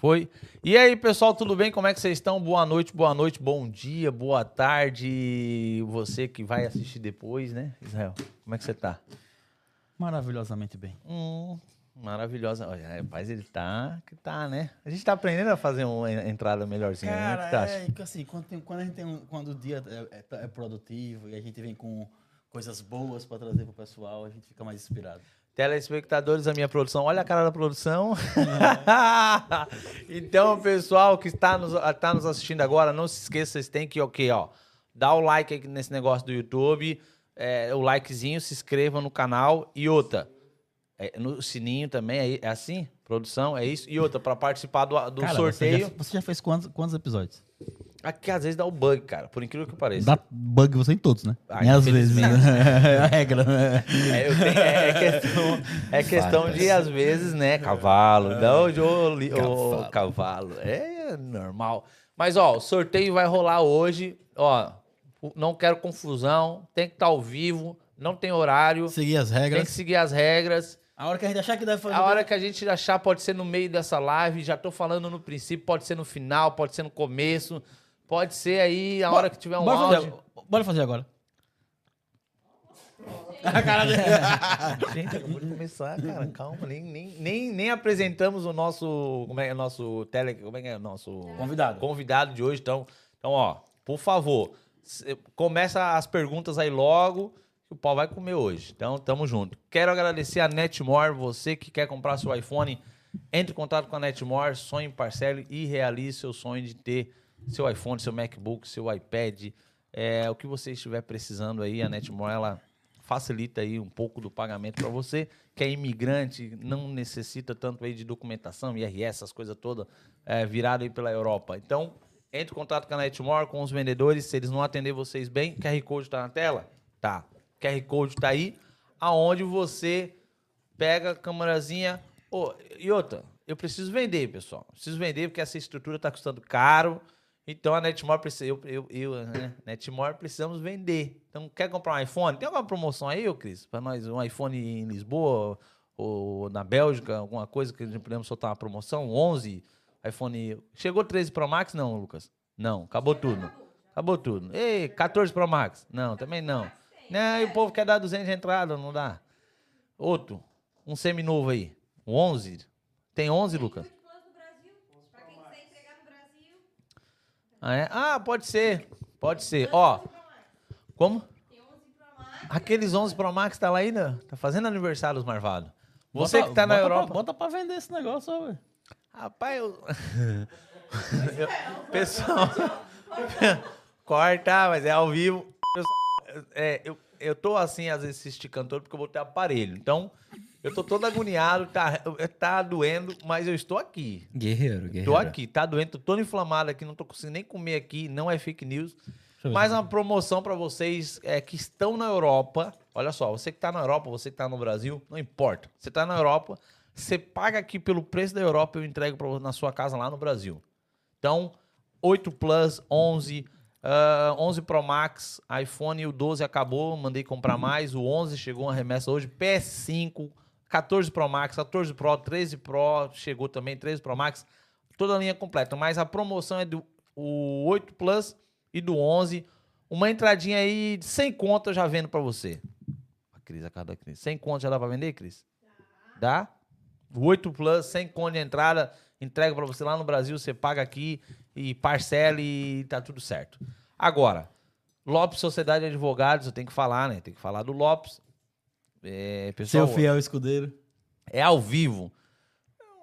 Foi. E aí, pessoal, tudo bem? Como é que vocês estão? Boa noite, boa noite, bom dia, boa tarde. Você que vai assistir depois, né, Israel? Como é que você tá? Maravilhosamente bem. Hum, maravilhosa. Olha, rapaz, ele tá que tá, né? A gente tá aprendendo a fazer uma entrada melhorzinha, né? O que tu Cara, acha? é que assim, quando, tem- quando a gente tem um- quando o dia é, é- é produtivo e a gente vem com coisas boas para trazer pro pessoal, a gente fica mais inspirado. Telespectadores da minha produção, olha a cara da produção. então, pessoal que está nos, tá nos assistindo agora, não se esqueça, vocês têm que, ok, ó, dar o like aqui nesse negócio do YouTube, é, o likezinho, se inscreva no canal e outra, é, no sininho também, é, é assim? Produção, é isso? E outra, para participar do, do Cara, sorteio, Você já, você já fez quantos, quantos episódios? Aqui às vezes dá o bug, cara, por incrível que pareça. Dá bug você em todos, né? Ah, às vezes, né? É a regra, né? É, tenho- é- é questão, é questão de, às vezes, né, cavalo. Não, de ô, li- ô, cavalo. É normal. Mas, ó, o sorteio vai rolar hoje. Ó, não quero confusão. Tem que estar ao vivo. Não tem horário. Seguir as Tem que regras. seguir as regras. A hora que a gente achar que deve fazer. A hora que a gente achar pode ser no meio dessa live. Já tô falando no princípio. Pode ser no final. Pode ser no começo. Pode ser aí a hora que tiver um bora áudio. fazer, bora fazer agora. A cara dele. Gente, acabou de começar, cara. Calma, nem, nem, nem, nem apresentamos o nosso. Como é que é o nosso tele. Como é que é o nosso. Convidado. Convidado de hoje. Então, então ó, por favor, começa as perguntas aí logo. Que o pau vai comer hoje. Então, tamo junto. Quero agradecer a Netmore. Você que quer comprar seu iPhone, entre em contato com a Netmore, sonhe, parcele e realize seu sonho de ter seu iPhone, seu MacBook, seu iPad. É, o que você estiver precisando aí, a Netmore, ela facilita aí um pouco do pagamento para você que é imigrante, não necessita tanto aí de documentação, IRS, essas coisas todas, é, virado aí pela Europa. Então, entre em contato com a Netmore, com os vendedores, se eles não atender vocês bem, QR Code está na tela? Tá. QR Code tá aí, aonde você pega a câmerazinha. Ô, e outra, eu preciso vender, pessoal. Preciso vender porque essa estrutura tá custando caro. Então a Netmore precisa. Eu, eu, eu né? Netmore precisamos vender. Então, quer comprar um iPhone? Tem alguma promoção aí, ô Cris? Para nós, um iPhone em Lisboa ou na Bélgica, alguma coisa que a gente podemos soltar uma promoção? 11 iPhone. Chegou 13 Pro Max? Não, Lucas. Não, acabou tudo. Acabou tudo. Ei, 14 Pro Max? Não, também não. Não, e o povo quer dar 200 de entrada, não dá. Outro, um seminovo aí. Um 11. Tem 11, Lucas? no Brasil, para quem quiser entregar no Brasil. Ah, é? Ah, pode ser. Pode ser. Ó, como? Tem 11 Pro Max. Aqueles 11 Pro Max tá lá ainda? Tá fazendo aniversário os marvados. Você Bota- que tá na bota Europa. Pra, bota pra vender esse negócio, ó, velho. Rapaz, eu... eu- Pessoal... Corta, mas é ao vivo. Pessoal, é, eu, eu tô assim, às vezes, esticando todo porque eu botei aparelho. Então, eu tô todo agoniado, tá, tá doendo, mas eu estou aqui. Guerreiro, guerreiro. Tô aqui, tá doendo, tô todo inflamado aqui, não tô conseguindo nem comer aqui, não é fake news. Mais uma promoção pra vocês é, que estão na Europa. Olha só, você que tá na Europa, você que tá no Brasil, não importa. Você tá na Europa, você paga aqui pelo preço da Europa, eu entrego pra, na sua casa lá no Brasil. Então, 8 Plus, 11, ah, 11 Pro Max, iPhone, o 12 acabou, mandei comprar mais, o 11 chegou uma remessa hoje, PS5, 14 Pro Max, 14 Pro, 13 Pro, chegou também, 13 Pro Max, toda a linha completa, mas a promoção é do o 8 Plus e do 11, uma entradinha aí de 100 conto eu já vendo pra você. A Cris, a cara da Cris. 100 conto já dá pra vender, Cris? Dá? O 8 Plus, 100 conto de entrada, entrega pra você lá no Brasil, você paga aqui e parcela e tá tudo certo. Agora, Lopes Sociedade de Advogados, eu tenho que falar, né? Tem que falar do Lopes. É, pessoal, Seu fiel escudeiro. é ao vivo.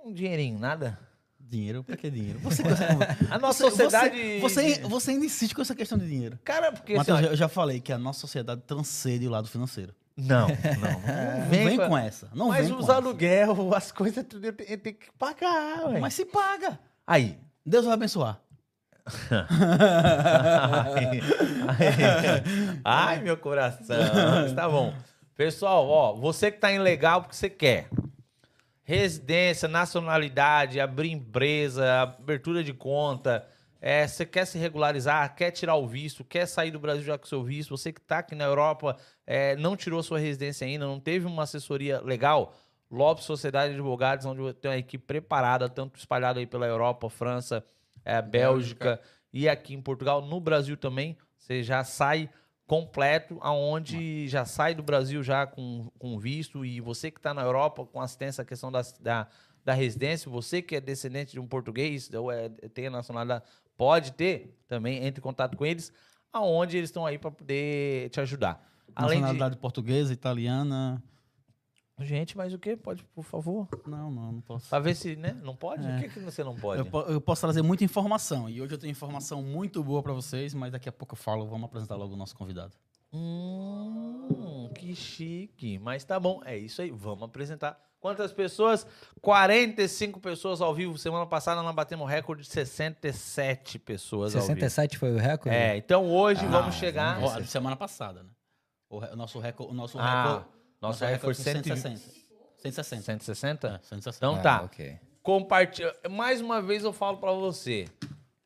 Um dinheirinho, nada? Dinheiro, pra que dinheiro? Você, A nossa você, sociedade... Você, você, você ainda insiste com essa questão de dinheiro. Cara, porque... assim, Matheus, ó, eu já falei que a nossa sociedade transcende o lado financeiro. Não, não. Não vem, com essa. Não Mas vem os aluguel, as coisas, tudo eu tenho que pagar, ué. Mas se paga. Aí. Deus vai abençoar. Ai, ai, ai, meu coração. Tá bom. Pessoal, ó, você que tá ilegal porque você quer. Residência, nacionalidade, abrir empresa, abertura de conta. É, você quer se regularizar, quer tirar o visto, quer sair do Brasil já com seu visto. Você que tá aqui na Europa, é, não tirou sua residência ainda, não teve uma assessoria legal. Lopes Sociedade de Advogados, onde tem uma equipe preparada, tanto espalhada aí pela Europa, França, eh, Bélgica e aqui em Portugal, no Brasil também. Você já sai completo, aonde já sai do Brasil já com, com visto e você que está na Europa com assistência à questão da, da, da residência, você que é descendente de um português ou é, tem a nacionalidade, pode ter também, entre em contato com eles, aonde eles estão aí para poder te ajudar. Além de... Nacionalidade portuguesa, italiana. Gente, mas o que? Pode, por favor? Não, não, não posso. Pra ver se, né? Não pode? É. O que, que você não pode? Eu, po- eu posso trazer muita informação. E hoje eu tenho informação muito boa pra vocês, mas daqui a pouco eu falo. Vamos apresentar logo o nosso convidado. Hum, que chique. Mas tá bom, é isso aí. Vamos apresentar. Quantas pessoas? 45 pessoas ao vivo. Semana passada nós batemos recorde de 67 pessoas ao vivo. 67 foi o recorde? É, então hoje Ah, vamos chegar. vamos semana passada, né? O, re- o nosso recorde. O nosso Ah, nosso recorde foi 160. 160. 160? É, 160. Então Ah, tá. ok. Compartilha. Mais uma vez eu falo pra você.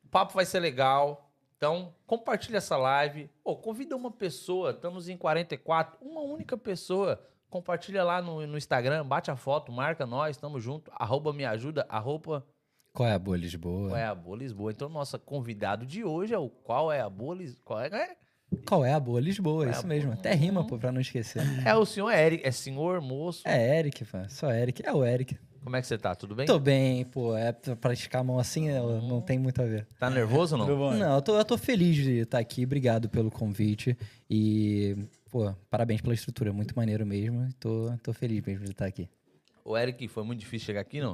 O papo vai ser legal. Então, compartilha essa live. Ô, convida uma pessoa. Estamos em 44. Uma única pessoa. Compartilha lá no, no Instagram. Bate a foto. Marca nós. Tamo junto. Arroba me ajuda. Arroba Qual é a boa Lisboa? qual é a boa Lisboa. Então, nosso convidado de hoje é o qual é a boa Lisboa. Qual é? É, Qual é a boa Lisboa? É isso mesmo. boa- Até rima, pô, pra não esquecer. é o senhor Eric. É senhor, moço. É Eric, pô. Só Eric. É o Eric. Como é que você tá? Tudo bem? Tô bem, pô. É pra praticar a mão assim, é, não tem muito a ver. Tá nervoso ou não? Não, eu tô, eu tô feliz de estar aqui. Obrigado pelo convite. E, pô, parabéns pela estrutura. Muito maneiro mesmo. Tô, tô feliz mesmo de estar aqui. O Eric, foi muito difícil chegar aqui, não?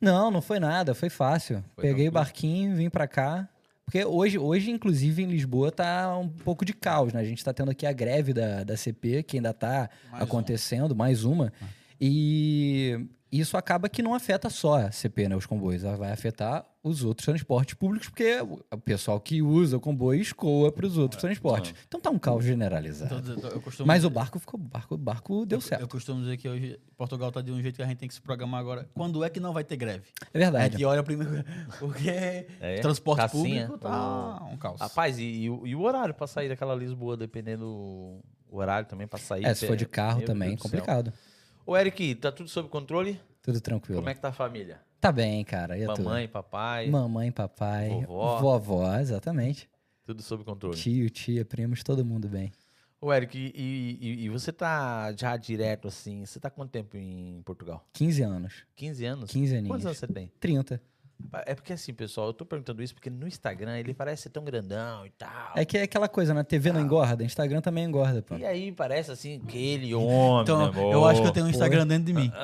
Não, não foi nada, foi fácil. Foi Peguei tranquilo? o barquinho, vim pra cá. Porque hoje, hoje, inclusive, em Lisboa tá um pouco de caos, né? A gente tá tendo aqui a greve da, da CP, que ainda tá Mais acontecendo, mais uma. E isso acaba que não afeta só a CP, né? Os comboios. Ela vai afetar os outros transportes públicos, porque o pessoal que usa o comboio escoa para os outros transportes. Então tá um caos generalizado. Então, eu costumo Mas o barco ficou. O barco, barco deu Eu certo. costumo dizer que hoje Portugal tá de um jeito que a gente tem que se programar agora. Quando é que não vai ter greve? É A verdade. gente olha primeiro. Porque É? transporte Cassinha. público tá um caos. Rapaz, e, e o- e o horário pra sair daquela Lisboa, dependendo o horário também pra sair? É, se for de carro também, Deus do céu. Ô, Eric, tá tudo sob controle? Tudo tranquilo. Como é que tá a família? Tá bem, cara. E? Mamãe, papai, Mamãe, papai, Vovó. vovó, exatamente. tudo sob controle. Tio, tia, primos, todo mundo bem. Ô, Eric, e, e- e você tá já direto assim, você tá quanto tempo em Portugal? 15 anos. 15 anos? 15 aninhos. Quantos anos você tem? 30. É porque assim, pessoal, eu tô perguntando isso porque no Instagram ele parece ser tão grandão e tal. É que é aquela coisa, né? TV não engorda, Instagram também engorda, pô. E aí parece assim, aquele homem. Então, né, eu acho que eu tenho um Instagram dentro de mim.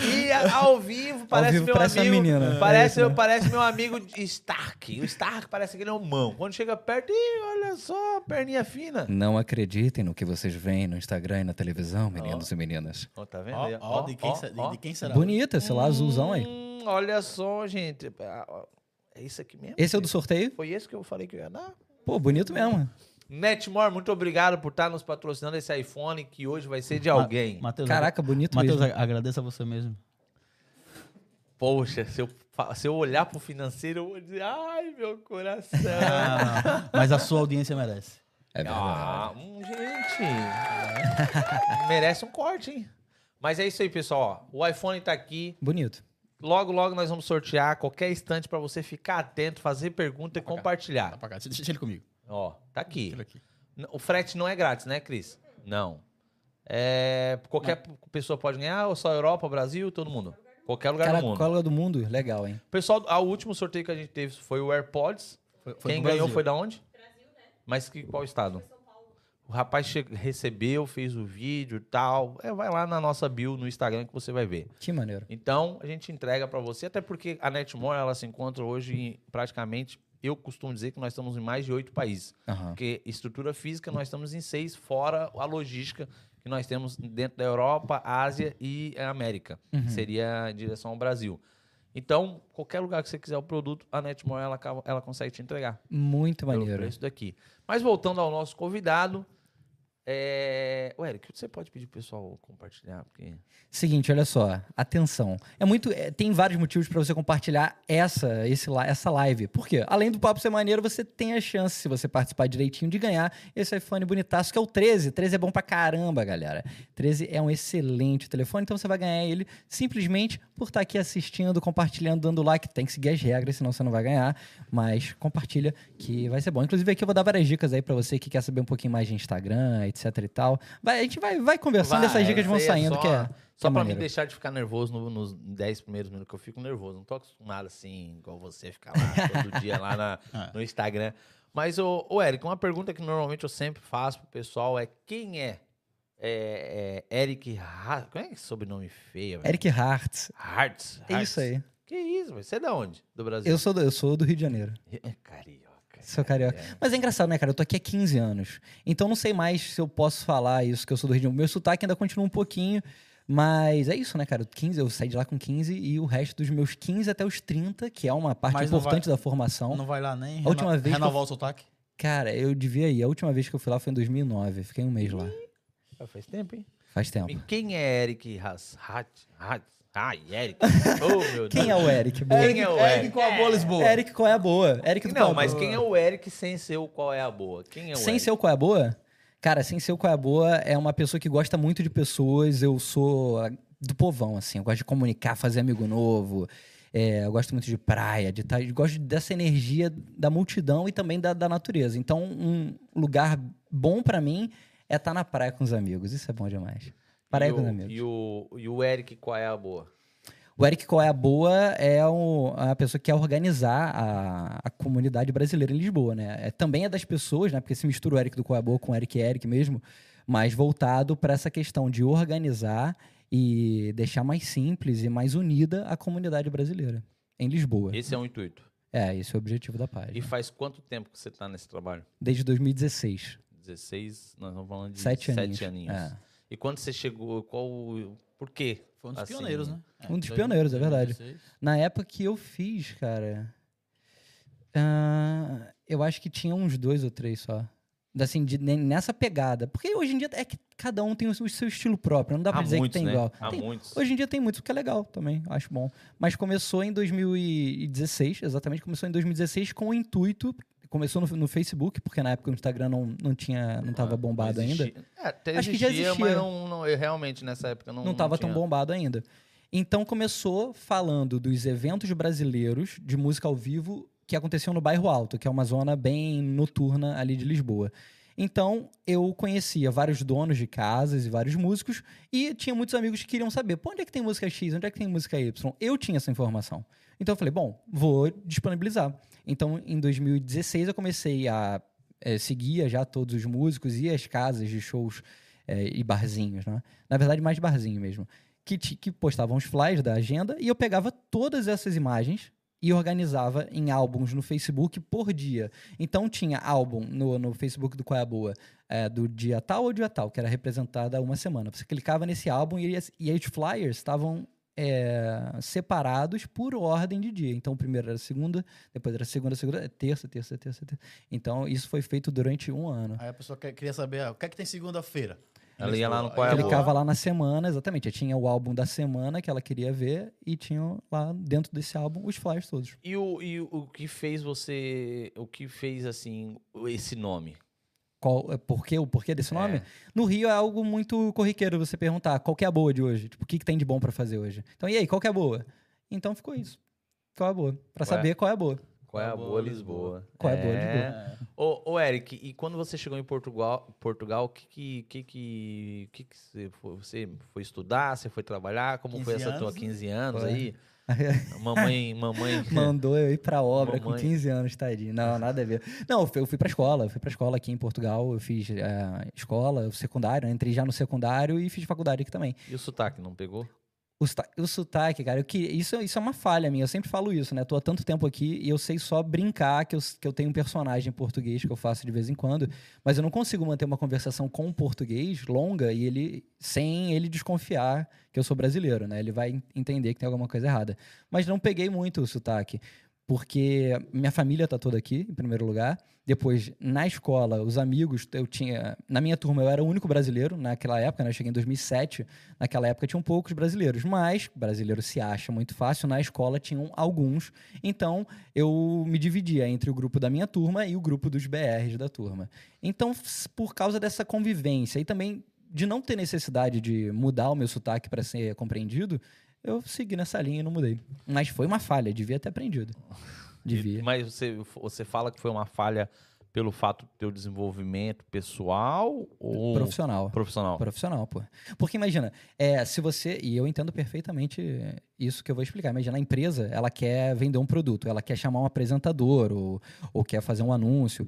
E ao vivo parece vivo meu parece amigo. menina. É Parece, isso, né? parece meu amigo Stark. O Stark parece aquele homão. Quando chega perto, ih, olha só, perninha fina. Não acreditem no que vocês veem no Instagram e na televisão, meninos e meninas. Ó, tá vendo? Ó, ó, de, quem, de quem será? Bonita, esse lá azulzão aí. Hum, olha só, gente. Ah, É isso aqui mesmo? Esse é o do sorteio? Foi esse que eu falei que eu ia dar? Pô, bonito mesmo. Netmore, muito obrigado por estar nos patrocinando esse iPhone que hoje vai ser de alguém. Matheus, Caraca, bonito Matheus, mesmo. agradeça a você mesmo. Poxa, se eu, se eu olhar pro financeiro, eu vou dizer, ai, meu coração. Ah. Mas a sua audiência merece. É verdade. Ah, gente. Merece um corte, hein? Mas é isso aí, pessoal. ó. O iPhone tá aqui. Bonito. Logo, logo nós vamos sortear qualquer instante pra você ficar atento, fazer pergunta e cá. Tá compartilhar. pra cá. Deixa, deixa ele comigo. Ó, tá aqui. Aqui. O frete não é grátis, né, Cris? Não. É, qualquer p- pessoa pode ganhar, ou só Europa, Brasil, todo mundo. Qualquer lugar Cara, do mundo. cola do mundo, legal, hein? Pessoal, o último sorteio que a gente teve foi o AirPods. Foi, foi Quem ganhou Brasil. foi da onde? Mas que, qual estado? O rapaz recebeu, fez o vídeo e tal. É, vai lá na nossa bio no Instagram que você vai ver. Que maneiro. Então, a gente entrega pra você, até porque a Netmore, ela se encontra hoje em praticamente, eu costumo dizer que nós estamos em mais de oito países. Aham. Porque estrutura física, nós estamos em seis, fora a logística que nós temos dentro da Europa, Ásia e América, Uhum. que seria em direção ao Brasil. Então, qualquer lugar que você quiser o produto, a Netmore, ela, ela consegue te entregar Muito pelo maneiro. preço daqui. Mas voltando ao nosso convidado, É... Ô, Eric, você pode pedir pro pessoal compartilhar? Porque... Seguinte, olha só, atenção. É muito, é, tem vários motivos para você compartilhar essa, esse, essa live. Por quê? Além do papo ser maneiro, você tem a chance, se você participar direitinho, de ganhar esse iPhone bonitaço, que é o 13. 13 é bom pra caramba, galera. 13 é um excelente telefone, então você vai ganhar ele simplesmente por estar aqui assistindo, compartilhando, dando like. Tem que seguir as regras, senão você não vai ganhar. Mas compartilha, que vai ser bom. Inclusive, aqui eu vou dar várias dicas aí pra você que quer saber um pouquinho mais de Instagram, etc e tal. Vai, a gente vai, vai conversando, essas dicas vão aí saindo, só, que é. Só é pra me maneiro. deixar de ficar nervoso no- nos 10 primeiros minutos que eu fico nervoso. Não tô acostumado assim, igual você ficar lá todo dia lá na- Ah. no Instagram. Mas, ô, ô Eric, uma pergunta que normalmente eu sempre faço pro pessoal é quem é, é, é Eric Hart? Como é que é sobrenome feio? velho? Eric Hartz. Hartz. É isso aí. Que isso, velho? Você é da onde? Do Brasil? Eu sou do, eu sou do Rio de Janeiro. É carioca. Sou carioca. Mas é engraçado, né, cara? Eu tô aqui há 15 anos. Então não sei mais se eu posso falar isso, que eu sou do Rio de Janeiro. Meu sotaque ainda continua um pouquinho. Mas é isso, né, cara? 15, eu saí de lá com 15 e o resto dos meus 15 até os 30, que é uma parte Mas importante vai- da formação. Não vai lá nem A última vez que eu- renovar o sotaque? Cara, eu devia ir. A última vez que eu fui lá foi em 2009. Fiquei um mês lá. Faz tempo, hein? Faz tempo. E quem é Eric Haas? Hat, Hat, ai, Eric. Oh, meu Deus. Quem é o Eric? Boa. Quem é o Eric? com a boa Lisboa. Eric, qual é a boa? Eric do Qual é Não, a mas Boa. quem é o Eric sem ser o qual é a boa? Quem é o Sem Eric? ser o Qual é a Boa? Cara, sem ser o Qual é a Boa é uma pessoa que gosta muito de pessoas. Eu sou do povão, assim. Eu gosto de comunicar, fazer amigo novo. É, eu gosto muito de praia, de tá, eu gosto dessa energia da multidão e também da, da natureza. Então, um lugar bom pra mim é estar na praia com os amigos. Isso é bom demais. Praia e o, e, o, e o Eric, qual é a boa? O Eric Qual é a Boa é o- a pessoa que quer organizar a, a comunidade brasileira em Lisboa, né? É, também é das pessoas, né? Porque se mistura o Eric do Qual é a Boa com o Eric Eric mesmo, mas voltado para essa questão de organizar e deixar mais simples e mais unida a comunidade brasileira em Lisboa. Esse é o intuito. É, esse é o objetivo da E página. faz quanto tempo que você tá nesse trabalho? Desde 2016. 16, nós estamos falando de Sete aninhos. sete aninhos. É. E quando você chegou, qual. Por quê? Foi um dos Assim, pioneiros, né? um dos pioneiros, é verdade. 2016. Na época que eu fiz, cara. ah, eu acho que tinha uns dois ou três só. Assim, de- ne- nessa pegada. Porque hoje em dia é que cada um tem o seu o seu estilo próprio. Não dá pra Há dizer muitos, que tem né? igual. Há Tem- muitos. Hoje em dia tem muitos, o que é legal também, acho bom. Mas começou em 2016, exatamente, começou em 2016 com o intuito. Começou no, no Facebook, porque na época o Instagram não, não tinha, não tava bombado Não ainda. existia. É, até Acho que já existia, mas existia. não, não- eu realmente nessa época não não estava tão tinha. bombado ainda. Então começou falando dos eventos brasileiros de música ao vivo que aconteciam no Bairro Alto, que é uma zona bem noturna ali de Lisboa. Então eu conhecia vários donos de casas e vários músicos e tinha muitos amigos que queriam saber, pô, onde é que tem música X, onde é que tem música Y? Eu tinha essa informação. Então eu falei, bom, vou disponibilizar. Então em 2016 eu comecei a eh, seguir já todos os músicos e as casas de shows eh, e barzinhos, né? Na verdade, mais barzinho mesmo. Que, que postavam os flyers da agenda e eu pegava todas essas imagens e organizava em álbuns no Facebook por dia. Então tinha álbum no, no Facebook do Qual é a Boa, eh, do dia tal ou dia tal, que era representada uma semana. Você clicava nesse álbum e, e os flyers estavam eh, separados por ordem de dia. Então o primeiro era segunda, depois era segunda, segunda, terça, terça, terça, terça. Então isso foi feito durante um ano. Aí a pessoa quer- queria saber, ah, o que é que tem segunda-feira? Ela ia lá no Qual é a ela- Boa. Clicava lá na semana, exatamente. Tinha o álbum da semana que ela queria ver e tinha lá dentro desse álbum os flyers todos. E o, e o que fez você. O que fez, assim, esse nome? Qual, é, por quê? O porquê desse nome? É. No Rio é algo muito corriqueiro você perguntar qual que é a boa de hoje. Tipo, o que, que tem de bom pra fazer hoje? Então, e aí, qual que é a boa? Então ficou isso. Qual é a boa? Pra Qual é? saber qual é a boa. Qual é a boa boa Lisboa? Qual é a boa É. Ô, ô, Eric, e quando você chegou em Portugal, Portugal, o que que, que, que, que que você, foi, você foi estudar? Você foi trabalhar? Como foi 15 essa tua anos, né? 15 anos Foi. aí? mamãe, mamãe. Mandou eu ir pra obra com Mamãe. 15 anos, tadinho. Não, nada a ver. Não, eu fui, pra escola. Eu fui pra escola aqui em Portugal. Eu fiz eh, escola, secundário. né? Entrei já no secundário e fiz faculdade aqui também. E o sotaque, não pegou? O, o sotaque, cara, eu que, isso, isso é uma falha minha. Eu sempre falo isso, né? Tô há tanto tempo aqui e eu sei só brincar que eu, que eu tenho um personagem em português que eu faço de vez em quando, mas eu não consigo manter uma conversação com um português longa e ele sem ele desconfiar que eu sou brasileiro, né? Ele vai entender que tem alguma coisa errada. Mas não peguei muito o sotaque. Porque minha família tá toda aqui, em primeiro lugar. Depois, na escola, os amigos, eu tinha. Na minha turma, eu era o único brasileiro naquela época, né? Eu cheguei em 2007. Naquela época tinham poucos brasileiros, mas brasileiro se acha muito fácil. Na escola tinham alguns. Então, eu me dividia entre o grupo da minha turma e o grupo dos BRs da turma. Então, por causa dessa convivência e também de não ter necessidade de mudar o meu sotaque para ser compreendido, eu segui nessa linha e não mudei. Mas foi uma falha, devia ter aprendido. Devia. Mas você, você fala que foi uma falha pelo fato do teu desenvolvimento pessoal ou Profissional. profissional? Profissional, pô. Porque imagina, é, se você. E eu entendo perfeitamente isso que eu vou explicar. Imagina, a empresa, ela quer vender um produto, ela quer chamar um apresentador ou, ou quer fazer um anúncio.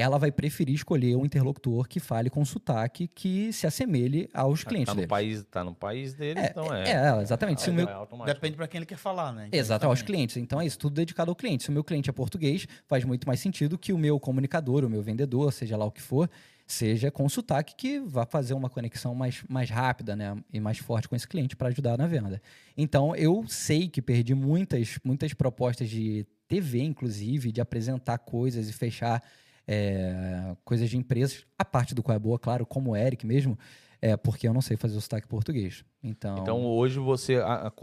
Ela vai preferir escolher um interlocutor que fale com sotaque que se assemelhe aos Tá- clientes tá no dele. país, tá no país dele, É, então é. é, exatamente. Se o meu, é. Depende para quem ele quer falar, né? Então, Exato, aos também. clientes. Então é isso, tudo dedicado ao cliente. Se o meu cliente é português, faz muito mais sentido que o meu comunicador, o meu vendedor, seja lá o que for, seja com sotaque que vá fazer uma conexão mais, mais rápida né, e mais forte com esse cliente para ajudar na venda. Então eu sei que perdi muitas, muitas propostas de TV, inclusive, de apresentar coisas e fechar é, coisas de empresas, a parte do qual é boa, claro, como o Eric mesmo, é porque eu não sei fazer o sotaque português. Então, Então hoje você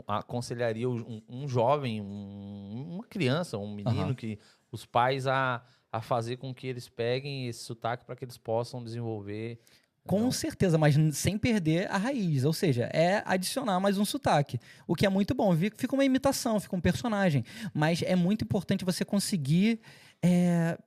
aconselharia um, um jovem, um- uma criança, um menino Aham. que os pais a, a fazer com que eles peguem esse sotaque para que eles possam desenvolver. Com Não. certeza, mas sem perder a raiz. Ou seja, é adicionar mais um sotaque. O que é muito bom. Fica uma imitação, fica um personagem. Mas é muito importante você conseguir é,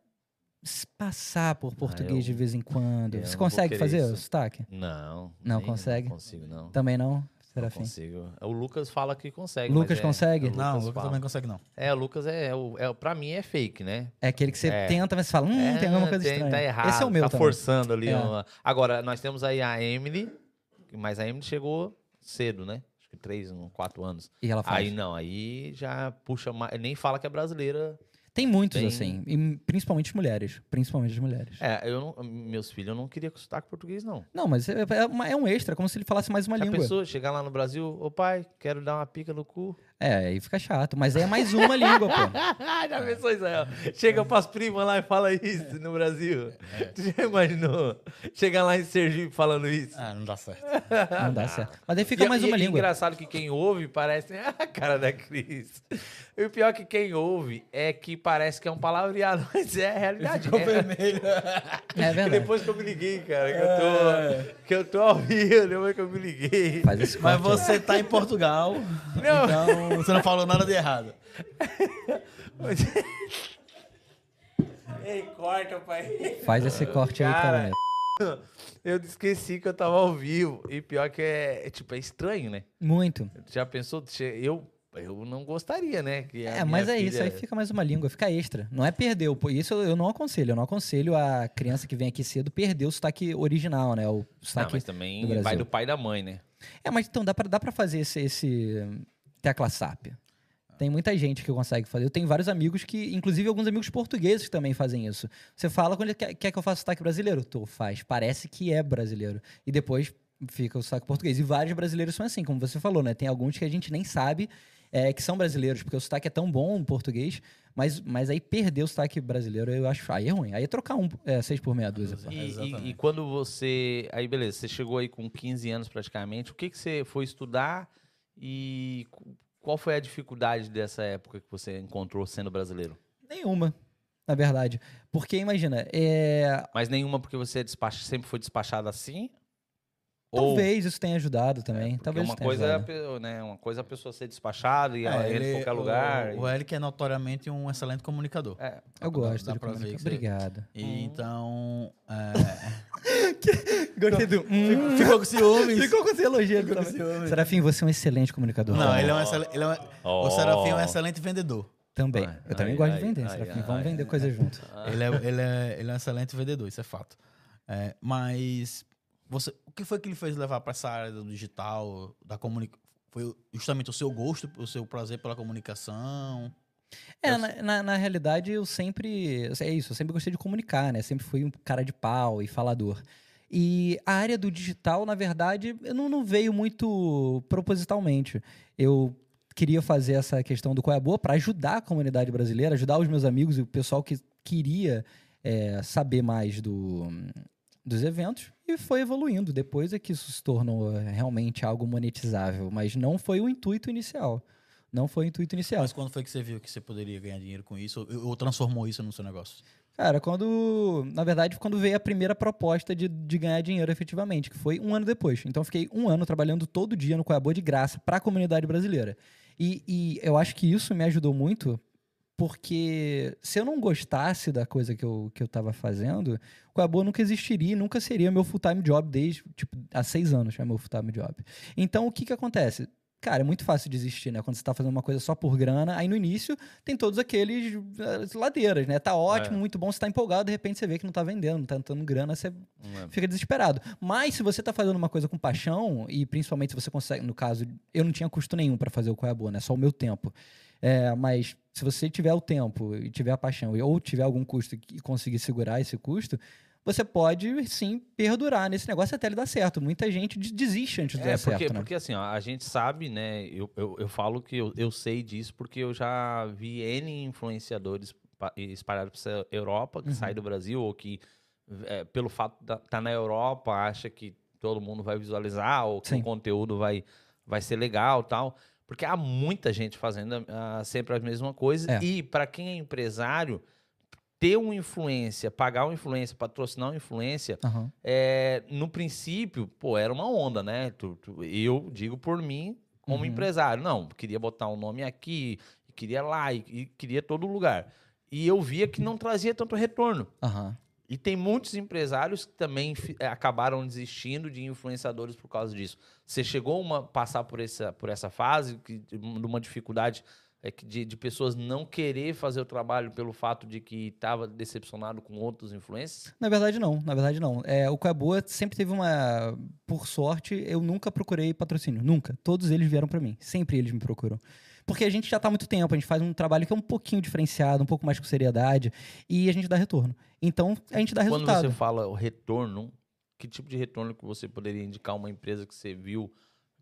passar por português eu- de vez em quando. eu Você não consegue fazer isso. o sotaque? Não. Não consegue? Não consigo, não. Também não, Não Serafim? consigo. O Lucas fala que consegue. Lucas é- consegue? o Não, o Lucas Lucas fala. também não consegue, não. É, o Lucas é, o- é, pra mim é fake, né? É aquele que você É. tenta, mas você fala, hum, tem alguma coisa tem- estranha. Tá errado, Esse é o meu tá também. forçando ali. É. uma- Agora, nós temos aí a Emily, mas a Emily chegou cedo, né? Acho que três, quatro anos. E ela faz. Aí não, aí já puxa mais. Nem fala que é brasileira. Tem muitos Tem- assim, e principalmente mulheres. Principalmente as mulheres. É, eu não- meus filhos eu não queria com sotaque português, não. Não, mas é, é uma- é um extra, como se ele falasse mais uma Já língua. pensou chegar lá no Brasil, ô pai, quero dar uma pica no cu? É, aí fica chato. Mas aí é mais uma língua, pô. já pensou, Israel? Chega pras primas lá e fala isso no Brasil. Tu já imaginou? Chegar lá em Sergipe falando isso? Ah, não dá certo. Não dá certo. Mas aí fica E- mais e- uma e língua. engraçado que quem ouve parece a cara da Cris. E o pior é que quem ouve é que parece que é um palavreado, mas é a realidade. Ficou É, vermelho. É verdade. depois que eu me liguei, cara, que eu tô, que eu tô ao vivo, depois que eu me liguei. Faz esse Mas corte você tá em Portugal, então você não falou nada de errado. Ei, corta, pai. Faz esse corte aí, Cara, cara. Eu esqueci que eu tava ao vivo. E pior que é, é, tipo, é estranho, né? Muito. Já pensou? Eu, eu não gostaria, né? Que É, mas é isso, filha- aí fica mais uma língua, fica extra. Não é perder, isso eu não aconselho. Eu não aconselho a criança que vem aqui cedo perder o sotaque original, né? O Não, sotaque mas também do vai do pai e da mãe, né? É, mas então dá pra, dá pra fazer esse, esse tecla SAP. Tem muita gente que consegue fazer. Eu tenho vários amigos que, inclusive alguns amigos portugueses que também fazem isso. Você fala quando ele quer, quer que eu faça sotaque brasileiro? Tu faz. Parece que é brasileiro. E depois fica o sotaque português. E vários brasileiros são assim, como você falou, né? Tem alguns que a gente nem sabe é, que são brasileiros, porque o sotaque é tão bom em português, mas, mas aí perder o sotaque brasileiro, eu acho. Aí é ruim. Aí é trocar um, é, seis por meia dúzia. E, e- e quando você. Aí, beleza, você chegou aí com 15 anos praticamente. O que, que você foi estudar e qual foi a dificuldade dessa época que você encontrou sendo brasileiro? Nenhuma, na verdade. Porque, imagina, é, Mas nenhuma porque você é despacha- sempre foi despachado assim? Talvez isso tenha ajudado também. Porque Talvez uma coisa, é a, ajudado. né, uma coisa é a pessoa ser despachada e ela É, entra em qualquer lugar. O, o Eric é notoriamente um excelente comunicador. e- é. Eu gosto dá de comunicar. Obrigado. E então. Gostei do... Hum, ficou com ciúmes. Ficou com esse elogio. Ficou com ciúmes. Serafim, você é um excelente comunicador. Não, ele é um excelente. Ele é um- Oh. O Serafim é um excelente vendedor. Também. Ai, Eu também ai, gosto ai, de vender, ai, Serafim. ai, Vamos ai. vender coisa junto. Ele, é, ele, é, ele é um excelente vendedor, isso é fato. É, mas você, o que foi que ele fez levar para essa área do digital, da comunicação? Foi justamente o seu gosto, o seu prazer pela comunicação? É, na, na, na realidade, eu sempre. É isso, eu sempre gostei de comunicar, né? Sempre fui um cara de pau e falador. E a área do digital, na verdade, não, não veio muito propositalmente. Eu queria fazer essa questão do Qual é a Boa para ajudar a comunidade brasileira, ajudar os meus amigos e o pessoal que queria é, saber mais do, dos eventos e foi evoluindo. Depois é que isso se tornou é, realmente algo monetizável, mas não foi o intuito inicial. Não foi o intuito inicial. Mas quando foi que você viu que você poderia ganhar dinheiro com isso? Ou, ou transformou isso no seu negócio? Cara, quando. Na verdade, quando veio a primeira proposta de, de ganhar dinheiro efetivamente, que foi um ano depois. Então, eu fiquei um ano trabalhando todo dia no Coiabô de graça para a comunidade brasileira. E, e eu acho que isso me ajudou muito, porque se eu não gostasse da coisa que eu, que eu tava fazendo, o Coiabô nunca existiria, nunca seria meu full-time job desde, tipo, há seis anos é meu full-time job. Então, o que que acontece? Cara, é muito fácil desistir, né? Quando você tá fazendo uma coisa só por grana, aí no início tem todos aqueles eh, ladeiras, né? Tá ótimo, É. muito bom, você tá empolgado, de repente você vê que não tá vendendo, não tá entrando grana, você É. fica desesperado. Mas se você tá fazendo uma coisa com paixão, e principalmente se você consegue, no caso, eu não tinha custo nenhum para fazer o Qual é a Boa, né? Só o meu tempo. É, mas se você tiver o tempo e tiver a paixão, ou tiver algum custo e conseguir segurar esse custo, você pode sim perdurar nesse negócio até ele dar certo. Muita gente de- desiste antes de É, dar porque, certo, né? porque assim, ó, a gente sabe, né? Eu, eu, eu falo que eu, eu sei disso porque eu já vi N influenciadores pa- espalhados pela Europa que Uhum. saem do Brasil ou que, é, pelo fato de estar tá na Europa, acha que todo mundo vai visualizar ou que Sim. o conteúdo vai, vai ser legal tal. Porque há muita gente fazendo ah, sempre a mesma coisa. É. E para quem é empresário, ter uma influência, pagar uma influência, patrocinar uma influência, Aham. é, no princípio, pô, era uma onda, né? Tu- tu- eu digo por mim, como Uhum. empresário. Não, queria botar um nome aqui, queria lá, e, e queria todo lugar. E eu via que não trazia tanto retorno. Aham. E tem muitos empresários que também eh, acabaram desistindo de influenciadores por causa disso. Você chegou a passar por essa, por essa fase que, de uma dificuldade é, de, de pessoas não querer fazer o trabalho pelo fato de que estava decepcionado com outros influencers? Na verdade, não. Na verdade, não. É, o é Boa sempre teve uma. Por sorte, eu nunca procurei patrocínio. Nunca. Todos eles vieram pra mim. Sempre eles me procuram. Porque a gente já tá há muito tempo, a gente faz um trabalho que é um pouquinho diferenciado, um pouco mais com seriedade, e a gente dá retorno. Então, a gente dá Quando resultado. você fala o retorno, que tipo de retorno que você poderia indicar uma empresa que você viu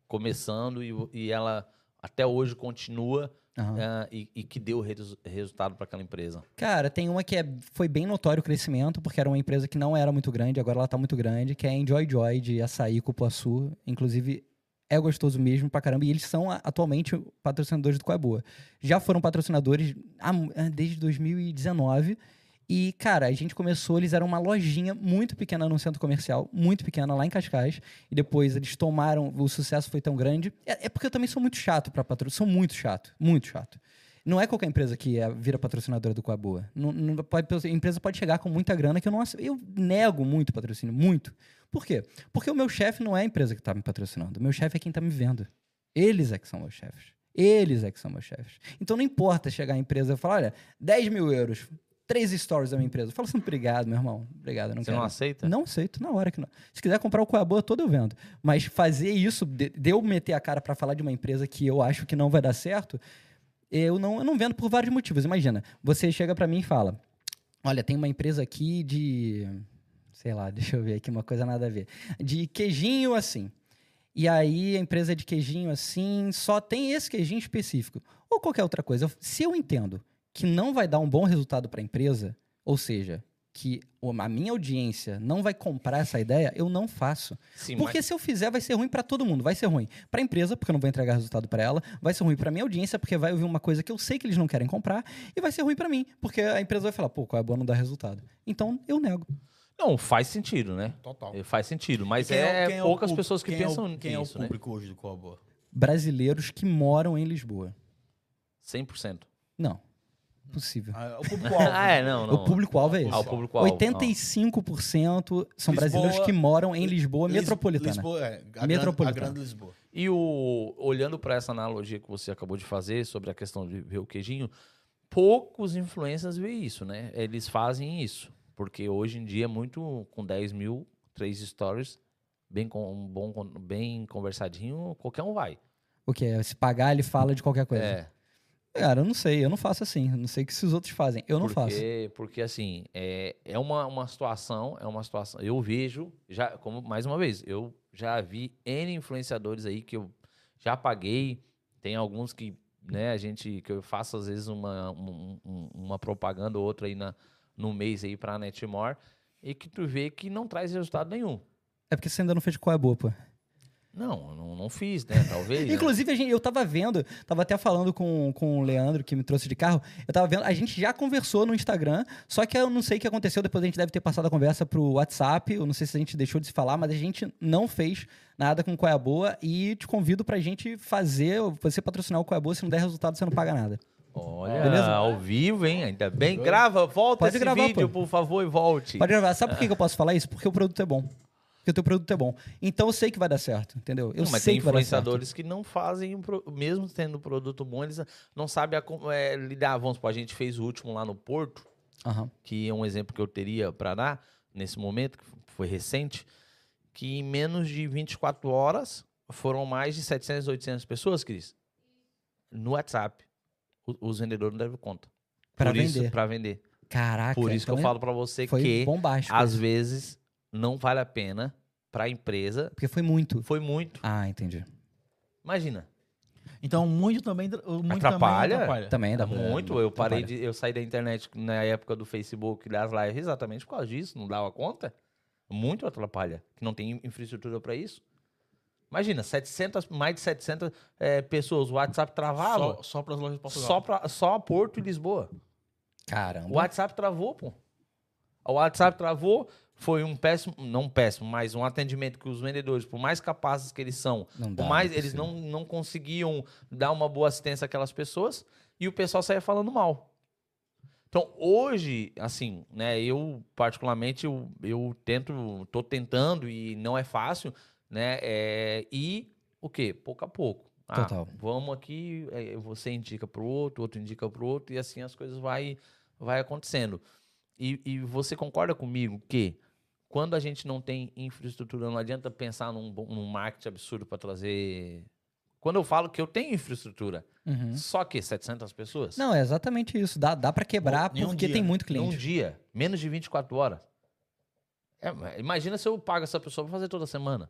começando e, e ela até hoje continua Aham. ah, e, e que deu resu- resultado para aquela empresa? Cara, tem uma que é, foi bem notório o crescimento, porque era uma empresa que não era muito grande, agora ela tá muito grande, que é a Enjoy Joy de açaí cupuaçu. Inclusive, é gostoso mesmo pra caramba. E eles são atualmente patrocinadores do Qual é Boa. Já foram patrocinadores ah, desde 2019. E, cara, a gente começou, eles eram uma lojinha muito pequena num centro comercial, muito pequena lá em Cascais. E depois eles tomaram, o sucesso foi tão grande. É, é porque eu também sou muito chato pra patrocinar, sou muito chato, muito chato. Não é qualquer empresa que é- vira patrocinadora do Coa Boa. Não, não pode, a empresa pode chegar com muita grana que eu não Eu nego muito patrocínio, muito. Por quê? Porque o meu chefe não é a empresa que está me patrocinando. O meu chefe é quem está me vendo. Eles é que são meus chefes. Eles é que são meus chefes. Então não importa chegar a empresa e falar, olha, 10 mil euros, três stories da minha empresa. Fala assim, obrigado, meu irmão. Obrigado, eu não Você quero. não aceita? Não aceito, na hora que não. Se quiser comprar o Coa Boa todo, eu vendo. Mas fazer isso, de, de eu meter a cara para falar de uma empresa que eu acho que não vai dar certo, eu não, eu não vendo por vários motivos. Imagina, você chega para mim e fala: Olha, tem uma empresa aqui de. Sei lá, deixa eu ver aqui uma coisa nada a ver. De queijinho assim. E aí a empresa de queijinho assim só tem esse queijinho específico. Ou qualquer outra coisa. Se eu entendo que não vai dar um bom resultado para a empresa, ou seja, que o- a minha audiência não vai comprar essa ideia, eu não faço. Sim, Porque se eu fizer, vai ser ruim para todo mundo. Vai ser ruim para a empresa, porque eu não vou entregar resultado para ela. Vai ser ruim para minha audiência, porque vai ouvir uma coisa que eu sei que eles não querem comprar. E vai ser ruim para mim, porque a empresa vai falar, pô, qual é boa não dá resultado. Então, eu nego. Não, faz sentido, né? Total. É, Faz sentido, mas Quem é, quem o poucas público- pessoas que quem é o- pensam Quem é nisso, o né? público hoje do Coa Boa? Brasileiros que moram em Lisboa. 100%. Não. Possível. Ah, o público-alvo. ah, é, não, não. O público-alvo é esse. Ah, o público-alvo. 85% são Lisboa- brasileiros que moram em Lisboa Lis- metropolitana. Lisboa, é, a Metropolitana. Grande, a grande Lisboa. E o, olhando para essa analogia que você acabou de fazer sobre a questão de ver o queijinho, poucos influencers veem isso, né? Eles fazem isso. Porque hoje em dia é muito com 10 mil, três stories, bem, com, bom, bem conversadinho, qualquer um vai. O que? Se pagar, ele fala de qualquer coisa. É, Cara, eu não sei, eu não faço assim. Eu não sei o que se os outros fazem. Eu não faço. porque, Porque, assim, é, é uma, uma situação, é uma situação. Eu vejo, já, como mais uma vez, eu já vi N influenciadores aí que eu já paguei, tem alguns que, né, a gente, que eu faço às vezes uma, um- um- uma propaganda ou outra aí na, no mês aí pra Netmore e que tu vê que não traz resultado nenhum. É porque você ainda não fez qual é boa, pô. Não, não, não fiz, né? Talvez. né? Inclusive, gente, eu tava vendo, tava até falando com, com o Leandro, que me trouxe de carro. Eu tava vendo, a gente já conversou no Instagram, só que eu não sei o que aconteceu. Depois a gente deve ter passado a conversa pro WhatsApp. Eu não sei se a gente deixou de se falar, mas a gente não fez nada com o Qual é a Boa. E te convido pra gente fazer, você patrocinar o Qual é a Boa. Se não der resultado, você não paga nada. Olha, Beleza? ao vivo, hein? Ainda bem. Grava, volta Pode esse gravar, vídeo, pô. por favor, e volte. Pode gravar. Sabe por que eu posso falar isso? Porque o produto é bom. Porque o teu produto é bom. Então eu sei que vai dar certo, entendeu? Eu Não, mas sei tem que influenciadores que não fazem, mesmo tendo produto bom, eles não sabem a é, lidar. Vamos supor, a gente fez o último lá no Porto, Aham. que é um exemplo que eu teria para dar nesse momento, que foi recente, que em menos de 24 horas foram mais de 700, 800 pessoas, Cris, no WhatsApp. O- Os vendedores não devem conta. Isso, vender. para vender. Caraca. Por isso que eu então falo para você Foi que bombástico. às vezes não vale a pena para a empresa. Porque foi muito. Foi muito. Ah, entendi. Imagina. Então, muito também, muito Atrapalha? também atrapalha. Também dá muito. Eu parei atrapalha. de. Eu saí da internet na época do Facebook das lives exatamente por causa disso. Não dava conta. Muito atrapalha. Que não tem infraestrutura para isso. Imagina, 700, mais de 700 eh, pessoas. O WhatsApp travava. Só, só para as lojas de Portugal. Só, pra, só Porto e Lisboa. Caramba. O WhatsApp travou, pô. O WhatsApp travou. Foi um péssimo, não péssimo, mas um atendimento que os vendedores, por mais capazes que eles são, Não por dá, mais não é eles não, não conseguiam dar uma boa assistência àquelas pessoas e o pessoal saía falando mal. Então, hoje, assim, né, eu particularmente, eu, eu tento, tô tentando e não é fácil, né, é, e o quê? Pouco a pouco. Ah, Total. vamos aqui, é, você indica pro outro, outro indica pro outro e assim as coisas vai, vai acontecendo. E, e você concorda comigo que quando a gente não tem infraestrutura, não adianta pensar num, num marketing absurdo para trazer. Quando eu falo que eu tenho infraestrutura, Uhum. só que 700 pessoas? Não, é exatamente isso. Dá, dá para quebrar um porque dia. tem muito cliente. dia, menos de 24 horas. É, imagina se eu pago essa pessoa para fazer toda semana.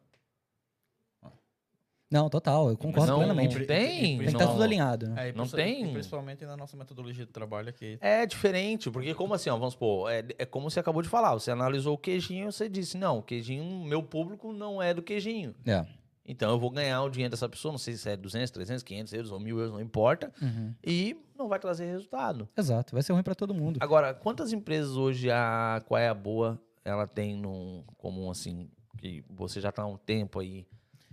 Não, total, eu concordo não, plenamente. Não Tem- tem. que estar tudo alinhado, né? É, Não tem- Principalmente na nossa metodologia de trabalho aqui. É diferente, porque como assim, ó, vamos supor, é, é como você acabou de falar, você analisou o queijinho e você disse, não, o queijinho, meu público não é do queijinho. É. Então eu vou ganhar o dinheiro dessa pessoa, não sei se é 200, 300, 500 euros ou 1000 euros, não importa, Uhum. e não vai trazer resultado. Exato, vai ser ruim para todo mundo. Agora, quantas empresas hoje a Qual é a Boa, ela tem num comum assim, que você já está há um tempo aí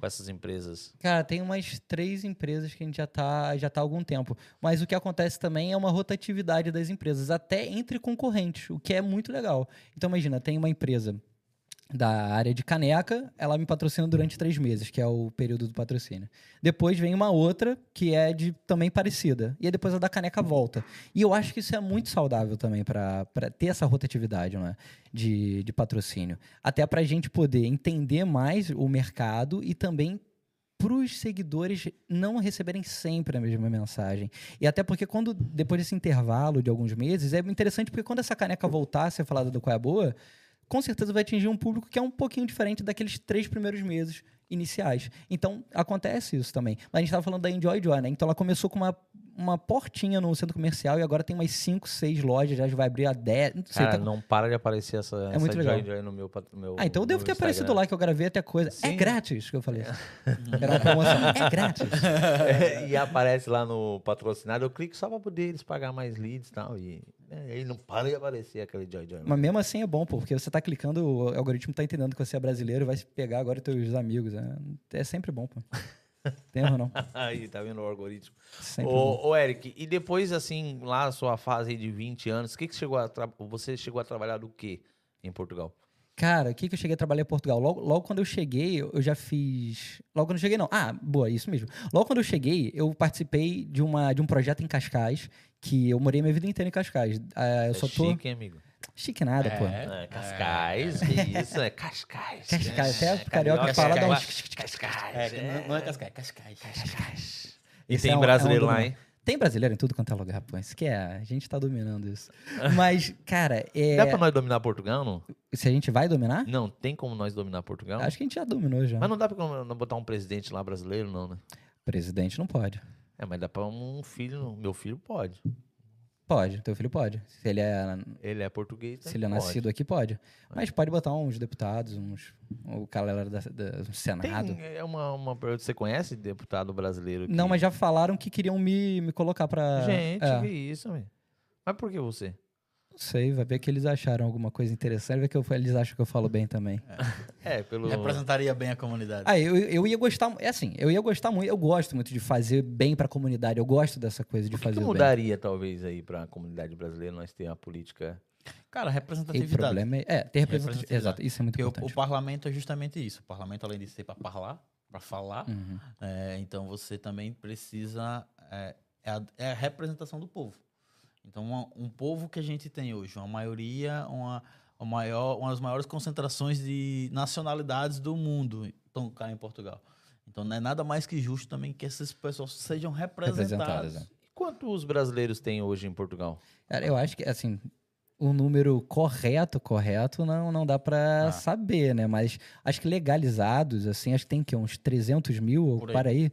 com essas empresas? Cara, tem umas três empresas que a gente já tá, já tá há algum tempo. Mas o que acontece também é uma rotatividade das empresas, até entre concorrentes, o que é muito legal. Então, imagina, tem uma empresa da área de caneca, ela me patrocina durante três meses, que é o período do patrocínio. Depois vem uma outra que é de também parecida. E aí depois a da caneca volta. E eu acho que isso é muito saudável também para ter essa rotatividade né, de, de patrocínio. Até para a gente poder entender mais o mercado e também para os seguidores não receberem sempre a mesma mensagem. E até porque quando, depois desse intervalo de alguns meses, é interessante porque quando essa caneca voltar a ser falada do Qual é a Boa, com certeza vai atingir um público que é um pouquinho diferente daqueles três primeiros meses iniciais. Então, acontece isso também. Mas a gente estava falando da Enjoy Joy, né? Então, ela começou com uma, uma portinha no centro comercial e agora tem umas 5, 6 lojas, já vai abrir a 10. Não sei, Cara, tá- não para de aparecer essa, É essa muito legal. Joy Joy no meu, meu Ah, então eu devo ter Instagram. aparecido lá, que eu gravei até coisa. É Sim. grátis, que eu falei. Era uma promoção. É grátis. e aparece lá no patrocinado, eu clico só pra poder eles pagar mais leads e tal. E né, aí não para de aparecer aquele Joy Joy. Mas mesmo assim é bom, pô, porque você tá clicando, o algoritmo tá entendendo que você é brasileiro, vai pegar agora teus amigos. É, é sempre bom, pô. Tem erro não. aí, tá vendo o algoritmo? Ô, ô, Eric, e depois, assim, lá na sua fase de 20 anos, o que, que chegou a tra- você chegou a trabalhar do quê em Portugal? Cara, o que, que eu cheguei a trabalhar em Portugal? Logo, logo quando eu cheguei, eu já fiz. Logo quando eu cheguei, não. Ah, boa, isso mesmo. Logo quando eu cheguei, eu participei de, uma, de um projeto em Cascais, que eu morei minha vida inteira em Cascais. Ah, eu é só tô. chique, hein, amigo? Chique nada, pô. É, Cascais, que isso, é Cascais. Cascais, É, até carioca fala, dá um Cascais. É, não, não é Cascais, é Cascais. Cascais. E Esse tem é um- brasileiro é um lá, hein? Tem brasileiro em tudo quanto é lugar, pô. Isso que é. A gente tá dominando isso. Mas, cara, é, Dá pra nós dominar Portugal, não? se a gente vai dominar, Não, tem como nós dominar Portugal? acho que a gente já dominou já. Mas não dá pra não botar um presidente lá brasileiro, não, né? Presidente não pode. É, mas dá pra um filho. Meu filho pode. Pode, teu filho pode. Se ele é, Ele é português. se ele é nascido aqui, pode. Mas pode botar uns deputados, uns. O galera da, da- do Senado. Tem, é uma, uma pergunta. Você conhece deputado brasileiro? Não, que- mas já falaram que queriam me, me colocar pra. Gente, é. que isso, velho. Mas por que você? Não sei, vai ver que eles acharam alguma coisa interessante, vai ver que eu- eles acham que eu falo bem também. É, pelo. Representaria bem a comunidade. Ah, eu, eu ia gostar, é assim, eu ia gostar muito, eu gosto muito de fazer bem pra comunidade, eu gosto dessa coisa de O que, fazer que o bem. mudaria, talvez, aí pra comunidade brasileira nós ter uma política. Cara, E o representatividade. problema é, é ter representatividade. Representatividade. Exato, isso é muito Porque o, importante. o parlamento é justamente isso. O parlamento, além de ser para falar, para falar, Uhum. é, então você também precisa. É, é, a, é a representação do povo. Então, uma- um povo que a gente tem hoje, uma maioria, uma, uma, maior, uma das maiores concentrações de nacionalidades do mundo estão cá em Portugal. Então, não é nada mais que justo também que essas pessoas sejam representadas. Representadas, é. E quantos brasileiros tem hoje em Portugal? Cara, eu acho que, assim, o número correto, correto, não, não dá pra Ah. saber, né? Mas acho que legalizados, assim, acho que tem que uns 300 mil, ou Por aí. para aí.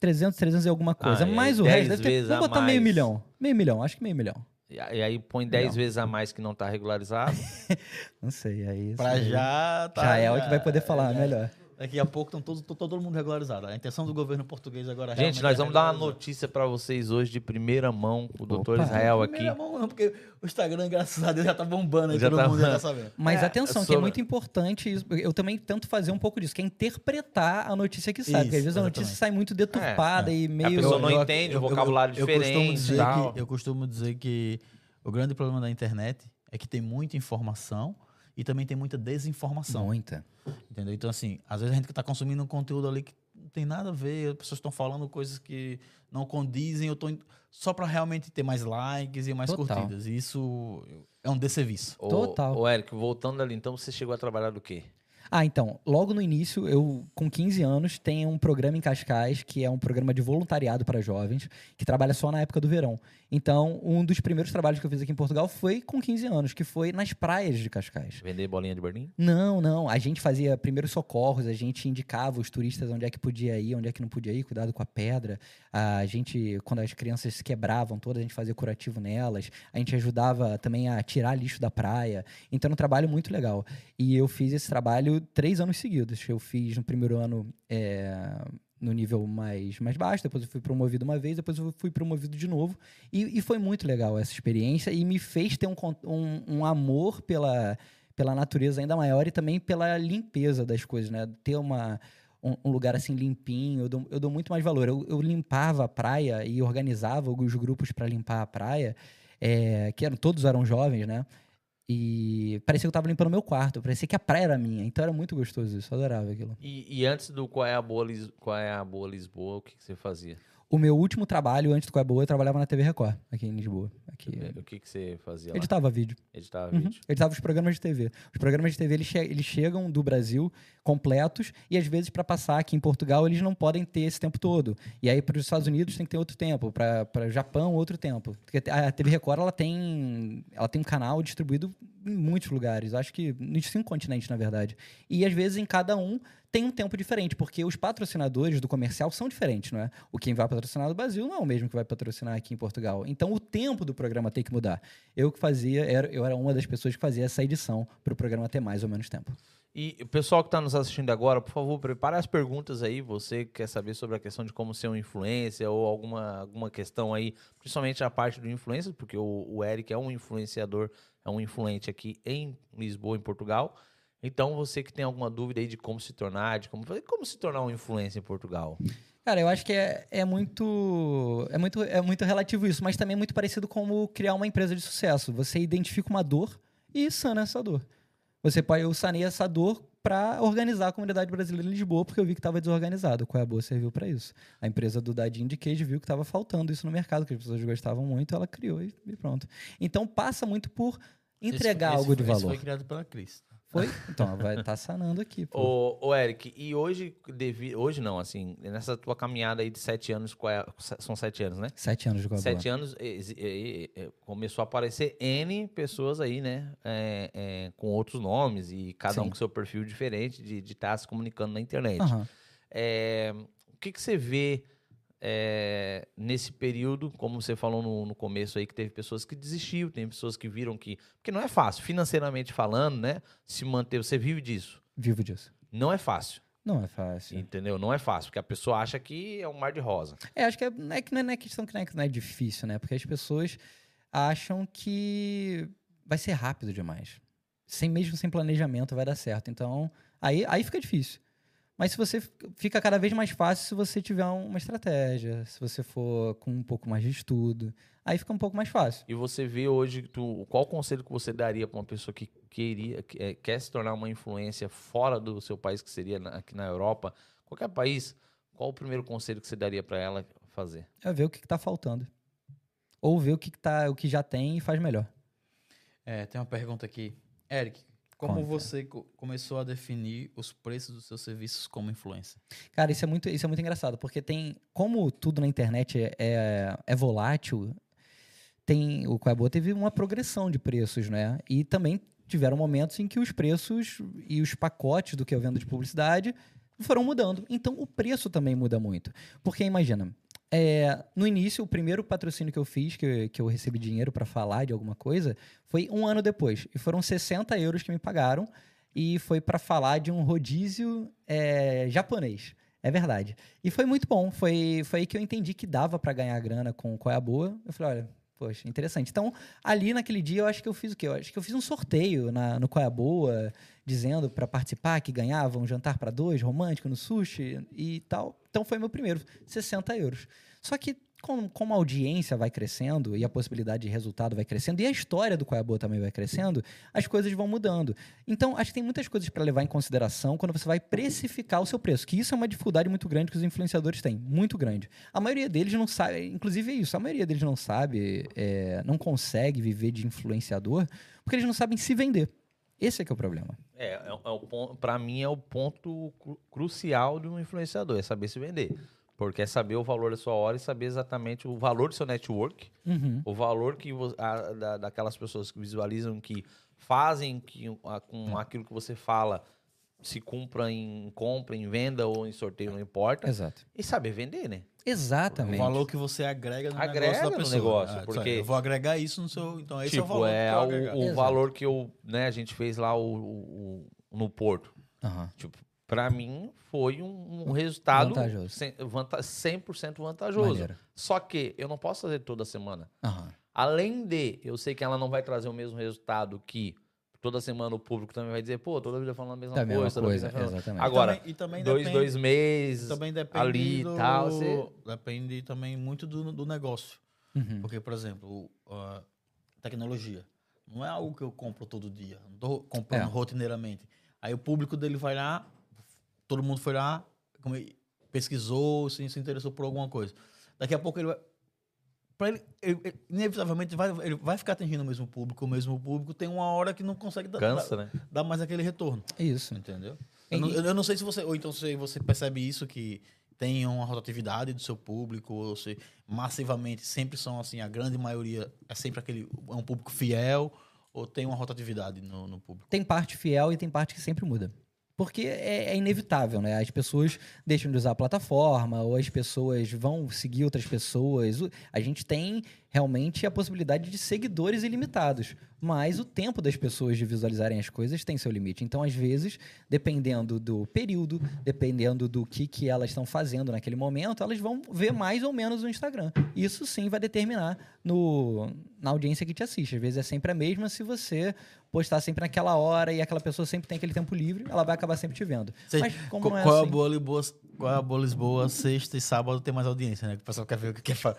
300, 300 e alguma coisa. Ah, é Mas o 10 resto deve ter. a botar meio mais. milhão. Meio milhão, acho que meio milhão. E aí põe 10 Não. vezes a mais que não tá regularizado. Não sei, aí. Pra já. Tá, Já é o que vai poder falar já- melhor. Daqui a pouco estão todos, tô todo mundo regularizado. A intenção do governo português agora Gente, nós é vamos dar uma notícia pra vocês hoje de primeira mão. O doutor Opa. Israel aqui. Primeira mão, não, porque o Instagram, graças a Deus, já tá bombando aí, Já todo tá- mundo já tá sabendo. Mas É, atenção, que é sobre- muito importante isso. Eu também tento fazer um pouco disso, que é interpretar a notícia que sai. porque às Isso, vezes a notícia exatamente. sai muito deturpada e meio. pessoa não entende o vocabulário eu diferente Costumo e dizer tal. que, eu costumo dizer que o grande problema da internet é que tem muita informação e também tem muita desinformação. Muita. Entendeu? Então, assim, às vezes a gente está consumindo um conteúdo ali que não tem nada a ver, as pessoas estão falando coisas que não condizem, eu tô in- só para realmente ter mais likes e mais Total. curtidas. E isso é um desserviço. Ô, Total. Ô, Eric, voltando ali, então você chegou a trabalhar do quê? Ah, então, logo no início, eu, com 15 anos, tenho um programa em Cascais, que é um programa de voluntariado para jovens, que trabalha só na época do verão. Então, um dos primeiros trabalhos que eu fiz aqui em Portugal foi com 15 anos, que foi nas praias de Cascais. Vender bolinha de Berlim? Não, não. A gente fazia primeiros socorros, a gente indicava os turistas onde é que podia ir, onde é que não podia ir, cuidado com a pedra. A gente, quando as crianças se quebravam todas, a gente fazia curativo nelas. A gente ajudava também a tirar lixo da praia. Então, era um trabalho muito legal. E eu fiz esse trabalho três anos seguidos. Eu fiz no primeiro ano é, no nível mais, mais baixo, depois eu fui promovido uma vez, depois eu fui promovido de novo. E, e foi muito legal essa experiência e me fez ter um, um, um amor pela, pela natureza ainda maior e também pela limpeza das coisas, né? Ter uma, um, um lugar assim limpinho, eu dou, eu dou muito mais valor. Eu, eu limpava a praia e organizava os grupos para limpar a praia, é, que eram, todos eram jovens, né? E parecia que eu tava limpando meu quarto, parecia que a praia era minha. Então era muito gostoso isso, adorava aquilo. E, e antes do Qual é a Boa, Lis- Qual é a Boa Lisboa, o que, que você fazia? O meu último trabalho antes do Qual é Boa, eu trabalhava na TV Record, aqui em Lisboa. Aqui, O que, que você fazia lá? editava vídeo. Editava Uhum. vídeo. Editava os programas de TV. Os programas de TV eles, che- eles chegam do Brasil completos e às vezes para passar aqui em Portugal eles não podem ter esse tempo todo. E aí para os Estados Unidos tem que ter outro tempo, para o Japão outro tempo. Porque a TV Record ela tem ela tem um canal distribuído em muitos lugares, acho que nos cinco continentes na verdade. E às vezes em cada um tem um tempo diferente, porque os patrocinadores do comercial são diferentes, não é? O quem vai patrocinar do Brasil não é o mesmo que vai patrocinar aqui em Portugal. Então o tempo do programa tem que mudar. Eu que fazia, era, eu era uma das pessoas que fazia essa edição para o programa ter mais ou menos tempo. E o pessoal que está nos assistindo agora, por favor, prepare as perguntas aí. Você que quer saber sobre a questão de como ser um influencer ou alguma, alguma questão aí, principalmente a parte do influencer, porque o, o Eric é um influenciador, é um influente aqui em Lisboa, em Portugal. Então, você que tem alguma dúvida aí de como se tornar, de como, como se tornar um influencer em Portugal. Cara, eu acho que é, é muito é muito é muito relativo isso, mas também é muito parecido como criar uma empresa de sucesso. Você identifica uma dor e sana essa dor. Você pode eu sanei essa dor para organizar a comunidade brasileira em Lisboa, porque eu vi que estava desorganizado. Qual é a boa serviu para isso? A empresa do Dadinho de Queijo viu que estava faltando isso no mercado, que as pessoas gostavam muito, ela criou e, pronto. Então passa muito por entregar Esse- algo esse de esse valor. foi criado pela Cris. Foi? Então, vai estar sanando aqui. Pô. Ô, ô, Eric, e hoje, devi, hoje não, assim, nessa tua caminhada aí de sete anos, qual é- são sete anos, né? Sete anos de Goiaba. Sete anos, exi- eh, eh, começou a aparecer N pessoas aí, né? É, é, com outros nomes e cada um Sim. com seu perfil diferente de estar se comunicando na internet. É, o que, que você vê é, nesse período, como você falou no, no começo aí, que teve pessoas que desistiram, tem pessoas que viram que. Porque não é fácil, financeiramente falando, né? Se manter, você vive disso. Vivo disso. Não é fácil, Não é fácil. entendeu? Não é fácil, porque a pessoa acha que é um mar de rosa. É, acho que é, não, é, que não é questão que não é, não é difícil, né? Porque as pessoas acham que vai ser rápido demais. Sem, mesmo sem planejamento vai dar certo. Então, aí, aí fica difícil. Mas se você fica cada vez mais fácil se você tiver uma estratégia, se você for com um pouco mais de estudo, aí fica um pouco mais fácil. E você vê hoje, tu, qual conselho que você daria para uma pessoa que queria, que, é, quer se tornar uma influência fora do seu país, que seria na- aqui na Europa, qualquer país, qual o primeiro conselho que você daria para ela fazer? É ver o que, está faltando. Ou ver o que, que tá, o que já tem e faz melhor. É, tem uma pergunta aqui. Eric, como Conta. você co- começou a definir os preços dos seus serviços como influencer? Cara, isso é muito, isso é muito engraçado, porque tem. Como tudo na internet é, é, é volátil, tem. O Coabo teve uma progressão de preços, né? E também tiveram momentos em que os preços e os pacotes do que eu vendo de publicidade foram mudando. Então o preço também muda muito. Porque imagina. É, no início, o primeiro patrocínio que eu fiz, que, que eu recebi dinheiro para falar de alguma coisa, foi um ano depois. E foram 60 euros que me pagaram. E foi para falar de um rodízio é, japonês. É verdade. E foi muito bom. Foi, foi aí que eu entendi que dava para ganhar grana com qual é a boa. Eu falei, olha, poxa, interessante. Então, ali naquele dia, eu acho que eu fiz o quê? Eu acho que eu fiz um sorteio na, no qual é boa, dizendo para participar que ganhava um jantar para dois, romântico, no sushi e tal. Então, foi meu primeiro, 60 euros. Só que, com- como a audiência vai crescendo e a possibilidade de resultado vai crescendo e a história do qual é boa também vai crescendo, as coisas vão mudando. Então, acho que tem muitas coisas para levar em consideração quando você vai precificar o seu preço, que isso é uma dificuldade muito grande que os influenciadores têm, muito grande. A maioria deles não sabe, inclusive é isso, a maioria deles não sabe, é, não consegue viver de influenciador, porque eles não sabem se vender. Esse é que é o problema. É, é, é para mim é o ponto cru- crucial de um influenciador, é saber se vender. Porque é saber o valor da sua hora e saber exatamente o valor do seu network, Uhum. o valor que a- da- daquelas pessoas que visualizam, que fazem que a- com aquilo que você fala se cumpra em compra, em venda ou em sorteio, não importa. Exato. E saber vender, né? Exatamente. O valor que você agrega no Agrega negócio da no pessoa. negócio, Ah, porque- Eu vou agregar isso no seu... Então, esse é o tipo, valor é, que eu vou o, o valor que eu, né, a gente fez lá o, o- o- no Porto. Aham. Tipo, pra mim foi um, um resultado Vantajoso. cem- vanta- 100% vantajoso. Maneiro. Só que eu não posso fazer toda semana. Aham. Além de, eu sei que ela não vai trazer o mesmo resultado que toda semana o público também vai dizer, pô, toda vida falando a mesma Da mesma coisa. toda coisa, vida falando- exatamente. Agora, E também, e também dois, depende, dois meses, também depende ali e do, tal, você- Depende também muito do, do negócio. Uhum. Porque, por exemplo, a tecnologia não é algo que eu compro todo dia. Não estou comprando É. rotineiramente. Aí o público dele vai lá, todo mundo foi lá, ele pesquisou, se, se interessou por alguma coisa. Daqui a pouco ele vai. Pra ele, ele- ele- inevitavelmente, vai, ele vai ficar atingindo o mesmo público. O mesmo público tem uma hora que não consegue dar, cansa, dar, né? dar mais aquele retorno. Isso. Entendeu? Eu não, eu não sei se você. Ou então se você percebe isso, que tem uma rotatividade do seu público, ou se massivamente sempre são assim, a grande maioria é sempre aquele. É um público fiel, ou tem uma rotatividade no, no público. Tem parte fiel e tem parte que sempre muda. Porque é, é inevitável, né? As pessoas deixam de usar a plataforma, ou as pessoas vão seguir outras pessoas. A gente tem realmente a possibilidade de seguidores ilimitados. Mas o tempo das pessoas de visualizarem as coisas tem seu limite. Então, às vezes, dependendo do período, dependendo do que, que elas estão fazendo naquele momento, elas vão ver mais ou menos o Instagram. Isso sim vai determinar no, na audiência que te assiste. Às vezes é sempre a mesma se você postar sempre naquela hora e aquela pessoa sempre tem aquele tempo livre, ela vai acabar sempre te vendo. Mas como Qual, é qual é a assim... boa? Qual é a boa Lisboa? Sexta e sábado tem mais audiência, né? Que o pessoal quer ver o que quer falar.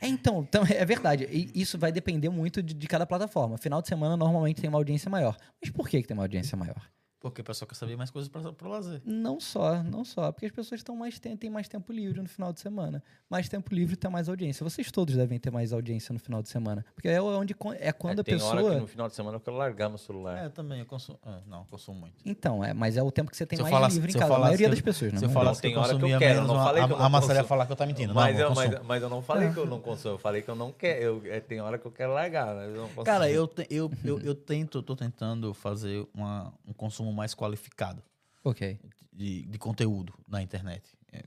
É, então, então, é verdade. E isso vai depender muito de, de cada plataforma. Final de semana normalmente tem uma audiência maior. Mas por que, que tem uma audiência maior? Porque o pessoal quer saber mais coisas para o lazer. Não só, não só. Porque as pessoas estão mais, têm, têm mais tempo livre no final de semana. Mais tempo livre tem mais audiência. Vocês todos devem ter mais audiência no final de semana. Porque é onde co- é quando É, a tem hora que pessoa. no final de semana eu quero largar meu celular. É, também, eu consumo. é, não, eu consumo muito. Então, é, mas é o tempo que você tem eu mais falasse- livre em eu casa. A maioria eu- das pessoas, né? Se eu falasse tem que eu hora que eu quero, menos, não a- falei que eu a, não a Marcela ia falar que eu tá mentindo. Mas, não, eu, mas, mas eu não falei que eu não consumo, eu falei que eu não quero. Eu, é, tem hora que eu quero largar, mas eu não consumo. Cara, eu, te- eu, eu, eu tento, tô tentando fazer uma, um consumo mais qualificado Ok. de, de conteúdo na internet. É,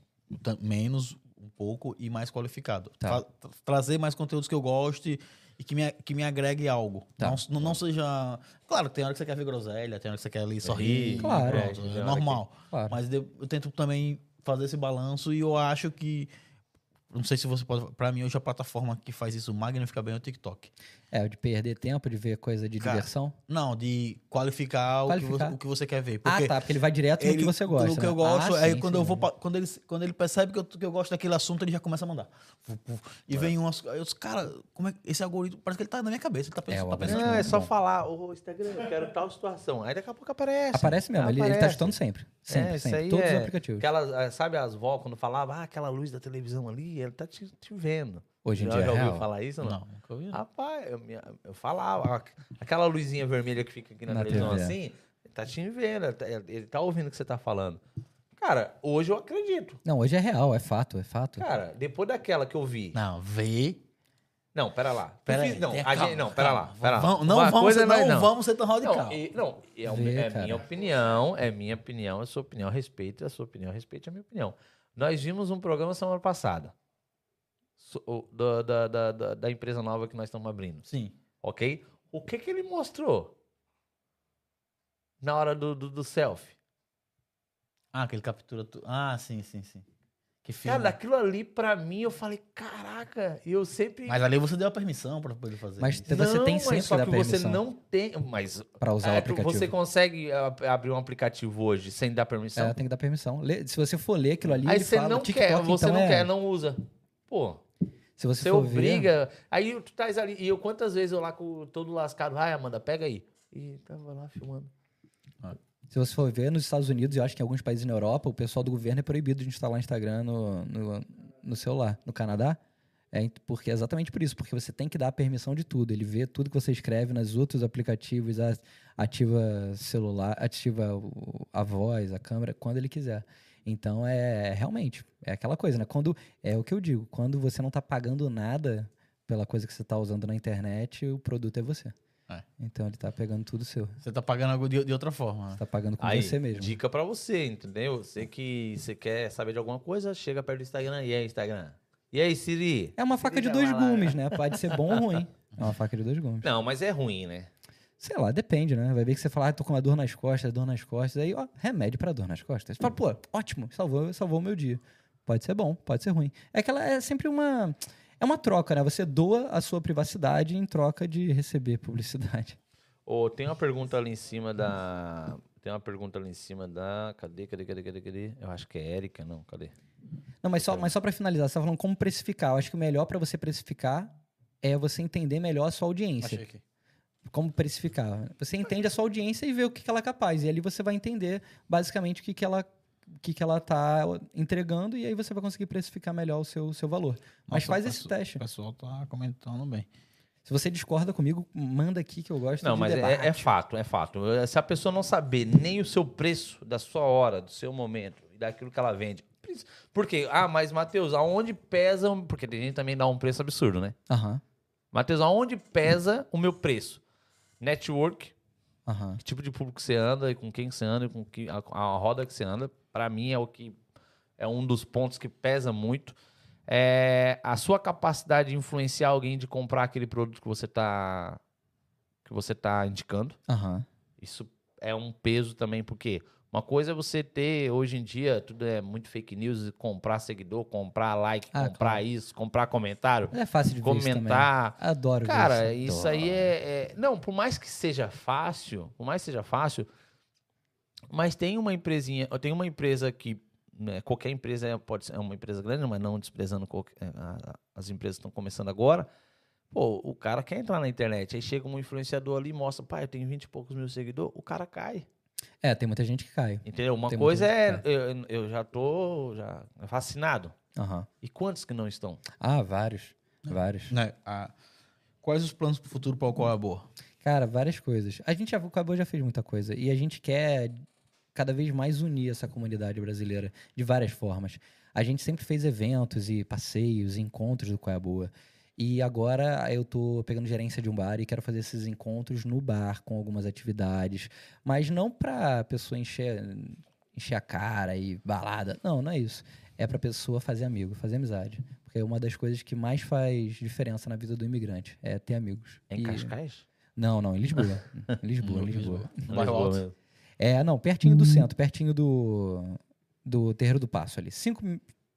menos, um pouco e mais qualificado. Tá. Tra- trazer mais conteúdos que eu goste e que me, que me agregue algo. Tá. Não, não, seja. Claro, tem hora que você quer ver groselha, tem hora que você quer ali sorrir. Claro. pronto, É, é normal. Claro. Mas eu, eu tento também fazer esse balanço e eu acho que. Não sei se você pode. Pra mim, hoje a plataforma que faz isso magnifica bem é o TikTok. É, de perder tempo, de ver coisa de Cara, diversão. Não, de qualificar, O, que Qualificar. você, o que você quer ver. Ah, tá, porque ele vai direto no que você gosta. O que né? eu gosto, Ah, aí sim, quando sim. eu vou pa- quando ele, quando ele percebe que eu, que eu gosto daquele assunto, ele já começa a mandar. E vem umas. Eu disse, cara, como é que esse algoritmo. Parece que ele tá na minha cabeça. Ele tá pensando. o tá pensando Não, é muito só bom. falar, ô Instagram, eu quero tal situação. Aí daqui a pouco aparece. Aparece mesmo, ele, ele tá Aparece. chutando sempre. Sempre, É, sempre. aí Todos é os aplicativos. Aquela, ah, sabe as vó quando falava, ah, aquela luz da televisão ali, ele tá te, te vendo. Hoje em já, dia já é ouviu real. falar isso ou não? Não, nunca ouvi. Rapaz, eu, me- eu falava, aquela luzinha vermelha que fica aqui na, Na televisão TV. assim, ele tá te vendo, ele tá, ele tá ouvindo o que você tá falando. Cara, hoje eu acredito. Não, hoje é real, é fato, é fato. Cara, depois daquela que eu vi. Não, vê. Não, pera lá. Pera Eu aí, não, gente- não, pera calma. lá. Pera lá. Não Uma vamos coisa ser- nós não vamos ser tão radical. Não, e- não, é, Vê, é cara. minha opinião, é minha opinião, é sua opinião, respeito a sua opinião, respeite a minha opinião. Nós vimos um programa semana passada da, da, da, da- empresa nova que nós estamos abrindo, Sim. ok? O que que ele mostrou na hora do, do, do selfie? Ah, aquele captura. Tu... Ah, sim, sim, sim. Que filme. Cara, daquilo ali pra mim, eu falei, caraca, e eu sempre... Mas ali você deu a permissão pra ele fazer. Mas isso. te- você Não, tem mas sempre só da que você permissão não tem, mas pra usar o É, aplicativo. Você consegue abrir um aplicativo hoje sem dar permissão? É, tem que dar permissão. Se você for ler aquilo ali, Aí ele você fala, não TikTok, quer, você então não é- quer, não usa. Pô, Se você, você for ver- obriga. Aí tu traz ali. E eu quantas vezes eu lá com todo lascado, vai, Amanda, pega aí. E tava lá filmando. Se você for ver nos Estados Unidos, e eu acho que em alguns países na Europa, o pessoal do governo é proibido de instalar Instagram no, no, no celular. No Canadá, é porque é exatamente por isso, porque você tem que dar a permissão de tudo. Ele vê tudo que você escreve nos outros aplicativos, ativa celular, ativa a voz, a câmera, quando ele quiser. Então é realmente, é aquela coisa, né? Quando é o que eu digo, quando você não tá pagando nada pela coisa que você tá usando na internet, o produto é você. É. Então ele tá pegando tudo seu. Você tá pagando algo de, de outra forma. né? Você tá pagando com Aí, você mesmo. dica pra você, entendeu? Você que você quer saber de alguma coisa, chega perto do Instagram. E aí, Instagram? E aí, Siri? É uma faca de Liga dois gumes, né? Pode ser bom ou ruim. É uma faca de dois gumes. Não, mas é ruim, né? Sei lá, depende, né? Vai ver que você fala, ah, tô com uma dor nas costas, dor nas costas. Aí, ó, remédio pra dor nas costas. Você fala, pô, ótimo, salvou, salvou o meu dia. Pode ser bom, pode ser ruim. É aquela, é sempre uma. É uma troca, né? Você doa a sua privacidade em troca de receber publicidade. Ô, tem uma pergunta ali em cima da. Tem uma pergunta ali em cima da. Cadê, cadê, cadê, cadê, cadê? Eu acho que é Érica, não, cadê? Não, mas só, mas só para finalizar, você tá falando como precificar. Eu acho que o melhor para você precificar é você entender melhor a sua audiência. Achei aqui. Como precificar. Você entende a sua audiência e vê o que, que ela é capaz. E ali você vai entender basicamente o que, que ela o que, que ela tá entregando e aí você vai conseguir precificar melhor o seu, seu valor. Mas Nossa, faz o esse pessoal- teste. O pessoal tá comentando bem. Se você discorda comigo, manda aqui que eu gosto Não, de mas é, é fato, é fato. Se a pessoa não saber nem o seu preço da sua hora, do seu momento e daquilo que ela vende. Por quê? Ah, mas, Matheus, aonde pesa. Porque tem gente que também dá um preço absurdo, né? Aham, Matheus, aonde pesa o meu preço? Network, aham. que tipo de público você anda, e com quem você anda, e com que, a, a roda que você anda. Pra mim é o que é um dos pontos que pesa muito. É a sua capacidade de influenciar alguém de comprar aquele produto que você tá que você tá indicando. Aham. Isso é um peso também, porque uma coisa é você ter, hoje em dia, tudo é muito fake news, comprar seguidor, comprar like, Ah, comprar claro. isso, comprar comentário, É fácil de ver isso comentar. Adoro ver Cara, isso. isso aí é, é- Não, por mais que seja fácil, por mais que seja fácil, mas tem uma empresinha, tem uma empresa que. né, qualquer empresa é- pode ser é uma empresa grande, mas não desprezando qualquer- é, as empresas que estão começando agora. Pô, o cara quer entrar na internet, aí chega um influenciador ali e mostra, pai, eu tenho 20 e poucos mil seguidores, o cara cai. É, tem muita gente que cai. Entendeu? Uma Tem coisa é. Eu, eu já tô já fascinado. Aham. E quantos que não estão? Ah, vários. Vários. Né? Ah, quais os planos pro futuro para o qual é boa? Cara, várias coisas. A gente já, o Cabo já fez muita coisa. E a gente quer cada vez mais unir essa comunidade brasileira de várias formas. A gente sempre fez eventos e passeios, e encontros do Qual é a Boa. E agora eu tô pegando gerência de um bar e quero fazer esses encontros no bar com algumas atividades. Mas não pra pessoa encher, encher a cara e balada. Não, não é isso. é pra pessoa fazer amigo, fazer amizade. Porque é uma das coisas que mais faz diferença na vida do imigrante, é ter amigos. É em E- Cascais? Não, não, em Lisboa. Em Lisboa, Lisboa. Lisboa. Não, Bairro Alto. É, não, pertinho do centro, pertinho do, do Terreiro do Passo ali. Cinco,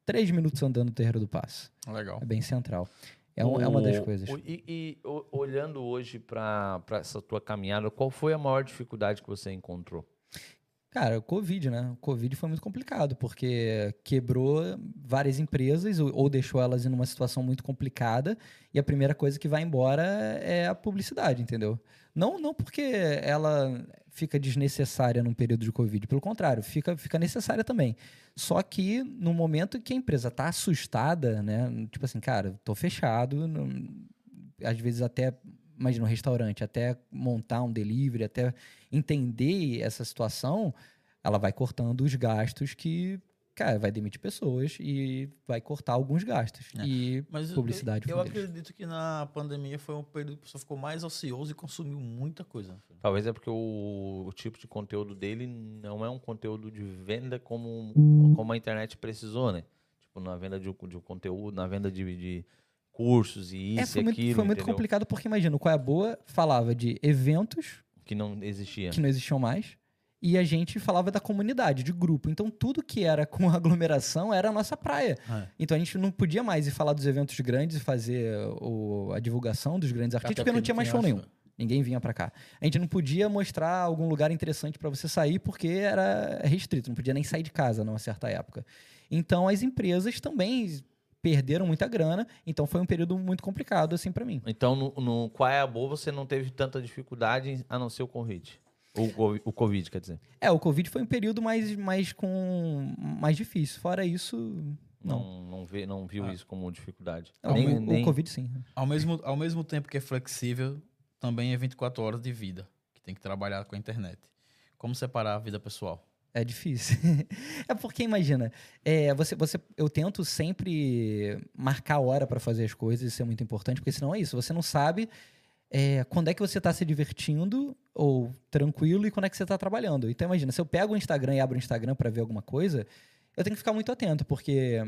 três minutos andando do Terreiro do Passo. Legal. É bem central. É, um- é uma das O- coisas. o- e e, o- olhando hoje para essa tua caminhada, qual foi a maior dificuldade que você encontrou? Cara, o Covid, né? O Covid foi muito complicado, porque quebrou várias empresas ou, ou deixou elas em uma situação muito complicada, e a primeira coisa que vai embora é a publicidade, entendeu? Não, não porque ela fica desnecessária num período de Covid, pelo contrário, fica, fica necessária também. Só que no momento que a empresa tá assustada, né? Tipo assim, cara, tô fechado, não- às vezes até, imagina, um restaurante, até montar um delivery, até entender essa situação, ela vai cortando os gastos que, cara, vai demitir pessoas e vai cortar alguns gastos. É. E Mas publicidade eu, eu acredito que na pandemia foi um período que a pessoa ficou mais ocioso e consumiu muita coisa. Talvez é porque o, o tipo de conteúdo dele não é um conteúdo de venda como, como a internet precisou, né? Tipo, na venda de, de conteúdo, na venda de, de cursos e É, isso foi e muito, aquilo, foi muito entendeu? complicado porque, imagina, o Qual é a Boa falava de eventos Que não existia. que não existiam mais e a gente falava da comunidade, de grupo. Então, tudo que era com aglomeração era a nossa praia. É. Então, a gente não podia mais ir falar dos eventos grandes e fazer o- a divulgação dos grandes artistas, Até porque não tinha mais show nenhum. Ninguém vinha pra cá. A gente não podia mostrar algum lugar interessante pra você sair porque era restrito, não podia nem sair de casa numa certa época. Então as empresas também perderam muita grana, então foi um período muito complicado assim pra mim. Então, no, no Qual é a Boa, você não teve tanta dificuldade a não ser o Covid. O, o Covid, quer dizer. É, o Covid foi um período mais, mais com mais difícil. Fora isso, não. Não, não, vê, não viu Ah. isso como dificuldade. Não, nem, o, nem- o Covid sim. Ao mesmo, ao mesmo tempo que é flexível, também é 24 horas de vida, que tem que trabalhar com a internet. Como separar a vida pessoal? É difícil. é porque, imagina, é, você, você, eu tento sempre marcar a hora para fazer as coisas, isso é muito importante, porque senão é isso, você não sabe é, quando é que você está se divertindo ou tranquilo e quando é que você está trabalhando. Então, imagina, se eu pego o Instagram e abro o Instagram para ver alguma coisa, eu tenho que ficar muito atento, porque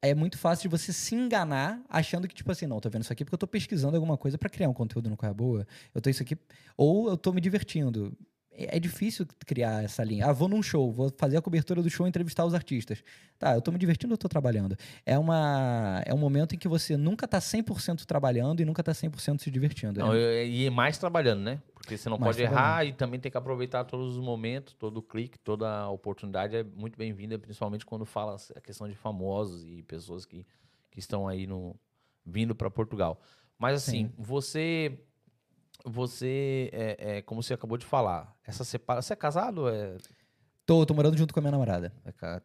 é muito fácil de você se enganar achando que, tipo assim, não, tô vendo isso aqui porque eu tô pesquisando alguma coisa para criar um conteúdo no Qual é Boa. Eu tô isso aqui. Ou eu tô me divertindo. É é difícil criar essa linha. Ah, vou num show, vou fazer a cobertura do show e entrevistar os artistas. Tá, eu tô me divertindo ou tô trabalhando? É, uma, é um momento em que você nunca tá 100% trabalhando e nunca tá 100% se divertindo. Não, É- eu- e mais trabalhando, né? Porque você não Mais pode errar e também tem que aproveitar todos os momentos, todo clique, toda oportunidade é muito bem-vinda, principalmente quando fala a questão de famosos e pessoas que, que estão aí no vindo para Portugal. Mas assim, Sim. você você é, é, como você acabou de falar, essa separa, você é casado? É, Tô, tô morando junto com a minha namorada.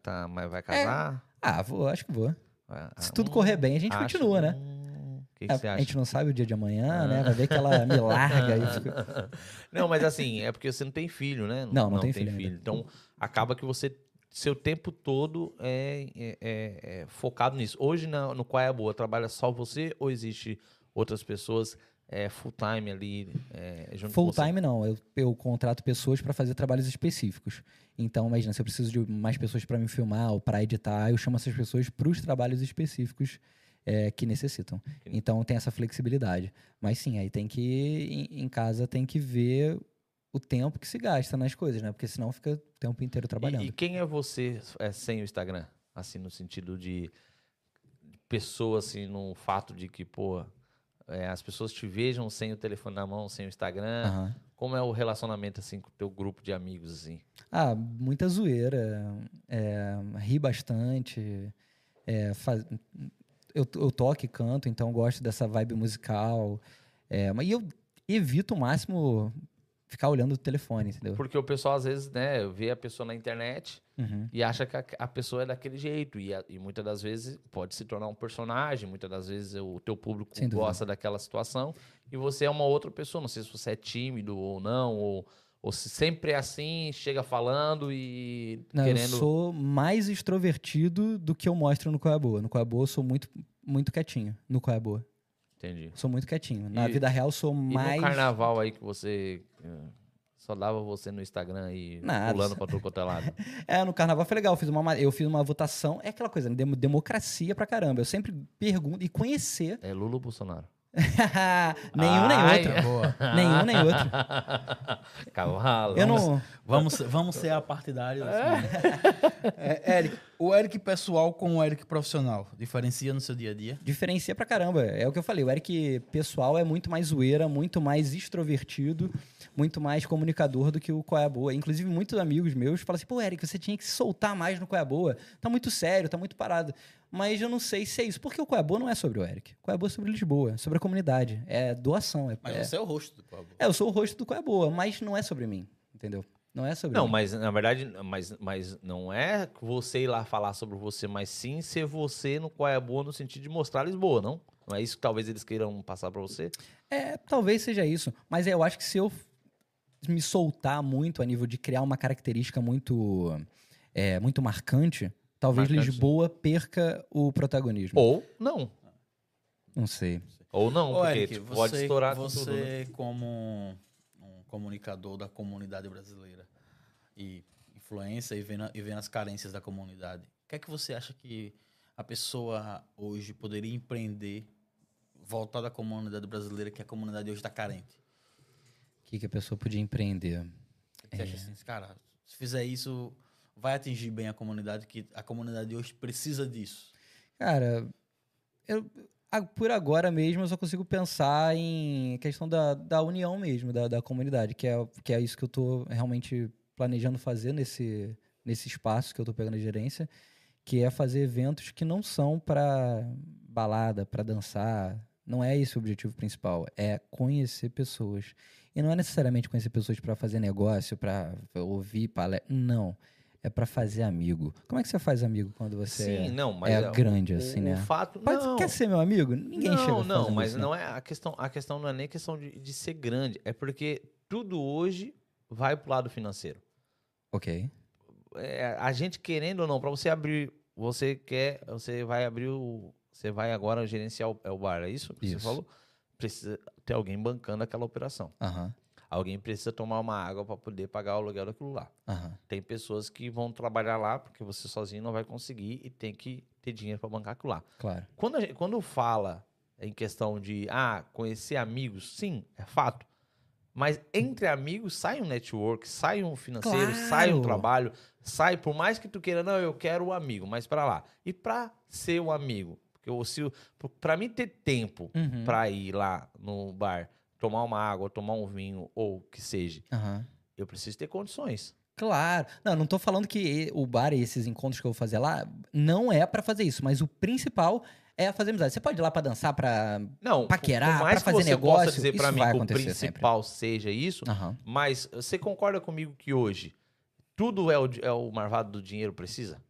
tá, mas vai casar? Ah, vou, acho que vou. Vai- Se ah, tudo correr bem, a gente acho- continua, né? O que, que É, a acha? gente não sabe o dia de amanhã, né? Vai ver que ela me larga e fica... Não, mas assim, é porque você não tem filho, né? Não, não tenho filho ainda. Então, acaba que você, seu tempo todo é, é- é- é focado nisso. Hoje, na- no Qual é a Boa, trabalha só você ou existe outras pessoas é, full time ali é, Full time não, eu, eu contrato pessoas para fazer trabalhos específicos. Então, imagina, se eu preciso de mais pessoas para me filmar ou para editar, eu chamo essas pessoas para os trabalhos específicos é, que necessitam. Então, tem essa flexibilidade. Mas sim, aí tem que, em, em casa, tem que ver o tempo que se gasta nas coisas, né? Porque senão fica o tempo inteiro trabalhando. E, e quem é você é, sem o Instagram? Assim, no sentido de pessoa, assim, no fato de que, pô, é, as pessoas te vejam sem o telefone na mão, sem o Instagram. Aham. Como é o relacionamento, assim, com o teu grupo de amigos, assim? Ah, muita zoeira, é, ri bastante, é, faz- eu, eu toco e canto, então gosto dessa vibe musical, é, mas e eu evito o máximo ficar olhando o telefone, entendeu? Porque o pessoal, às vezes, né, vê a pessoa na internet Uhum. e acha que a, a pessoa é daquele jeito. E, a- e muitas das vezes pode se tornar um personagem, muitas das vezes o teu público gosta daquela situação e você é uma outra pessoa. Não sei se você é tímido ou não, ou, ou se sempre é assim, chega falando e Não, querendo. eu sou mais extrovertido do que eu mostro no Qual é Boa. No Qual é Boa eu sou muito, muito quietinho, no Qual é Boa. Entendi. Sou muito quietinho. Na E- vida real sou E mais... no carnaval aí que você. eh, Só dava você no Instagram e Nada. pulando pra tudo quanto é lado. É, no carnaval foi legal. Eu fiz uma, ma- eu fiz uma votação. É aquela coisa, né? Demo- democracia pra caramba. Eu sempre pergunto e conhecer. É Lula ou Bolsonaro? nenhum nem Ai. outro. Boa. Nenhum nem outro. Cavalo. Eu não. Vamos, ser- vamos ser a partidária. É, Eric, o Eric pessoal com o Eric profissional, diferencia no seu dia a dia? Diferencia pra caramba. É o que eu falei. O Eric pessoal é muito mais zoeira, muito mais extrovertido, muito mais comunicador do que o Qual é a Boa. Inclusive, muitos amigos meus falam assim: pô, Eric, você tinha que se soltar mais no Qual é a Boa. Tá muito sério, tá muito parado. Mas eu não sei se é isso. Porque o Qual é a Boa não é sobre o Eric. O Qual é a Boa é sobre Lisboa, sobre a comunidade. É doação. É, Mas é, você é o rosto do Pablo. é, eu sou o rosto do Qual é a Boa, mas não é sobre mim. Entendeu? Não é sobre Não, mim. mas na verdade, mas, mas não é você ir lá falar sobre você, mas sim ser você no qual é boa no sentido de mostrar Lisboa, não? Não é isso que talvez eles queiram passar pra você? É, talvez seja isso. Mas eu acho que se eu me soltar muito a nível de criar uma característica muito, é, muito marcante, talvez Marcante. Lisboa perca o protagonismo. Ou não. Não sei. Ou não, Ô, porque Eric, tipo, você, pode estourar com você tudo. né? como um, um comunicador da comunidade brasileira e influência e vendo, e vendo as carências da comunidade, o que é que você acha que a pessoa hoje poderia empreender voltada à comunidade brasileira, que a comunidade hoje está carente? O que, que a pessoa podia empreender? Que Você acha assim, cara, se fizer isso, vai atingir bem a comunidade, que a comunidade hoje precisa disso. Cara, eu, por agora mesmo eu só consigo pensar em questão da, da união mesmo, da, da comunidade, que é, que é isso que eu tô realmente planejando fazer nesse, nesse espaço que eu tô pegando a gerência, que é fazer eventos que não são para balada, para dançar. Não é esse o objetivo principal, é conhecer pessoas. E não é necessariamente conhecer pessoas para fazer negócio, para ouvir palestra. Não. É para fazer amigo. Como é que você faz amigo quando você Sim, é, não, é o- grande, o, assim, o né? fato, Pode, não. Quer ser meu amigo? Ninguém não, chega não, mas isso, né? não é a questão. A questão não é nem questão de, de ser grande, é porque tudo hoje vai pro lado financeiro. Ok. É, a gente querendo ou não, para você abrir, você quer, você vai abrir o, você vai agora gerenciar o, é o bar, é isso que Isso. você falou? Precisa ter alguém bancando aquela operação. Aham. Alguém precisa tomar uma água para poder pagar o aluguel daquilo lá. Aham. Tem pessoas que vão trabalhar lá porque você sozinho não vai conseguir e tem que ter dinheiro para bancar aquilo lá. Claro. Quando, gente- quando fala em questão de ah, conhecer amigos, sim, é fato. Mas entre amigos sai um network, sai um financeiro, Claro. sai um trabalho, sai, por mais que tu queira, não, eu quero o amigo, mas para lá. E para ser um amigo, eu, se, para mim ter tempo Uhum. para ir lá no bar, tomar uma água, tomar um vinho ou o que seja, Aham. eu preciso ter condições. Claro. Não, não tô falando que o bar e esses encontros que eu vou fazer lá não é pra fazer isso, mas o principal é fazer amizade. Você pode ir lá pra dançar, por- Paquerar, que fazer você possa negócio, dizer para mim vai que o acontecer sempre. principal seja isso, Aham. Mas você concorda comigo que hoje tudo é o, é o marvado do dinheiro precisa?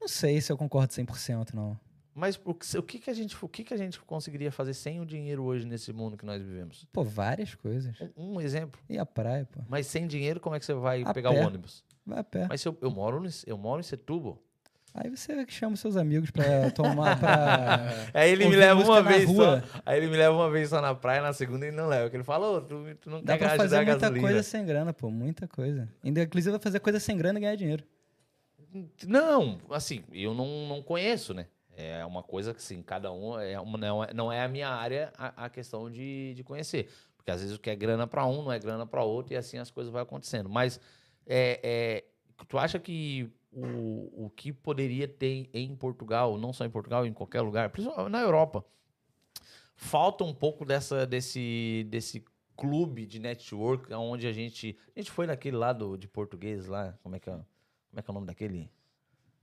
Não sei se eu concordo 100%, não. Mas o que, o que que a gente, o que que a gente conseguiria fazer sem o dinheiro hoje nesse mundo que nós vivemos? Pô, várias coisas. Um, um exemplo. E a praia, pô? Mas sem dinheiro, como é que você vai A pegar pé. o ônibus? Vai a pé. Mas se eu, eu moro eu moro em Setúbal. Aí você chama os seus amigos pra tomar, pra... Aí ele me leva uma vez rua. só. Aí ele me leva uma vez só na praia, na segunda ele não leva. Porque ele fala, ô, tu, tu não Dá quer pra fazer muita gasolina. coisa sem grana, pô. Muita coisa. Ainda, inclusive, vai fazer coisa sem grana e ganhar dinheiro. Não, assim, eu não, não conheço, né? É uma coisa que, assim, cada um. É uma, não, é, não é a minha área a, a questão de, de conhecer. Porque às vezes o que é grana para um não é grana para outro e assim as coisas vão acontecendo. Mas é, é, tu acha que o, o que poderia ter em Portugal, não só em Portugal, em qualquer lugar, principalmente na Europa, falta um pouco dessa, desse, desse clube de network onde a gente. A gente foi naquele lado de português lá, como é que é, como é, que é o nome daquele?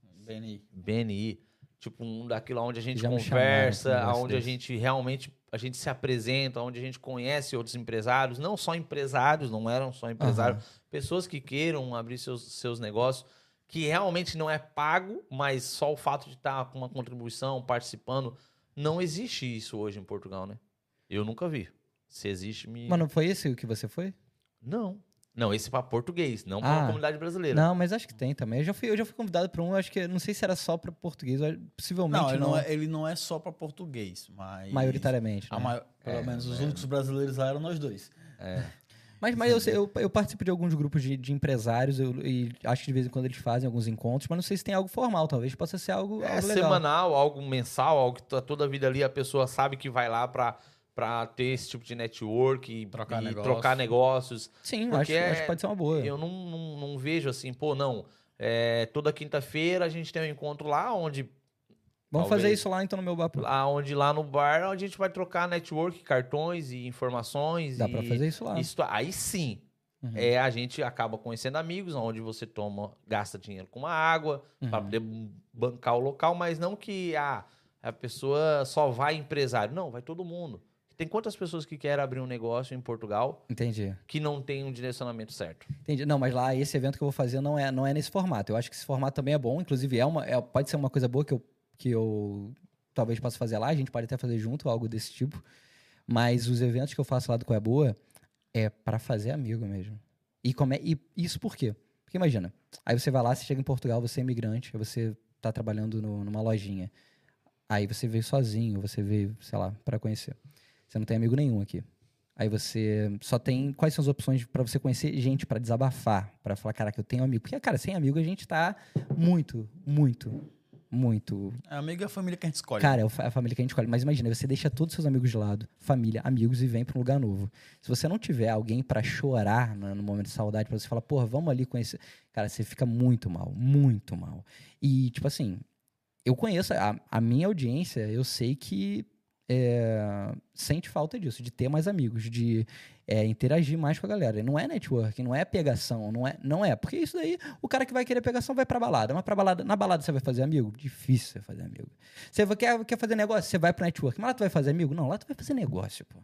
BNI. BNI, tipo um daquilo onde a gente Já chamaram conversa, negócio onde a gente realmente a gente se apresenta, onde a gente conhece outros empresários, não só empresários, não eram só empresários, pessoas que queiram abrir seus, seus negócios, que realmente não é pago, mas só o fato de estar com uma contribuição, participando, não existe isso hoje em Portugal, né? Eu nunca vi. Se existe, me. Mas não foi esse o que você foi? Não. Não, esse para português, não para Ah. a comunidade brasileira. Não, mas acho que tem também. Eu já fui, eu já fui convidado pra um, acho que não sei se era só pra português, possivelmente Não, não, ele não, é, ele não é só para português, mas. maioritariamente. A né? mai- pelo É, menos os é. únicos brasileiros lá eram nós dois. É. Mas, mas eu, eu, eu participo de alguns grupos de, de empresários eu- e acho que de vez em quando eles fazem alguns encontros, mas não sei se tem algo formal, talvez possa ser algo, É algo legal. semanal, algo mensal, algo que tá toda a vida ali a pessoa sabe que vai lá pra, pra ter esse tipo de network e Trocar e negócio. trocar negócios. Sim, acho, é- acho que pode ser uma boa. Eu não, não, não vejo assim, pô, não. é, toda quinta-feira a gente tem um encontro lá onde Vamos talvez. fazer isso lá então no meu bar. lá onde lá no bar a gente vai trocar network, cartões e informações. Dá pra fazer isso lá. isso- aí sim, Uhum. é, a gente acaba conhecendo amigos, onde você toma, gasta dinheiro com uma água para Uhum. poder bancar o local, mas não que ah, a pessoa só vai empresário. Não, vai todo mundo. Tem quantas pessoas que querem abrir um negócio em Portugal Entendi. que não tem um direcionamento certo? Entendi. Não, mas lá esse evento que eu vou fazer não é, não é nesse formato. Eu acho que esse formato também é bom. Inclusive, é uma, é- pode ser uma coisa boa que eu, que eu talvez possa fazer lá. A gente pode até fazer junto, algo desse tipo. Mas os eventos que eu faço lá do Qual é Boa é para fazer amigo mesmo. E, como é, e isso por quê? Porque imagina, aí você vai lá, você chega em Portugal, você é imigrante, aí você tá trabalhando no- numa lojinha. Aí você veio sozinho, você veio, sei lá, para conhecer. Você não tem amigo nenhum aqui. Aí você só tem. Quais são as opções para você conhecer gente, para desabafar, para falar, caraca, eu tenho amigo. Porque, cara, sem amigo a gente tá muito, muito, muito. É amigo e a família que a gente escolhe. Cara, é fa- a família que a gente escolhe. Mas imagina, você deixa todos os seus amigos de lado, família, amigos, e vem para um lugar novo. Se você não tiver alguém para chorar no, no momento de saudade, para você falar, porra, vamos ali conhecer. Cara, você fica muito mal, muito mal. E, tipo assim, eu conheço a, a minha audiência, eu sei que é, sente falta disso, de ter mais amigos, de é, interagir mais com a galera. Não é networking, não é pegação, não é, não é. Porque isso daí, o cara que vai querer pegação vai pra balada. Mas pra balada, na balada você vai fazer amigo? Difícil você fazer amigo. Você quer, quer fazer negócio? Você vai pro networking. Mas lá tu vai fazer amigo? Não, lá tu vai fazer negócio, pô.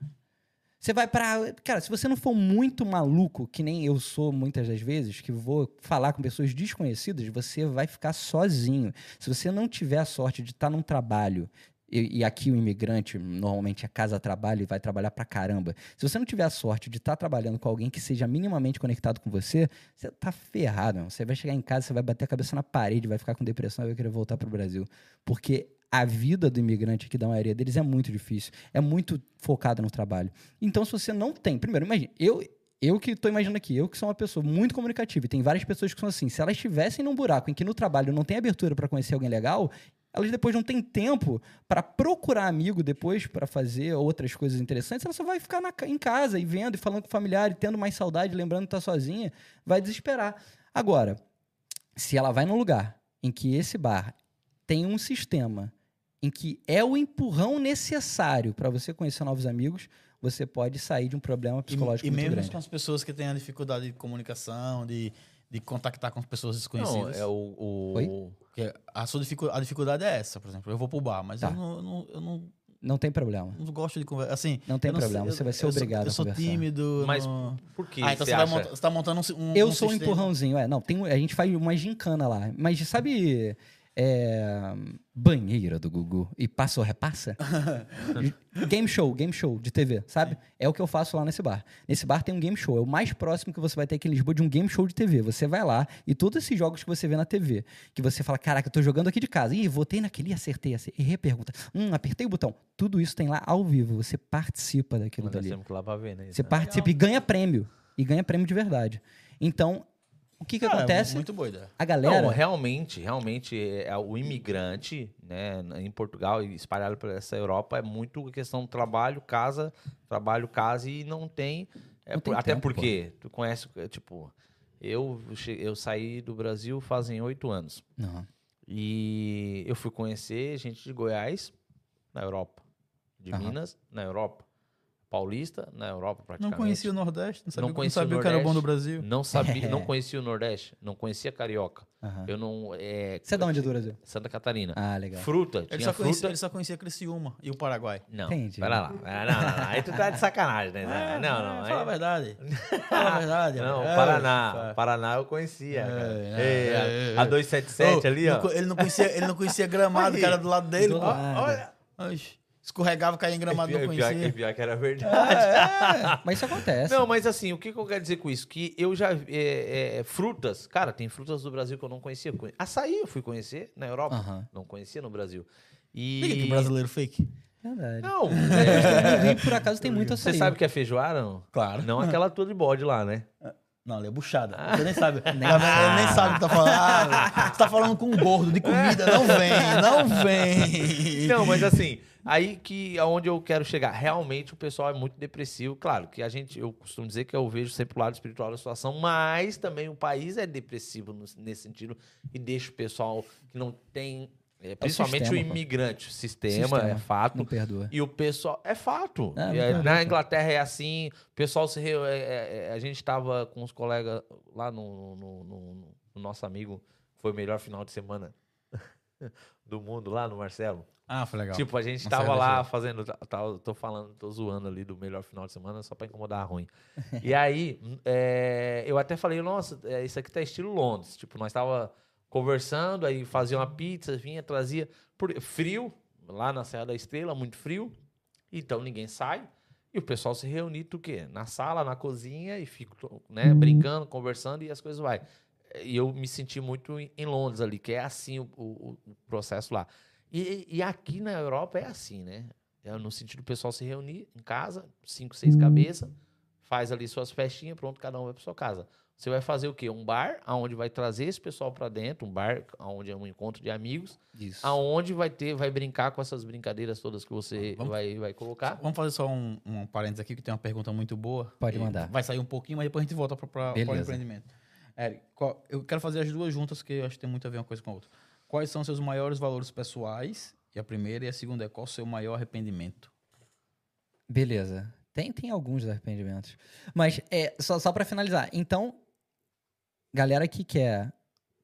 Você vai pra. Cara, se você não for muito maluco, que nem eu sou muitas das vezes, que vou falar com pessoas desconhecidas, você vai ficar sozinho. Se você não tiver a sorte de estar num trabalho, e, e aqui o imigrante normalmente é casa-trabalho e vai trabalhar pra caramba. Se você não tiver a sorte de estar trabalhando com alguém que seja minimamente conectado com você, você tá ferrado. Meu. Você vai chegar em casa, você vai bater a cabeça na parede, vai ficar com depressão e vai querer voltar pro Brasil. Porque a vida do imigrante aqui da maioria deles é muito difícil, é muito focada no trabalho. Então, se você não tem, primeiro, imagine, eu eu que estou imaginando aqui, eu que sou uma pessoa muito comunicativa, e tem várias pessoas que são assim, se elas estivessem num buraco em que no trabalho não tem abertura para conhecer alguém legal, elas depois não têm tempo para procurar amigo depois para fazer outras coisas interessantes, ela só vai ficar na em casa e vendo e falando com o familiar e tendo mais saudade, lembrando que tá sozinha, vai desesperar. Agora, se ela vai num lugar em que esse bar tem um sistema em que é o empurrão necessário para você conhecer novos amigos, você pode sair de um problema E, psicológico e muito mesmo grande. com as pessoas que têm a dificuldade de comunicação, de, de contactar com as pessoas desconhecidas. Não, é o. o- Oi? Porque a, sua dificu- a dificuldade é essa, por exemplo. Eu vou pro bar, mas Tá. eu, não, eu, não, eu não- Não tem problema. não gosto de conversar. Assim, Não tem eu não problema, sei- você vai ser eu sou- obrigado Eu a sou conversar. tímido. Mas não- Por que Ah, então você você, monta- você tá montando um. um Eu um sou um empurrãozinho, é. Não, tem, a gente faz uma gincana lá. Mas sabe é, banheira do Gugu e passa ou repassa? game show, game show de TV, sabe? É o que eu faço lá nesse bar. Nesse bar tem um game show. É o mais próximo que você vai ter aqui em Lisboa de um game show de TV. Você vai lá e todos esses jogos que você vê na TV, que você fala, caraca, eu tô jogando aqui de casa. Ih, votei naquele, acertei, acertei. E repergunta. Hum, apertei o botão. Tudo isso tem lá ao vivo. Você participa daquilo Mas dali. ver, né? Você né? participa e ganha prêmio. E ganha prêmio de verdade. Então, o que que Ah, é acontece? muito boa ideia. A galera... Não, realmente, realmente, é, é o imigrante, né, em Portugal e espalhado por essa Europa, é muito questão do trabalho, casa, trabalho, casa e não tem. é Não por- tem até tempo, porque, tu conhece, é, tipo, eu, eu saí do Brasil fazem oito anos. Não. E eu fui conhecer gente de Goiás na Europa, de Aham. Minas na Europa, Paulista na Europa Não praticamente. conhecia o Nordeste, não sabia, Não não conhecia o sabia o que era bom do Nordeste. Brasil. Não sabia, não conhecia o Nordeste, não conhecia Carioca. Aham. Eu não. É, Você é de onde do Brasil? Santa Catarina. Ah, legal. Fruta, Ele tinha só, fruta. conhecia, ele só conhecia Criciúma e o Paraguai. Não, Entendi. pera lá. Ah, Não, não, não. Aí tu tá de sacanagem, né? É, não, não. Fala a aí- verdade. Fala a verdade. Não, É, Paraná. fa- Paraná eu conhecia. É, é, a- é, a, é. 277 Ô, ali, não ó. ele, não conhecia, ele não conhecia gramado, Aí. que era do lado dele. Do pô. lado. Olha. Oxe, escorregava, caía em gramado, não Pior- pior, conhecia. pior que era verdade. É, Mas isso acontece. Não, mas assim, o que, que eu quero dizer com isso? Que eu já. é, é, frutas, cara, tem frutas do Brasil que eu não conhecia. Conhe- Açaí eu fui conhecer na Europa. Aham. Não conhecia no Brasil. Liga que E. brasileiro fake. Verdade. Não, é, por acaso, tem muito você açaí. sabe o que é feijoada? Não, Claro. não aquela tua de bode lá, né? Não, ele é buchada. Você nem sabe. ele nem sabe o que tá falando. Ah, você tá falando com um gordo de comida. Não vem, não vem. Não, mas assim, aí que aonde eu quero chegar, realmente o pessoal é muito depressivo. Claro que a gente, eu costumo dizer que eu vejo sempre o lado espiritual da situação, mas também o país é depressivo nesse sentido e deixa o pessoal que não tem, é, principalmente o, sistema, pô. imigrante, o sistema, Sistema. é fato. Não perdoa. E o pessoal. É fato. É, é, perdoa, na. Inglaterra é assim. O pessoal se. reu- é, é, é, a gente tava com os colegas lá no, no, no- no nosso amigo. Foi o melhor final de semana do mundo lá no Marcelo. Ah, foi legal. Tipo, a gente Marcelo tava lá fazendo. tá- tá- tô falando, tô zoando ali do melhor final de semana só pra incomodar a ruim. e aí, é, eu até falei, nossa, é, isso aqui tá estilo Londres. Tipo, nós tava conversando, aí fazia uma pizza, vinha, trazia. por- frio, lá na Serra da Estrela, muito frio. Então ninguém sai. E o pessoal se reúne, tu quê? Na sala, na cozinha, e fico, né, brincando, conversando, e as coisas vai. E eu me senti muito em em Londres ali, que é assim o, o- o processo lá. E, e aqui na Europa é assim, né? É no sentido do pessoal se reunir em casa, cinco, seis cabeças, faz ali suas festinhas, pronto, cada um vai para sua casa. Você vai fazer o quê? Um bar, aonde vai trazer esse pessoal para dentro, um bar onde é um encontro de amigos, Isso. aonde vai ter, vai brincar com essas brincadeiras todas que você Vamos- vai, vai colocar. Vamos fazer só um, um parênteses aqui, que tem uma pergunta muito boa. Pode mandar. Vai sair um pouquinho, mas depois a gente volta para o empreendimento. Eric, qual- eu quero fazer as duas juntas, que eu acho que tem muito a ver uma coisa com a outra. Quais são seus maiores valores pessoais? E a primeira e a segunda é qual o seu maior arrependimento? Beleza. Tem, tem alguns arrependimentos. Mas é só, só para finalizar. Então, galera que quer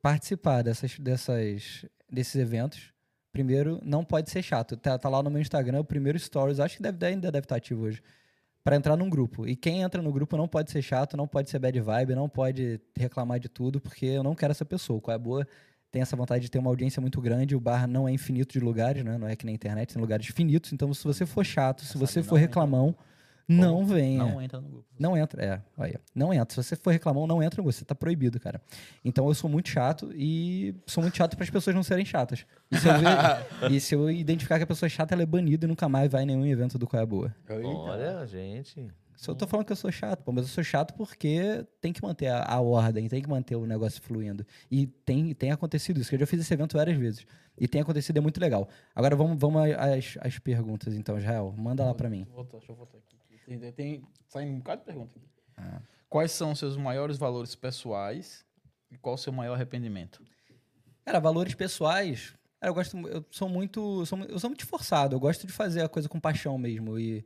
participar dessas, dessas, desses eventos, primeiro, não pode ser chato. Tá, tá lá no meu Instagram, o primeiro stories, acho que deve, ainda deve estar ativo hoje. Pra entrar num grupo. E quem entra no grupo não pode ser chato, não pode ser bad vibe, não pode reclamar de tudo, porque eu não quero essa pessoa. Qual é boa? Tem essa vontade de ter uma audiência muito grande, o bar não é infinito de lugares, né? Não é que na internet, tem lugares finitos. Então, se você for chato, se Sabe, você for entra. reclamão, não venha. Não entra no grupo. Não entra, é. Olha, não entra. Se você for reclamão, não entra, você tá proibido, cara. Então eu sou muito chato e sou muito chato para as pessoas não serem chatas. E se, eu ver- e se eu identificar que a pessoa é chata, ela é banida e nunca mais vai em nenhum evento do Qual é a Boa. Olha, gente. Se eu tô falando que eu sou chato, pô, mas eu sou chato porque tem que manter a, a ordem, tem que manter o negócio fluindo. E tem, tem acontecido isso, que eu já fiz esse evento várias vezes. E tem acontecido, é muito legal. Agora vamos, vamos às, às perguntas, então, Israel. Manda lá para mim. Voltar, deixa eu voltar aqui. Tem, tem, sai um bocado de pergunta aqui. Quais são os seus maiores valores pessoais e qual o seu maior arrependimento? Cara, valores pessoais. Cara, eu gosto. Eu sou muito. Sou, eu sou muito esforçado. Eu gosto de fazer a coisa com paixão mesmo. E,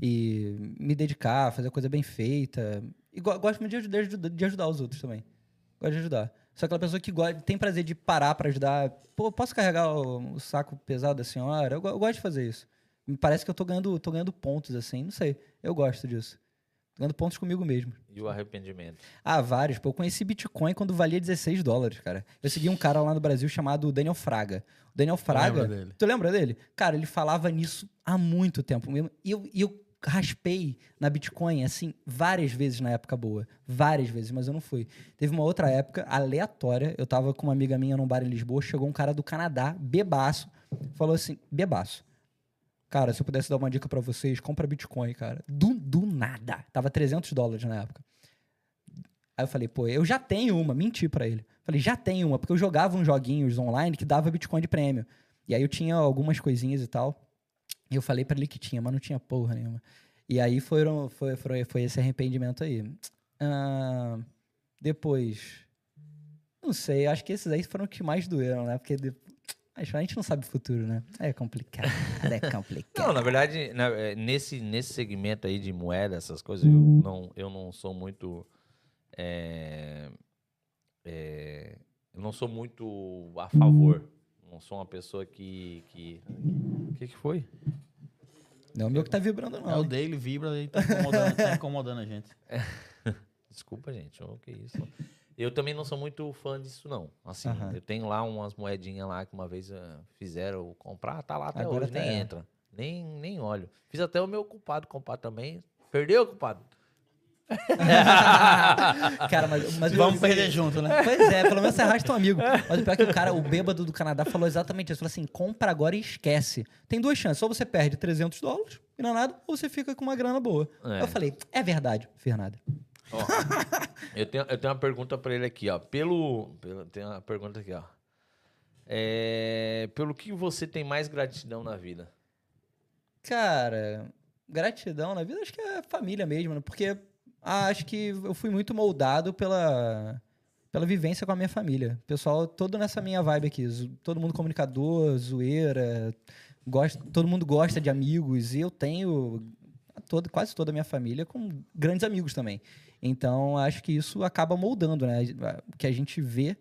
e me dedicar, fazer coisa bem feita. E go- gosto muito de ajudar, de de ajudar os outros também. Gosto de ajudar. Sou aquela pessoa que gosta, tem prazer de parar pra ajudar. Pô, posso carregar o, o saco pesado da senhora? Eu, eu gosto de fazer isso. Me parece que eu tô ganhando, tô ganhando pontos, assim. Não sei. Eu gosto disso. Ganhando pontos comigo mesmo. E o arrependimento? Ah, vários. Pô, eu conheci Bitcoin quando valia 16 dólares, cara. Eu segui um cara lá no Brasil chamado Daniel Fraga. O Daniel Fraga. lembro dele. Tu lembra dele? Cara, ele falava nisso há muito tempo mesmo. E eu, e eu raspei na Bitcoin, assim, várias vezes na época boa. Várias vezes, mas eu não fui. Teve uma outra época aleatória. Eu tava com uma amiga minha num bar em Lisboa. Chegou um cara do Canadá, bebaço. Falou assim: bebaço. Cara, se eu pudesse dar uma dica pra vocês, compra Bitcoin, cara. Do, do nada. Tava 300 dólares na época. Aí eu falei, pô, eu já tenho uma. Menti pra ele. Falei, já tenho uma, porque eu jogava uns joguinhos online que dava Bitcoin de prêmio. E aí eu tinha algumas coisinhas e tal. E eu falei pra ele que tinha, mas não tinha porra nenhuma. E aí foram, foi, foi, foi esse arrependimento aí. Ah, depois. Não sei, acho que esses aí foram os que mais doeram, né? Porque de- a gente não sabe o futuro, né? É complicado, é complicado. Não, na verdade, na- é, nesse, nesse segmento aí de moeda, essas coisas, eu não, eu não sou muito. é, é, eu não sou muito a favor. Não sou uma pessoa que. que... O que, que foi? Não é o meu que tá vibrando, É não. o dele, vibra e tá incomodando, tá incomodando a gente. Desculpa, gente. O que isso? Eu também não sou muito fã disso, não. Assim, eu tenho lá umas moedinhas lá que uma vez eh, fizeram comprar, tá lá até Agora hoje, tá, nem é. entra. Nem, nem olho. Fiz até o meu culpado comprar também. Perdeu, culpado? cara, mas, mas Vamos perder junto, né? Pois é, pelo menos você arrasta um amigo. Mas o pior é que o cara, o bêbado do Canadá, falou exatamente isso. Falou assim: compra agora e esquece. Tem duas chances. Ou você perde 300 dólares, e não é nada, ou você fica com uma grana boa. É. Eu falei: é verdade, Fernanda. Ó, eu, tenho, eu tenho uma pergunta pra ele aqui, ó. Pelo, pelo. Tem uma pergunta aqui, ó. É, pelo que você tem mais gratidão na vida? Cara, gratidão na vida, acho que é a família mesmo, né? Porque ah, acho que eu fui muito moldado pela, pela vivência com a minha família. Pessoal, todo nessa minha vibe aqui. Todo mundo comunicador, zoeira. Gosta, todo mundo gosta de amigos. E eu tenho a toda, quase toda a minha família com grandes amigos também. Então, acho que isso acaba moldando, né? O que a gente vê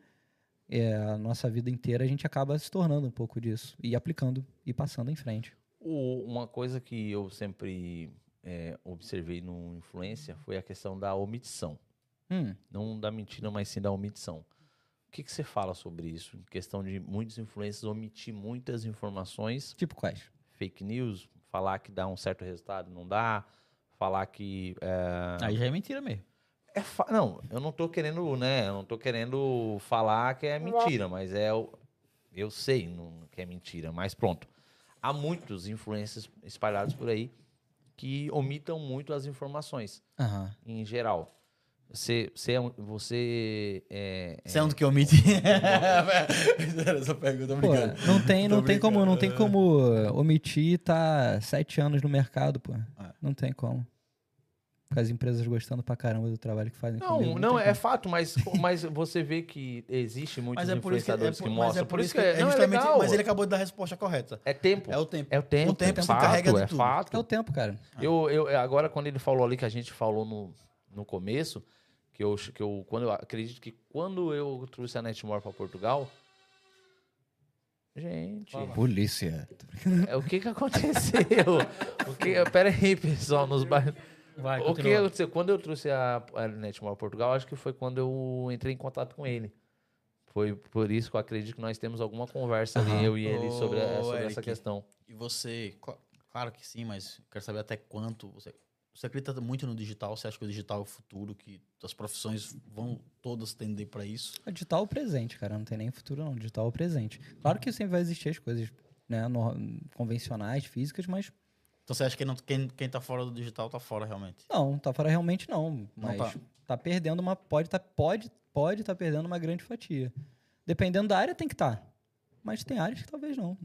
é, a nossa vida inteira, a gente acaba se tornando um pouco disso. E aplicando e passando em frente. Uma coisa que eu sempre é, observei no influência foi a questão da omissão. Hum. Não da mentira, mas sim da omissão. O que, que você fala sobre isso? Em questão de muitos influencers omitir muitas informações, Tipo quais? fake news, falar que dá um certo resultado, não dá, falar que. é, Aí já é mentira mesmo. É fa- Não, eu não tô querendo, né? Eu não tô querendo falar que é mentira, mas é. o- Eu sei não- que é mentira, mas pronto. Há muitos influencers espalhados por aí que omitam muito as informações, Aham. em geral. Você, você, é um- você é, Você é um do que omite? Essa pergunta, Pô, não tem, não tem como, não tem como omitir tá sete anos no mercado, pô. É. Não tem como. Com as empresas gostando pra caramba do trabalho que fazem Não, comigo, não, tem é como. fato, mas, mas você vê que existe muitos Mas é por isso que, é influenciadores por, que, mas mostram. é por isso que é não, justamente. legal. mas ele acabou de dar a resposta correta. É tempo. É o tempo. É o tempo. O tempo é se fato, encarrega de é tudo. fato. É o tempo, cara. Eu, eu, agora, quando ele falou ali, que a gente falou no, no começo, que eu, que eu, quando eu acredito que quando eu trouxe a Netmore para Portugal, gente, Polícia. é, o que que aconteceu? o que, pera aí, pessoal, nos bairros. Vai, O que aconteceu? Quando eu trouxe a, a Portugal, acho que foi quando eu entrei em contato com ele. Foi por isso que eu acredito que nós temos alguma conversa ali, eu e ele, sobre, a- sobre essa Eric. questão. E você, cla- claro que sim, mas quero saber até quanto você. Você acredita muito no digital? Você acha que o digital é o futuro? Que as profissões vão todas tender para isso? O digital é o presente, cara. Não tem nem futuro, não. O digital é o presente. Claro que sempre vai existir as coisas né, no- convencionais, físicas, mas Então você acha que não- quem, quem tá fora do digital tá fora realmente? não, tá fora realmente não. Mas tá. tá. perdendo uma. Pode tá, pode, pode tá perdendo uma grande fatia. Dependendo da área, tem que estar. Mas tem áreas que talvez não.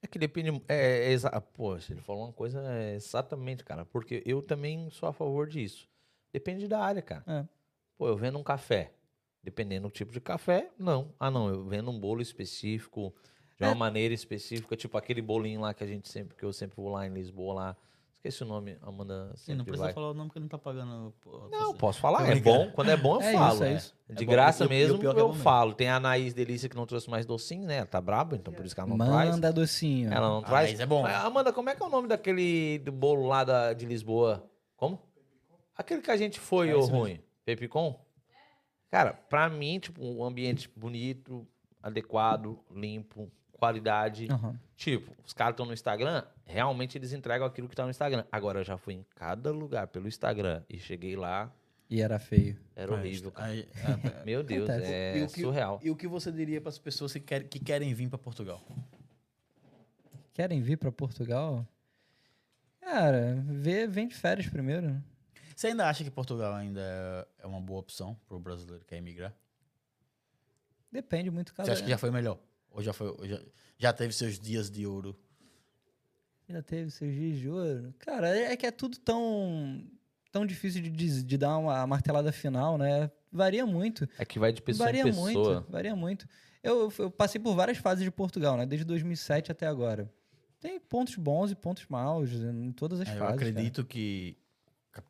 É que depende. É, é exa- Poxa, ele falou uma coisa é, exatamente, cara. Porque eu também sou a favor disso. Depende da área, cara. É. Pô, eu vendo um café. Dependendo do tipo de café, não. Ah, não. Eu vendo um bolo específico, de uma É. maneira específica, tipo aquele bolinho lá que a gente sempre, que eu sempre vou lá em Lisboa lá. Esqueci o nome, Amanda Sim, não precisa vai. falar o nome porque ele não tá pagando. pô, Não, você. posso falar. É bom. Quando é bom, eu É falo. isso, é é. isso. De É bom. graça e o mesmo, que é eu bom mesmo. falo. Tem a Anaís Delícia que não trouxe mais docinho, né? Ela tá braba, então por isso que ela não traz. Manda docinho. Ela não Ah, traz. mas é bom. Mas, Amanda, como é que é o nome daquele do bolo lá da, de Lisboa? Como? Aquele que a gente foi, É ô esse mesmo. ruim. Pepicon? Cara, pra mim, tipo, um ambiente bonito, adequado, limpo, qualidade. Aham. Tipo, os caras estão no Instagram, realmente eles entregam aquilo que tá no Instagram. Agora, eu já fui em cada lugar pelo Instagram e cheguei lá, E era feio. era horrível, cara. Aí-. Meu Deus, Acontece. é E o que- surreal. E o que você diria para as pessoas que, quer- que querem vir para Portugal? Querem vir pra Portugal? Cara, vê, vem de férias primeiro. né? Você ainda acha que Portugal ainda é- é uma boa opção para o brasileiro que quer emigrar? Depende muito, cara. Você acha que já foi melhor? Ou já, foi, ou já, já teve seus dias de ouro? Já teve seus dias de ouro? Cara, é é que é tudo tão, tão difícil de, diz- de dar uma martelada final, né? Varia muito. É que vai de pessoa varia em pessoa. muito, varia muito. Eu, eu passei por várias fases de Portugal, né? Desde 2007 até agora. Tem pontos bons e pontos maus em todas as É, eu fases. cara. acredito que,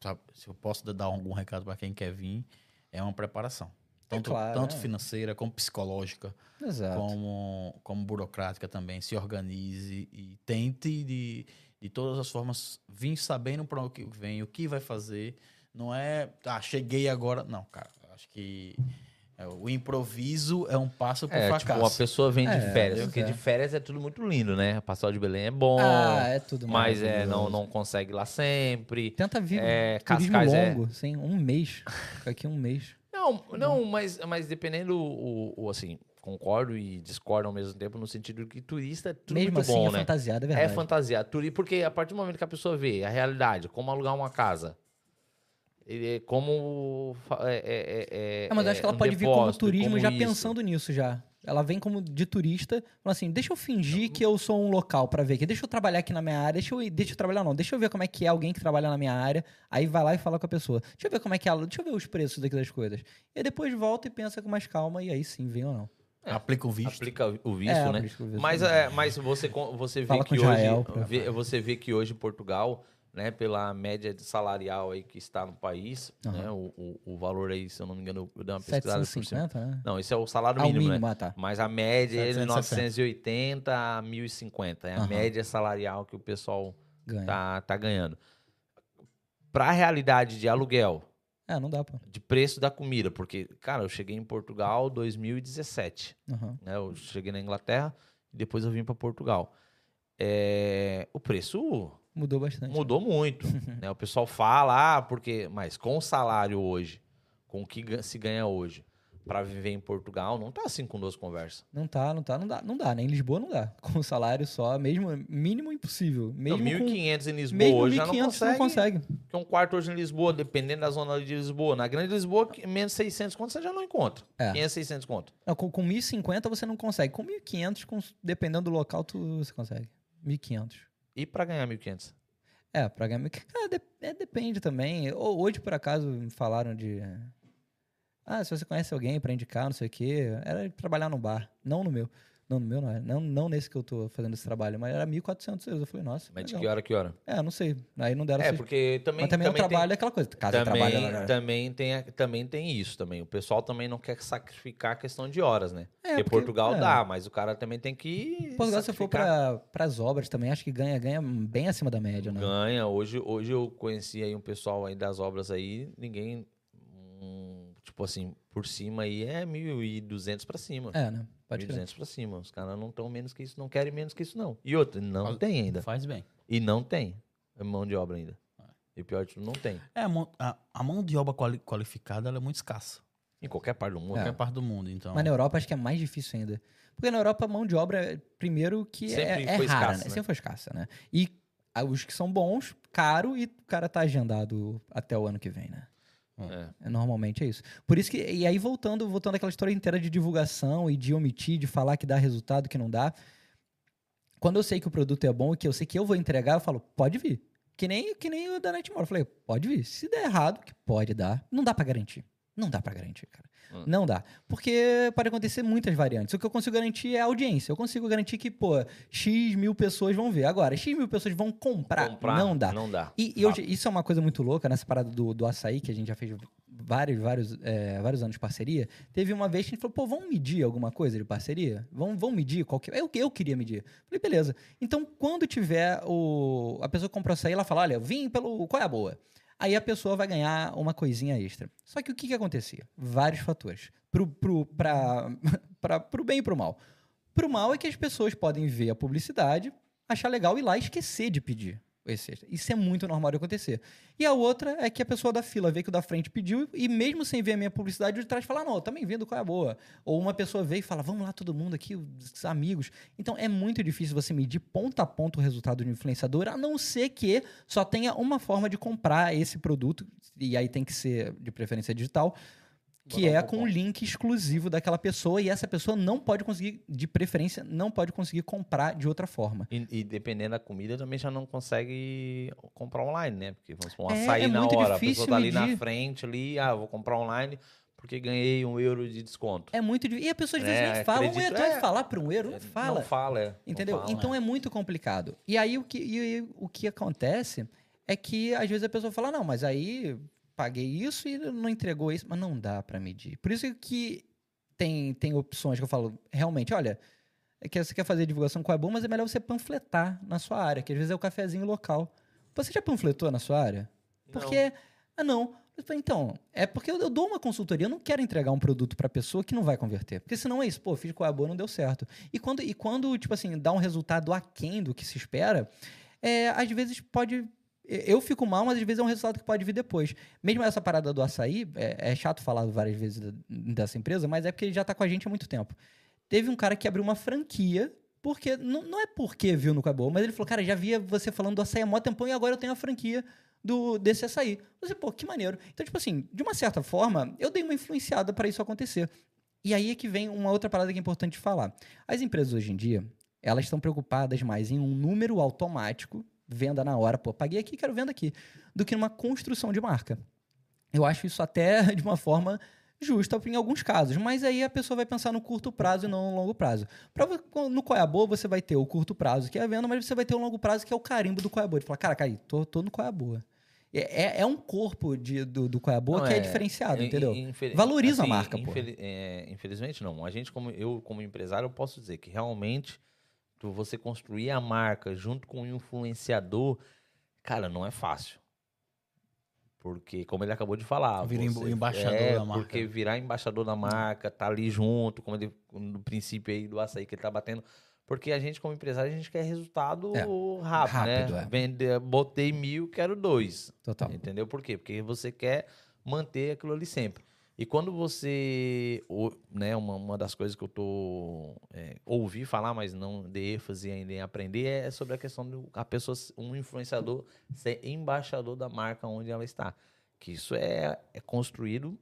sabe, se eu posso dar algum recado para quem quer vir, é uma preparação. Tanto, claro, tanto é. financeira como psicológica, Exato. como, como burocrática também. Se organize e tente de, de todas as formas vir sabendo para o que vem, o que vai fazer. Não é, ah, cheguei agora. Não, cara, acho que é É, o improviso é um passo pro É, tipo, fracasso. uma pessoa vem de É, férias, porque é. de férias é tudo muito lindo, né? Pastel de Belém é bom, Ah, é tudo mas é, não, não consegue ir lá sempre. Tenta vir É, Cascais é- longo, sim, um mês. Fica aqui um mês. Não, não, mas, mas dependendo, o, o- assim, concordo e discordo ao mesmo tempo, no sentido que turista é tudo Mesmo muito assim, bom, é né? fantasiado, é É verdade. fantasia. Turi- Porque a partir do momento que a pessoa vê a realidade, como alugar uma casa, ele é como. fa- É, é, é, É, mas eu acho que ela um pode vir como depósito, turismo como já isso. pensando nisso já. Ela vem como de turista, falando assim, deixa eu fingir que eu sou um local pra ver aqui, deixa eu trabalhar aqui na minha área, deixa eu, deixa eu trabalhar não, deixa eu ver como é que é alguém que trabalha na minha área, aí vai lá e fala com a pessoa, deixa eu ver como é que é, ela- deixa eu ver os preços daqui das coisas. E aí depois volta e pensa com mais calma e aí sim, vem ou não. Aplica o visto. Aplica o visto, É, né? o visto. Mas, é, mas você, você vê Fala que com Israel hoje. pra- vê- você vê que hoje em Portugal, né, pela média salarial aí que está no país, Aham. né? O, o, o valor aí, se eu não me engano, eu dei uma pesquisada por cima. 750, né? Não, esse é o salário Ah, mínimo, mínimo, né? ah, tá. Mas a média é de 760. 980 a 1050. É a Aham. média salarial que o pessoal Ganha. tá, tá ganhando. Para a realidade de aluguel, É, não dá, pô. de preço da comida, porque, cara, eu cheguei em Portugal em 2017. Aham. Né? Eu cheguei na Inglaterra e depois eu vim para Portugal. É, o preço Mudou bastante. mudou muito. né? O pessoal fala, ah, porque. Mas com o salário hoje, com o que se ganha hoje, para viver em Portugal, não tá assim com duas conversas. Não tá, não tá, não dá, não dá, né? Em Lisboa não dá. Com o salário só, mesmo mínimo impossível. Então, Mesmo com 1.500 em Lisboa mesmo hoje já 1.500 não não consegue. consegue. Porque um quarto hoje em Lisboa, dependendo da zona de Lisboa. Na grande Lisboa, que- menos 600 conto você já não encontra. É. 500, 600 conto. Não, com, com 1.050 você não consegue. Com 1.500, com- dependendo do local, tu, você consegue. 1.500. E para ganhar 1.500? É, pra ganhar. Cara, de- é, depende também. Hoje, por acaso, me falaram de. Ah, se você conhece alguém pra indicar, não sei o quê. Era trabalhar num bar. Não no meu. Não no meu, não é. Não, não nesse que eu tô fazendo esse trabalho, mas era 1.400 euros. Eu falei, nossa. Mas de legal. que hora, que hora? É, não sei. Aí não deram É, porque também, Mas também, o tem- trabalho é aquela coisa. Casa de também, trabalho. né? também, tem, a- também tem isso também. O pessoal também não quer sacrificar a questão de horas, né? É, porque, porque- Portugal é. dá, mas o cara também tem que. Portugal, se for para as obras também, acho que ganha, ganha bem acima da média, né? Ganha. Hoje, hoje eu conheci aí um pessoal aí das obras aí, ninguém. hum, tipo assim, por cima aí é 1.200 pra cima. É, né? Pode crer. 1.200 pra cima. Os caras não estão menos que isso, não querem menos que isso, não. E outra, não Faz- tem ainda. Faz bem. E não tem. É mão de obra ainda. E pior de tudo, não tem. É, a mão, a, a mão de obra quali- qualificada ela é muito escassa. Em qualquer parte do mundo. Em qualquer parte do mundo, então. Mas na Europa acho que é mais difícil ainda. Porque na Europa a mão de obra, primeiro, que Sempre é, é rara, escassa, né? né? Sempre foi escassa, né? E os que são bons, caro, e o cara tá agendado até o ano que vem, né? É. É, Normalmente é isso. Por isso que. E aí, voltando, voltando àquela história inteira de divulgação e de omitir, de falar que dá resultado, que não dá. Quando eu sei que o produto é bom e que eu sei que eu vou entregar, eu falo, pode vir. Que nem, que nem o da Nightmare. Eu falei, pode vir. Se der errado, que pode dar, não dá pra garantir. Não dá pra garantir, cara. Hum. Não dá. Porque pode acontecer muitas variantes. O que eu consigo garantir é a audiência. Eu consigo garantir que, pô, X mil pessoas vão ver. Agora, X mil pessoas vão comprar. Comprar, não dá. Não dá. E, e eu- Fato. isso é uma coisa muito louca nessa parada do, do açaí, que a gente já fez vários, vários, é, vários anos de parceria. Teve uma vez que a gente falou, pô, vamos medir alguma coisa de parceria? Vamos, vamos medir qual que é? Eu, eu queria medir. Falei, beleza. Então, quando tiver o. A pessoa que comprou açaí, ela fala: olha, vim pelo. Qual é a boa? Aí a pessoa vai ganhar uma coisinha extra. Só que o que, que acontecia? Vários fatores. Pro, pro, pro bem e pro mal. Pro mal é que as pessoas podem ver a publicidade, achar legal e lá esquecer de pedir Isso é muito normal de acontecer. E a outra é que a pessoa da fila vê que o da frente pediu e mesmo sem ver a minha publicidade, o de trás fala, não, eu também vendo qual é a boa. Ou uma pessoa vê e fala, vamos lá todo mundo aqui, os amigos. Então é muito difícil você medir ponta a ponta o resultado de um influenciador, a não ser que só tenha uma forma de comprar esse produto, e aí tem que ser de preferência digital, que um é com o link exclusivo daquela pessoa e essa pessoa não pode conseguir, de preferência, não pode conseguir comprar de outra forma. E, e dependendo da comida, também já não consegue comprar online, né? Porque vamos supor, um É, açaí é na hora. A pessoa tá ali na medir. frente, ali, ah, vou comprar online porque ganhei um euro de desconto. É muito difícil. E a pessoa às vezes É, nem fala. acredito- Ué, tu vai é. falar para um euro? Não fala. Não fala, é. Não Entendeu? fala. então é muito complicado. E aí o que, e aí o que acontece é que às vezes a pessoa fala, não, mas aí paguei isso e não entregou isso, mas não dá para medir. Por isso que tem, tem opções que eu falo, realmente, olha, é que você quer fazer divulgação com é bom, mas é melhor você panfletar na sua área, que às vezes é o cafezinho local. Você já panfletou na sua área? Não. Porque, ah não, Eu falei, então, é porque eu, eu dou uma consultoria, eu não quero entregar um produto pra pessoa que não vai converter. Porque senão é isso, pô, fiz com a boa, não deu certo. E quando, e quando, tipo assim, dá um resultado aquém do que se espera, é, às vezes pode. Eu fico mal, mas às vezes é um resultado que pode vir depois. Mesmo essa parada do açaí, é, é chato falar várias vezes da- dessa empresa, mas é porque ele já tá com a gente há muito tempo. Teve um cara que abriu uma franquia, porque. Não, não é porque viu no Cabô, mas ele falou, cara, já via você falando do açaí há mó tempão e agora eu tenho a franquia do, desse açaí. Falei, pô, que maneiro. Então, tipo assim, de uma certa forma, eu dei uma influenciada para isso acontecer. E aí é que vem uma outra parada que é importante falar. As empresas hoje em dia, elas estão preocupadas mais em um número automático, venda na hora, pô, paguei aqui, quero venda aqui, do que numa construção de marca. Eu acho isso até de uma forma justa em alguns casos, mas aí a pessoa vai pensar no curto prazo e não no longo prazo. Pra, no Coiabô, você vai ter o curto prazo, que é a venda, mas você vai ter o longo prazo, que é o carimbo do Coiabô. Ele fala, cara, cara, tô, tô no Coiabô. É, é, é um corpo de, do, do Coiabô Não, que é, diferenciado, in- entendeu? infeli- Valoriza a assim, marca, pô. infeli- é, infelizmente não. A gente, como eu, como empresário, eu posso dizer que realmente você construir a marca junto com o influenciador, cara, não é fácil. Porque, como ele acabou de falar, Vira emba- você- embaixador é, da marca. Porque virar embaixador da marca, tá ali junto, como ele, no princípio aí do açaí que ele tá batendo. Porque a gente, como empresário, a gente quer resultado É, rápido, rápido, né? é. Vender, botei mil, quero dois. Total. Entendeu por quê? Porque você quer manter aquilo ali sempre. E quando você. Né, uma, uma das coisas que eu tô. É, ouvi falar, mas não dei ênfase ainda em aprender, é sobre a questão do a pessoa, um influenciador, ser embaixador da marca onde ela está. Que isso é, é construído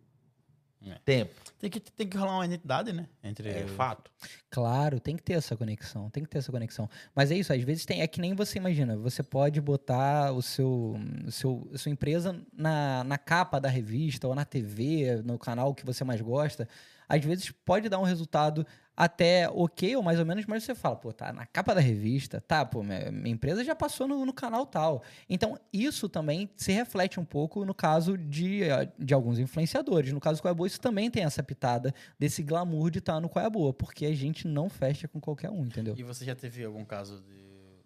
É. tempo. Tem que, tem que rolar uma identidade, né? Entre É fato. Claro, tem que ter essa conexão, tem que ter essa conexão. Mas é isso, às vezes tem, é que nem você imagina, você pode botar o seu, o seu a sua empresa na, na capa da revista ou na TV, no canal que você mais gosta. Às vezes pode dar um resultado até ok ou mais ou menos, mas você fala, pô, tá na capa da revista, tá, pô, minha, empresa já passou no, no canal tal. Então, isso também se reflete um pouco no caso de, eh, de alguns influenciadores. No caso do Coiabô, isso também tem essa pitada desse glamour de estar no Qual é Boa, porque a gente não fecha com qualquer um, entendeu? E você já teve algum caso de,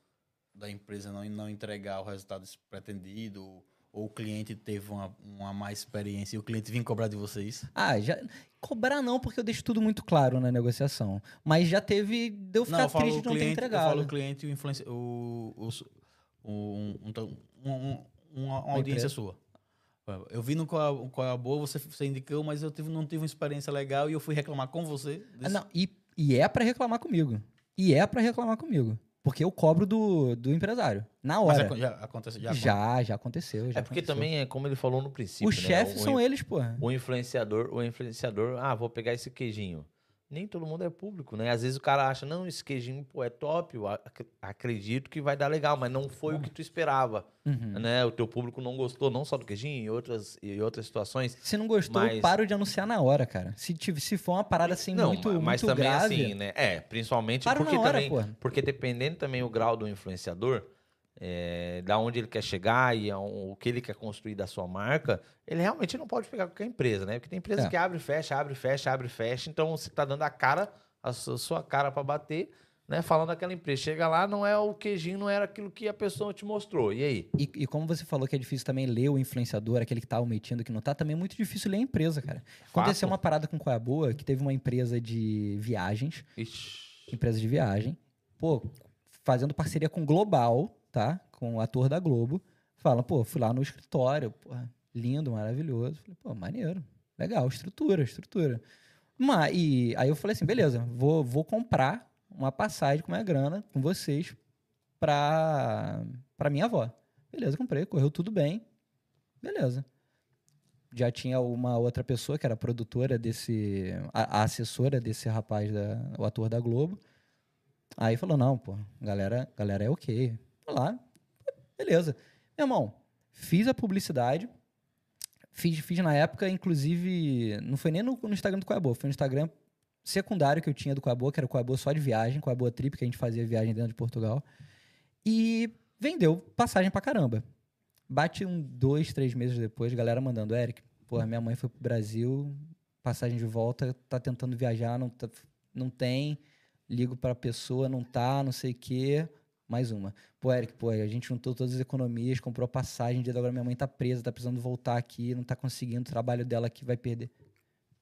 da empresa não, não entregar o resultado pretendido? Ou o cliente teve uma, uma má experiência e o cliente vinha cobrar de vocês? Ah, já. Cobrar não, porque eu deixo tudo muito claro na negociação. Mas já teve. De eu ficar eu falo triste de não ter cliente, eu entregado. falo o cliente e o influencer, o, o, um, um- um- um- uma, uma audiência sua. Eu vi no qual, qual é a boa, você, você indicou, mas eu tive, não tive uma experiência legal e eu fui reclamar com você. Ah, não, e, e é pra reclamar comigo. E é pra reclamar comigo. Porque eu cobro do, do empresário. Na mas hora. acon- já acontece, já, Já, já aconteceu. Já É porque aconteceu. também é como ele falou no princípio. Os né? chefes O são in- eles, porra. O influenciador, o influenciador, ah, vou pegar esse queijinho. Nem todo mundo é público, né? Às vezes o cara acha, não, esse queijinho pô, é top, eu ac- acredito que vai dar legal, mas não foi o que tu esperava, Uhum. né? O teu público não gostou, não só do queijinho, em outras, em outras situações. Se não gostou, eu Mas- paro de anunciar na hora, cara. Se, tive, se for uma parada assim não, muito, ma- mas muito também grave, assim, né? É, principalmente porque hora, também, porque dependendo também o grau do influenciador, é, da onde ele quer chegar e a- o que ele quer construir da sua marca, ele realmente não pode pegar qualquer empresa, né? Porque tem empresa É. que abre e fecha, abre e fecha, abre e fecha. Então você tá dando a cara, a su- sua cara para bater, né? Falando daquela empresa. Chega lá, não é o queijinho, não era aquilo que a pessoa te mostrou. E aí? E, e como você falou que é difícil também ler o influenciador, aquele que tá omitindo, que não tá, também é muito difícil ler a empresa, cara. Aconteceu Fato. uma parada com Qual é Boa, que teve uma empresa de viagens, Ixi. empresa de viagem, pô, fazendo parceria com Global, tá? Com o ator da Globo. Fala, pô, fui lá no escritório, porra, lindo, maravilhoso. Falei, pô, maneiro, legal, estrutura, estrutura. Mas, e aí eu falei assim, beleza, vou, vou comprar uma passagem com minha grana, com vocês, pra, pra minha avó. Beleza, comprei, correu tudo bem. Beleza. Já tinha uma outra pessoa que era produtora desse. A, a assessora desse rapaz, da, o ator da Globo. Aí falou: não, pô, galera, galera é ok. Lá, beleza. Meu irmão, fiz a publicidade. Fiz, fiz na época, inclusive, não foi nem no, no Instagram do Coabô, foi no Instagram secundário que eu tinha do Coabô, que era o Coabô só de viagem, Coabô Trip, que a gente fazia viagem dentro de Portugal. E vendeu passagem pra caramba. Bate um, dois, três meses depois, galera mandando, Eric, porra, minha mãe foi pro Brasil, passagem de volta, tá tentando viajar, não, tá- não tem, ligo pra pessoa, não tá, não sei o quê. Mais uma. Pô, Eric, pô, a gente juntou todas as economias, comprou passagem, dia agora minha mãe tá presa, tá precisando voltar aqui, não tá conseguindo, o trabalho dela aqui vai perder.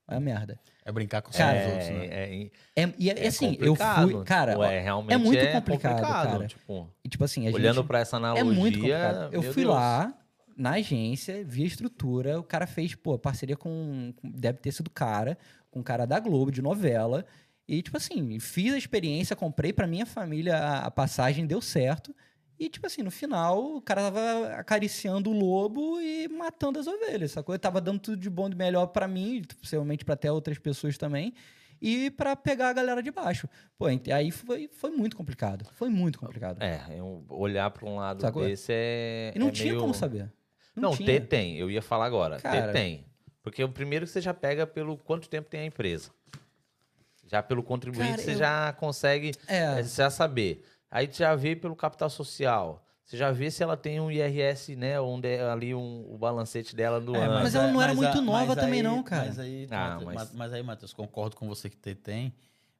É merda. É brincar com os Cara, outros, né? é, é, É, e é, é assim, eu complicado. fui. Cara, Tipo, é, realmente muito é complicado, cara. Tipo, e tipo assim, a olhando gente. pra essa É analogia. muito complicado. Eu fui Deus. lá na agência, vi a estrutura, o cara fez, pô, parceria com. com- Deve ter sido cara, com o cara da Globo, de novela. E, tipo assim, fiz a experiência, comprei pra minha família a, a passagem, deu certo. E, tipo assim, no final, o cara tava acariciando o lobo e matando as ovelhas, sacou? Ele tava dando tudo de bom e melhor pra mim, possivelmente pra até outras pessoas também. E pra pegar a galera de baixo. Pô, aí foi, foi muito complicado. Foi muito complicado. É, eu olhar pra um lado Sacou? desse é. e não é tinha meio- como saber. Não, tinha. ter tem. Eu ia falar agora. Cara. Ter tem. Porque o primeiro que você já pega pelo quanto tempo tem a empresa. Já pelo contribuinte Cara, você eu- já consegue É. é, já saber. Aí tu já vê pelo capital social. Você já vê se ela tem um IRS, né? Onde é ali um, o balancete dela do É, ano. Mas ela não era mas muito a- nova também aí- não, cara. Mas aí, Ah, Matheus, mas- mas... aí, Matheus, concordo com você que te- tem,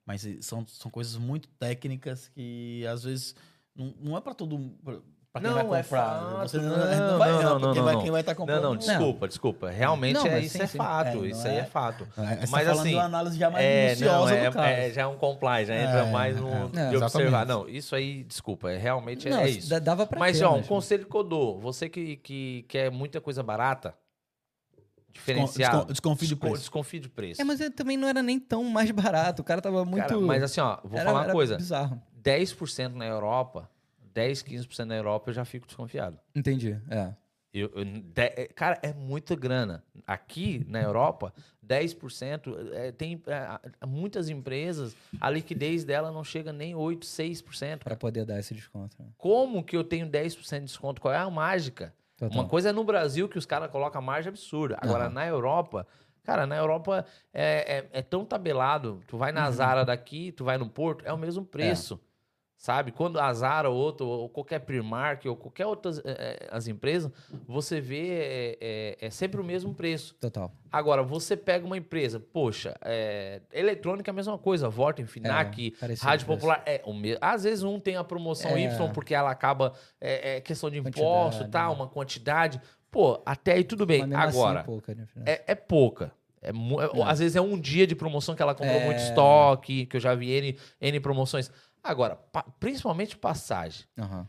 mas são, são coisas muito técnicas que às vezes não, não é pra todo mundo. Pra quem Não, vai é comprar. fato. Você não, Não, não vai não, não, não, não, vai, quem vai estar comprando. Não, não, desculpa, desculpa. Realmente Não, é, isso sim, é sim. fato. É, isso aí é é- fato. É, Mas tá falando assim, de uma análise já mais É, não, é, é- já é um compliance, já entra É, mais no, é. de É, observar. Não, isso aí, desculpa, é, realmente Não, é isso. dava pra Mas, ter, ó, um conselho que eu dou. Você que, que quer muita coisa barata, descon- Desconfie de preço. desconfie de preço. É, mas ele também não era nem tão mais barato. O cara tava muito. Cara, mas assim, ó, vou era- falar uma coisa. Bizarro. 10% na Europa, 10, 15% na Europa, eu já fico desconfiado. Entendi. É. Eu- eu- de- é, cara, é muita grana. Aqui na Europa, 10%, é, tem é, muitas empresas, a liquidez dela não chega nem 8, 6%. Pra poder dar esse desconto. né? Como que eu tenho 10% de desconto? Qual é a mágica? Total. Uma coisa é no Brasil que os caras colocam a margem absurda. Agora, Aham. na Europa, cara, na Europa é, é- é tão tabelado. Tu vai Uhum. na Zara daqui, tu vai no Porto, é o mesmo preço. Sabe? Quando a Zara ou outro, ou qualquer Primark, ou qualquer outras eh, as empresas, você vê é, é- é sempre o mesmo preço. Total. Agora, você pega uma empresa, poxa, é, eletrônica é a mesma coisa, Vorten, Finac, É, Rádio. Popular, é o mesmo. Às vezes um tem a promoção É. Y porque ela acaba, é, é questão de imposto, tá, né? uma quantidade. Pô, até aí tudo bem. Assim, Agora, pouca diferença. é, é pouca. É é- É. Às vezes é um dia de promoção que ela comprou É. muito estoque, que eu já vi N, N promoções. Agora, pa- principalmente passagem. Aham.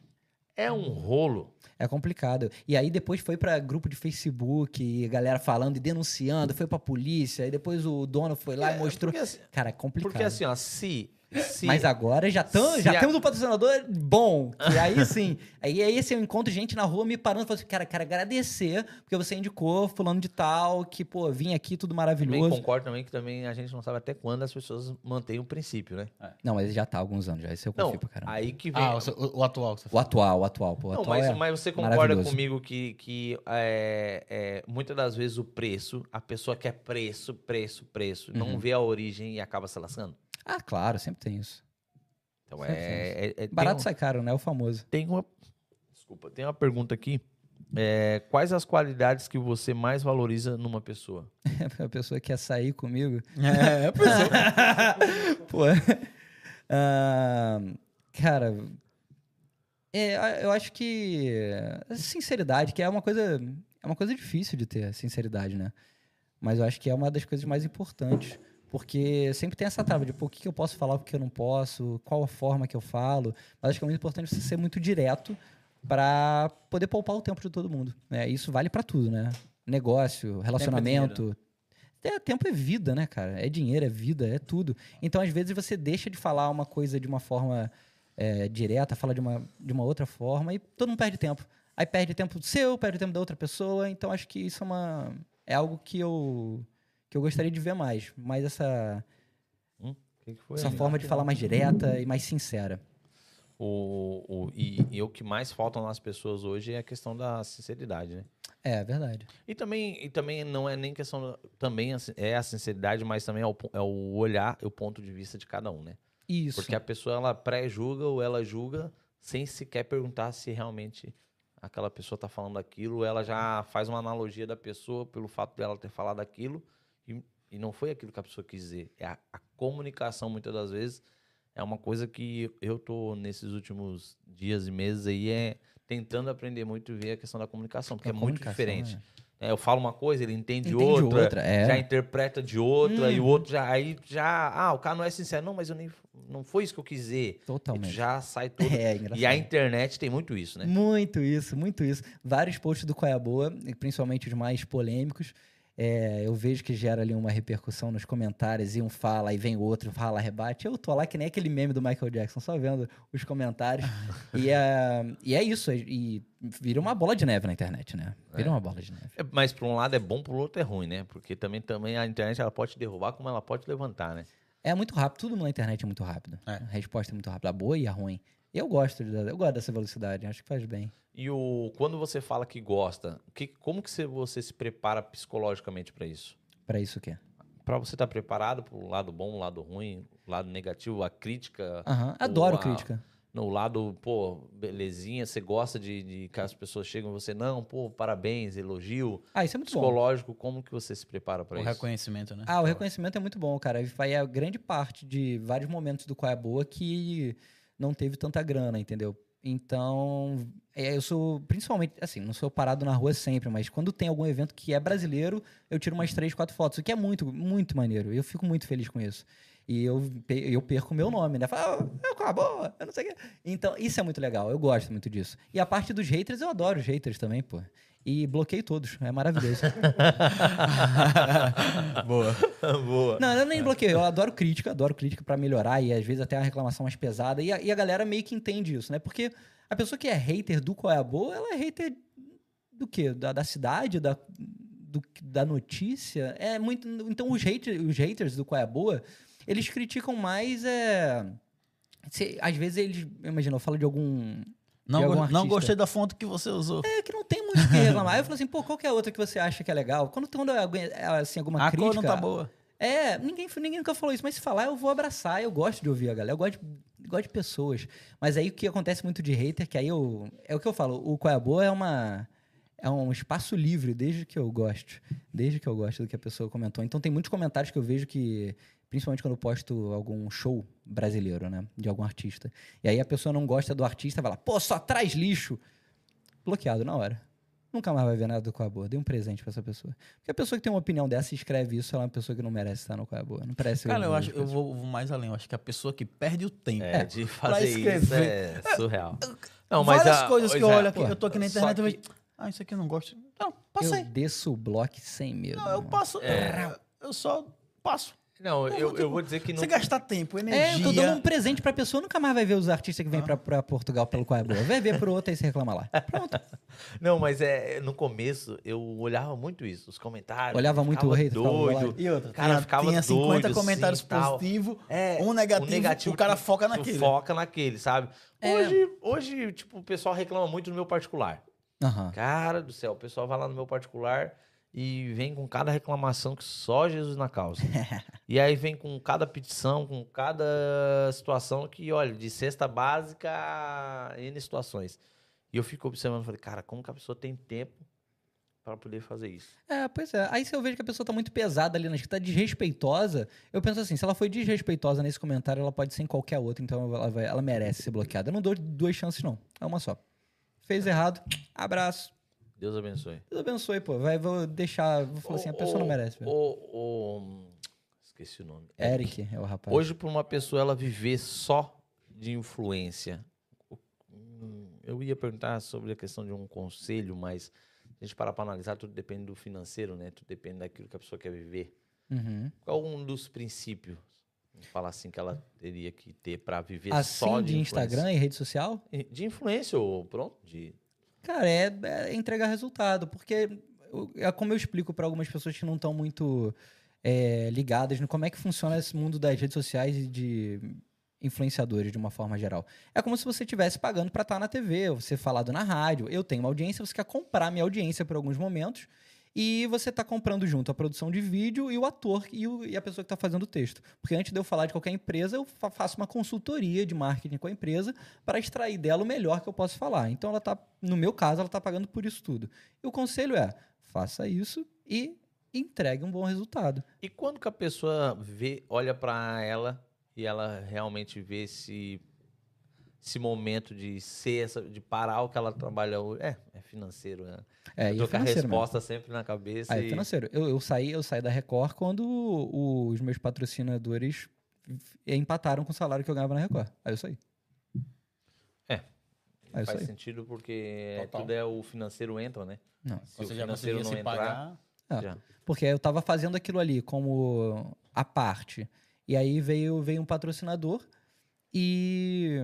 É um rolo. É complicado. E aí depois foi pra grupo de Facebook, galera falando e denunciando, foi pra polícia, e depois o dono foi lá e mostrou. Porque assim, Cara, é complicado. porque assim, ó, se. Se Mas agora já, tam, já a- temos um patrocinador bom. E aí sim. aí, aí assim, eu encontro gente na rua me parando e falando assim, cara, quero agradecer, porque você indicou fulano de tal, que, pô, vim aqui, tudo também maravilhoso. concordo também que também a gente não sabe até quando as pessoas mantêm o princípio, né? Não, mas já tá há alguns anos, já. Esse eu Não, confio pra caramba. aí que vem. Ah, o, o- atual. que você O fala. atual, o atual, pô. O Não, atual mas, é... mas você concorda comigo que, que é, é, muitas das vezes o preço, a pessoa quer preço, preço, preço, não Uhum. vê a origem e acaba se lascando? Ah, claro, sempre tem isso. Então Sempre é, é- é- tem Barato um- sai caro, né? O famoso. Tem uma. Desculpa, tem uma pergunta aqui. É, quais as qualidades que você mais valoriza numa pessoa? a pessoa quer sair comigo. É, pessoal. Pô. Ah, cara, é, eu acho que a sinceridade, que é uma coisa, é uma coisa difícil de ter, sinceridade, né? Mas eu acho que é uma das coisas mais importantes, porque sempre tem essa trava de pô, o que eu posso falar, o que eu não posso, qual a forma que eu falo. Mas acho que é muito importante você ser muito direto para poder poupar o tempo de todo mundo. Né? Isso vale para tudo, né? Negócio, relacionamento. É, tempo é vida, né, cara? É dinheiro, é vida, é tudo. Então, às vezes, você deixa de falar uma coisa de uma forma é, direta, fala de uma, de uma outra forma e todo mundo perde tempo. Aí perde tempo seu, perde tempo da outra pessoa. Então, acho que isso é, uma, é algo que eu, que eu gostaria de ver mais. Mais essa, O que, que essa amigo? forma de falar mais direta e mais sincera. O, o- e, e o que mais faltam nas pessoas hoje é a questão da sinceridade, né? É, verdade. E também, e também não é nem questão. Também é a sinceridade, mas também é o, é o olhar e o ponto de vista de cada um, né? Isso. Porque a pessoa ela pré-julga ou ela julga sem sequer perguntar se realmente aquela pessoa está falando aquilo. Ela já faz uma analogia da pessoa pelo fato dela ter falado aquilo e, e não foi aquilo que a pessoa quis dizer. É a, a comunicação, muitas das vezes, é uma coisa que eu tô nesses últimos dias e meses aí é tentando aprender muito e ver a questão da comunicação, porque A é muito comunicação, diferente. é. É, eu falo uma coisa, ele entende, Entende outra, outra, é. já interpreta de outra, e o Uhum. outro já aí já, ah, o cara não é sincero, não, mas eu nem não foi isso que eu quis dizer. Totalmente. já sai todo. É, engraçado. e a internet tem muito isso, né? Muito isso, muito isso. Vários posts do Qual é a Boa, principalmente os mais polêmicos, é, eu vejo que gera ali uma repercussão nos comentários, e um fala, aí vem o outro, fala, rebate. Eu tô lá que nem aquele meme do Michael Jackson, só vendo os comentários. e, é, e é isso, e vira uma bola de neve na internet, né? Vira uma bola de neve. É, Mas por um lado é bom, por outro é ruim, né? Porque também, também a internet ela pode derrubar como ela pode levantar, né? É muito rápido, tudo na internet é muito rápido. É. A resposta é muito rápida, a boa e a ruim. Eu gosto, de- eu gosto dessa velocidade, acho que faz bem. E o quando você fala que gosta, que, como que você, você se prepara psicologicamente para isso? Pra isso o quê? Para você estar preparado para o lado bom, o lado ruim, o lado negativo, a crítica, Aham, Adoro a- crítica. no lado, pô, belezinha, você gosta de, de que as pessoas chegam e você, não, pô, parabéns, elogio. Ah, isso é muito bom. Psicológico, como que você se prepara para O isso? reconhecimento, né? Ah, o reconhecimento é muito bom, cara. Vai a grande parte de vários momentos do Qual é Boa que não teve tanta grana, entendeu? Então, é, eu sou, principalmente, assim, não sou parado na rua sempre, mas quando tem algum evento que é brasileiro, eu tiro umas três, quatro fotos, o que é muito, muito maneiro. Eu fico muito feliz com isso. E eu, eu perco o meu nome, né? Falo, ah, eu com a boa, eu não sei o quê. Então, isso é muito legal, eu gosto muito disso. E a parte dos haters, eu adoro os haters também, pô. E bloqueio todos, é maravilhoso. Boa. Boa. Não, eu nem bloqueio. Eu adoro crítica, adoro crítica pra melhorar e às vezes até uma reclamação mais pesada. E a, e a galera meio que entende isso, né? Porque a pessoa que é hater do qual é a boa, ela é hater do quê? Da, da cidade, da, do- da notícia. É muito. Então os, hater, os haters do qual é a boa, eles criticam mais. É, se- às vezes eles. Imagina, eu falo de algum. Não, De go- algum não gostei da fonte que você usou. É que não tem muito o que reclamar. Eu falo assim, pô, qual que é a outra que você acha que é legal? Quando tem alguém, assim, alguma a crítica. cor não tá boa. É, ninguém, ninguém nunca falou isso, mas se falar, eu vou abraçar. Eu gosto de ouvir a galera, eu gosto de, gosto de pessoas. Mas aí o que acontece muito de hater, que aí eu. É o que eu falo, o Qual é a Boa é uma. É um espaço livre, desde que eu gosto. Desde que eu gosto do que a pessoa comentou. Então tem muitos comentários que eu vejo que. Principalmente quando eu posto algum show brasileiro, né? De algum artista. E aí a pessoa não gosta do artista, vai lá, pô, só traz lixo. Bloqueado na hora. Nunca mais vai ver nada do é Boa. Dê um presente pra essa pessoa. Porque a pessoa que tem uma opinião dessa e escreve isso, ela é uma pessoa que não merece estar no é Boa. Não parece Cara, eu acho, eu vou, vou mais além. Eu acho que a pessoa que perde o tempo. É, de fazer isso escrever. é surreal. Não, Várias a- coisas que eu é, olho aqui, pô, eu tô aqui na internet e que- vejo. Ah, isso aqui eu não gosto. Não, Eu passei. desço o bloco sem medo. Não, eu passo. É. Eu, eu só passo. Não, eu, tipo, eu vou dizer que não. Você gastar tempo, É, energia. eu tô dando um presente pra pessoa, nunca mais vai ver os artistas que vêm pra, pra Portugal pelo Qual é Boa. Vai ver pro outro aí se reclama lá. Pronto. Não, mas é no começo eu olhava muito isso, os comentários. Olhava muito o ficava doido. E outra, Cara, tinha, ficava tinha 50 doido, comentários assim, positivos, É, um negativo, o cara foca naquele. Foca naquele, sabe? É. Hoje, hoje, tipo, o pessoal reclama muito do meu particular. Aham. Cara do céu, o pessoal vai lá no meu particular e vem com cada reclamação que só Jesus na causa. e aí vem com cada petição, com cada situação que, olha, de cesta básica a N situações. E eu fico observando, falei, cara, como que a pessoa tem tempo para poder fazer isso? É, pois é. Aí se eu vejo que a pessoa tá muito pesada ali na escrita, tá desrespeitosa, eu penso assim, se ela foi desrespeitosa nesse comentário, ela pode ser em qualquer outro, então ela, vai- ela merece ser bloqueada. Eu não dou duas chances, não. É uma só. Fez errado, abraço. Deus abençoe. Deus abençoe, pô. Vai, vou deixar, vou falar assim, a pessoa não merece. velho. O, o- esqueci o nome. Eric é o rapaz. Hoje, para uma pessoa ela viver só de influência, o- hum, eu ia perguntar sobre a questão de um conselho, mas a gente parar para analisar, tudo depende do financeiro, né? Tudo depende daquilo que a pessoa quer viver. Uhum. Qual um dos princípios, falar assim, que ela teria que ter para viver Assim só de de? Instagram e rede social? De influência, ou pronto, de... Cara, é, é entregar resultado, porque é como eu explico para algumas pessoas que não estão muito é, ligadas no como é que funciona esse mundo das redes sociais e de influenciadores de uma forma geral. É como se você estivesse pagando para estar na TV, você falado na rádio. Eu tenho uma audiência, você quer comprar minha audiência por alguns momentos e você está comprando junto a produção de vídeo e o ator e, o- e a pessoa que está fazendo o texto. Porque antes de eu falar de qualquer empresa, eu fa- faço uma consultoria de marketing com a empresa para extrair dela o melhor que eu posso falar. Então ela tá, no meu caso, ela está pagando por isso tudo. E o conselho é: faça isso e entregue um bom resultado. E quando que a pessoa vê, olha para ela e ela realmente vê esse, esse momento de ser, essa, de parar o que ela trabalha hoje. É, é financeiro, né? É, eu tô é com a financeiro mesmo. resposta sempre na cabeça. Ah, é e- financeiro. Eu, eu saí, eu saí da Record quando o- os meus patrocinadores empataram com o salário que eu ganhava na Record. Aí eu saí. É. Aí eu Faz saí. sentido porque Total. tudo é o financeiro entra, né? Não. Se Você o financeiro não se entrar, pagar. Ah. já. Porque eu tava fazendo aquilo ali como a parte. E aí veio, veio um patrocinador e,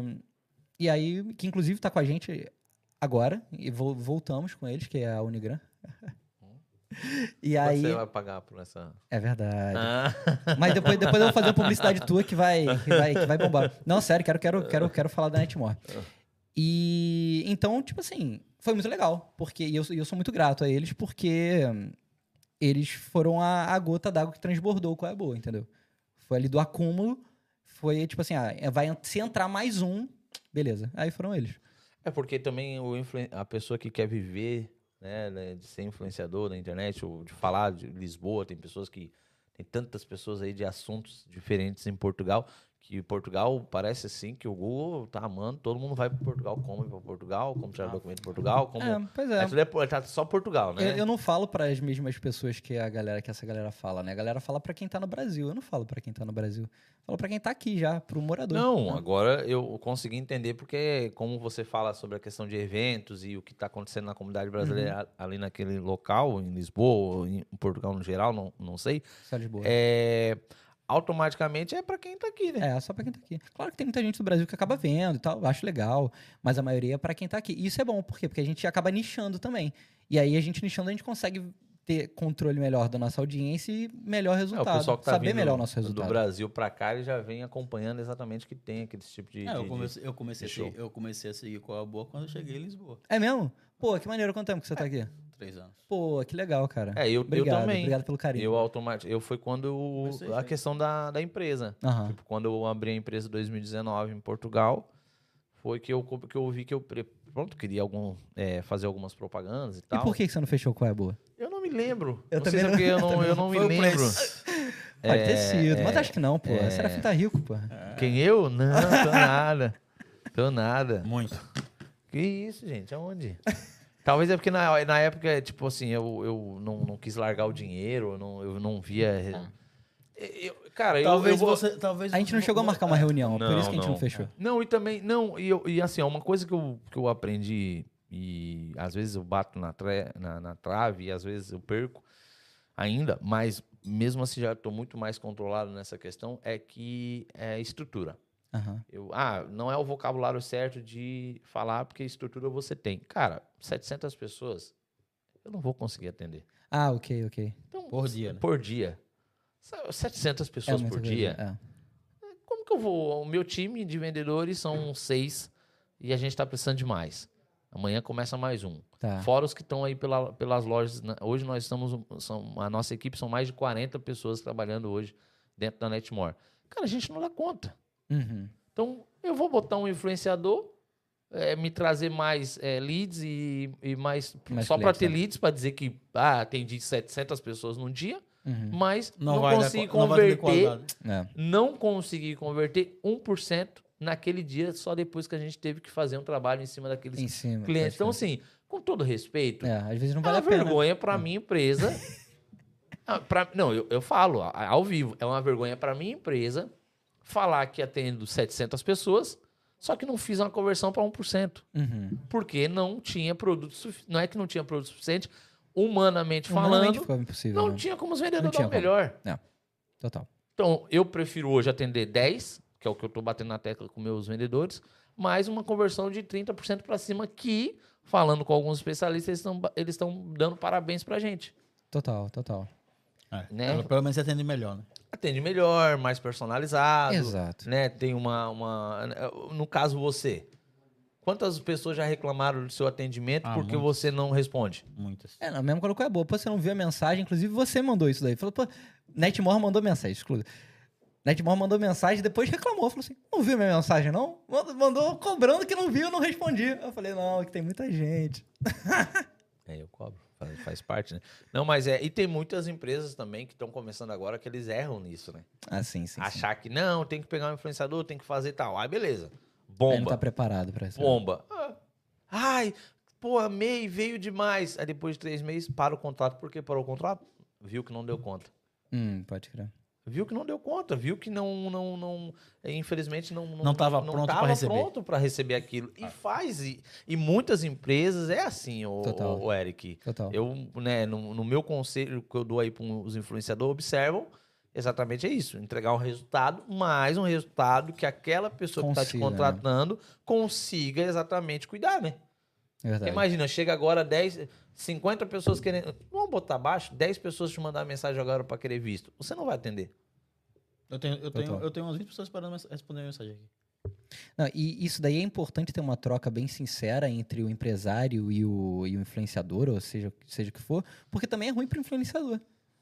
e aí, que inclusive tá com a gente agora, e vol- voltamos com eles, que é a Unigran. e Quanto aí. você vai pagar por essa. É verdade. Ah, Mas depois, depois eu vou fazer uma publicidade tua que vai, que vai, que vai bombar. Não, sério, quero, quero, quero, quero falar da Netmore. E então, tipo assim, foi muito legal. Porque, e eu, e eu sou muito grato a eles, porque hum, eles foram a, a gota d'água que transbordou é a boa, entendeu? Foi ali do acúmulo, foi tipo assim, ah, vai, se entrar mais um, beleza. Aí foram eles. É porque também o a pessoa que quer viver, né, né, de ser influenciador na internet, ou de falar de Lisboa, tem pessoas que. Tem tantas pessoas aí de assuntos diferentes em Portugal, que Portugal parece assim que o Google tá amando, todo mundo vai para Portugal, como ir para Portugal, como tirar documento em Portugal, como. É, pois É, tudo é, tá só Portugal, né? Eu, eu não falo para as mesmas pessoas que a galera que essa galera fala, né? A galera fala para quem tá no Brasil. Eu não falo para quem tá no Brasil. Eu falo para quem tá aqui já, pro morador. Não, né? agora eu consegui entender porque como você fala sobre a questão de eventos e o que está acontecendo na comunidade brasileira Uhum. ali naquele local, em Lisboa, ou em Portugal no geral, não, não sei, Só Lisboa. é, automaticamente é para quem está aqui, né? É, só pra quem tá aqui. Claro que tem muita gente do Brasil que acaba vendo e tal, eu acho legal, mas a maioria é pra quem tá aqui. E isso é bom, por quê? Porque a gente acaba nichando também. E aí a gente nichando, a gente consegue ter controle melhor da nossa audiência e melhor É, resultado. o pessoal que tá Saber vindo melhor o nosso do resultado. Brasil para cá, ele já vem acompanhando exatamente que tem aquele tipo de, É, eu, de- comecei, eu, comecei a de show. seguir, eu comecei a seguir com a boa quando eu cheguei em Lisboa. É mesmo? Pô, que maneiro, quanto tempo que você tá aqui? Três anos. Pô, que legal, cara. É, eu, obrigado, eu também. Obrigado pelo carinho. Eu automaticamente, eu foi quando Comecei, a questão da, da empresa. Aham. Tipo, quando eu abri a empresa em 2019 em Portugal, foi que eu, que eu vi que eu pronto, queria algum, é, fazer algumas propagandas e E tal. por que que você não fechou com a boa? Eu não me lembro. Eu não também sei se é não- porque eu eu não, eu não me lembro. Pode ter É, sido, mas é, acho que não, pô. é. Serafim tá rico, pô. Quem eu? Não, tô nada. Tô nada. Muito. Que isso, gente? Aonde? Talvez é porque na, na época, tipo assim, eu, eu não, não quis largar o dinheiro, eu não, eu não via. Eu- cara, eu- Talvez eu, vou- você. Talvez A gente não chegou a marcar uma reunião, por Não, isso que a gente não, não. fechou. Não, e também. Não, e, eu- e assim, é uma coisa que eu, que eu aprendi, e às vezes eu bato na, tre- na, na trave, e às vezes eu perco ainda, mas mesmo assim já estou muito mais controlado nessa questão, é que é estrutura. Aham. Eu, ah, não é o vocabulário certo de falar, porque estrutura você tem. Cara, 700 pessoas, eu não vou conseguir atender. Ah, ok, ok. Então, Por dia, né? Por dia. Sabe, 700 pessoas muita por dia. é. Como que eu vou? O meu time de vendedores são seis e a gente está precisando de mais. Amanhã começa mais um. Tá. Fora os que estão aí pela- pelas lojas. né? Hoje nós estamos. São, a nossa equipe são mais de 40 pessoas trabalhando hoje dentro da Netmore. Cara, a gente não dá conta. Uhum. Então, eu vou botar um influenciador, eh, me trazer mais eh, leads e, e mais. Mais só para ter né? leads, para dizer que ah, atendi 700 pessoas num dia, Uhum. mas Não, não, vai dar consegui não ter converter qualidade. É. não consegui converter 1% naquele dia, só depois que a gente teve que fazer um trabalho em cima daqueles Em cima. clientes. Então, assim, com todo respeito, é, às vezes não é vale uma a pena. vergonha para minha empresa. Ah, pra- não, eu, eu falo a- ao vivo, é uma vergonha para minha empresa falar que atendo 700 pessoas, só que não fiz uma conversão para 1%, Uhum. porque não tinha produto suficiente. Não é que não tinha produto suficiente, humanamente Humanamente falando, impossível. não né? tinha como os Não vendedores dar o melhor. Total. Então, eu prefiro hoje atender 10, que é o que eu estou batendo na tecla com meus vendedores, mais uma conversão de 30% para cima que, falando com alguns especialistas, eles estão eles estão dando parabéns para a gente. Total, total. É, Né? pelo, pelo menos você atende melhor, né? Atende melhor, mais personalizado. Exato. Né? Tem uma, uma... No caso, você. Quantas pessoas já reclamaram do seu atendimento Ah, porque muitas. você não responde? Muitas. É, não, mesmo quando é boa. Pô, você não viu a mensagem, inclusive você mandou isso daí. Falou, pô, Netmore mandou mensagem, exclusive. Netmore mandou mensagem, depois reclamou. Falou assim: não viu minha mensagem, não? Mandou, cobrando que não viu, eu não respondi. Eu falei, não, que tem muita gente. É, eu cobro. Faz, faz parte, né? Não, mas é. E tem muitas empresas também que estão começando agora que eles erram nisso, né? Ah, sim, sim. sim. Achar que não, tem que pegar um influenciador, tem que fazer tal. Aí beleza. Ele não Bomba. tá preparado pra isso. Bomba. Ah, Ai, pô, amei, veio demais. Aí depois de três meses, para o contrato. Por que parou o contrato? Viu que não deu conta. Hum, pode crer. Viu que não deu conta, viu que não, não, não infelizmente não Não tava pronto tava receber. pronto para receber aquilo. E faz, e, e muitas empresas é assim, o, Total. o, Eric. Total. Eu, né, no, no meu conselho que eu dou aí para os influenciadores, observam exatamente é isso: entregar um resultado, mais um resultado que aquela pessoa que está te Consiga, né? contratando consiga exatamente cuidar, né? É verdade. Imagina, chega agora 10, 50 pessoas querendo. Vamos botar abaixo, 10 pessoas te mandar mensagem agora para querer visto. Você não vai atender. Eu tenho, eu, tenho, Total. eu tenho umas 20 pessoas esperando responder a mensagem aqui. Não, e isso daí é importante ter uma troca bem sincera entre o empresário e o, e o influenciador, ou seja, seja o que for, porque também é ruim pro influenciador.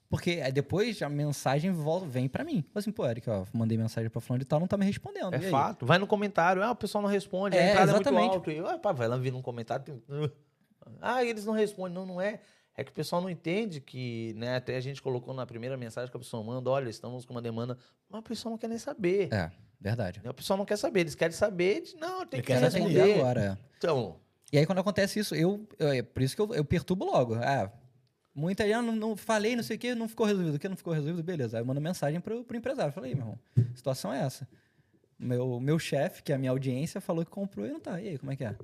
Porque depois a mensagem volta, vem pra mim. Assim, pô, Eric, ó, mandei mensagem pra fulano de tal, não tá me respondendo. É e aí? fato. Vai no comentário, ah, o pessoal não responde, a É, entrada exatamente. é muito alta. E, ah, pá, vai lá vir num comentário. tem- Ah, eles não respondem. Não, não é. É que o pessoal não entende que, né? Até a gente colocou na primeira mensagem que a pessoa manda, olha, estamos com uma demanda. Mas o pessoal não quer nem saber. É, verdade. O pessoal não quer saber. Eles querem saber de, não, tem que responder. agora. Então, E aí, quando acontece isso, eu, eu- é por isso que eu, eu perturbo logo. Ah, muita gente, ah, não, não falei, não sei o que, não ficou resolvido. O que não ficou resolvido, beleza. Aí eu mando mensagem pro, pro empresário. Falei, meu irmão, a situação é essa. Meu, meu chefe, que é a minha audiência, falou que comprou e não tá. E aí, como é que é?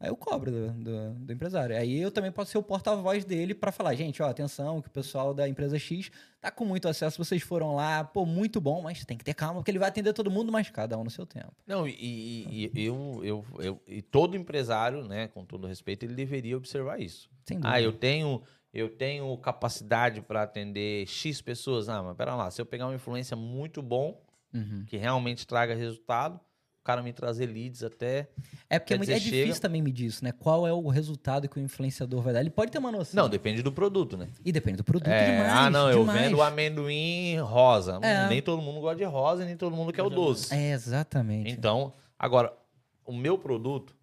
Aí eu cobro do, do, do empresário. Aí eu também posso ser o porta-voz dele pra falar, gente, ó, atenção, que o pessoal da empresa X tá com muito acesso, vocês foram lá, pô, muito bom, mas tem que ter calma, porque ele vai atender todo mundo, mas cada um no seu tempo. Não, e, e- e eu, eu, eu- e todo empresário, né, com todo respeito, ele deveria observar isso. Sem dúvida. Ah, eu tenho, eu tenho capacidade para atender X pessoas. Ah, mas pera lá, se eu pegar uma influência muito bom, Uhum. que realmente traga resultado, o cara me trazer leads até. É porque é, muito- é dizer, difícil chega- também medir isso, né? Qual é o resultado que o influenciador vai dar? Ele pode ter uma noção. Não, depende do produto, né? E depende do produto É, demais. ah, não, eu demais. vendo amendoim rosa. É. Nem todo mundo gosta de rosa, nem todo mundo quer o doce. É, exatamente. Então, agora, o meu produto,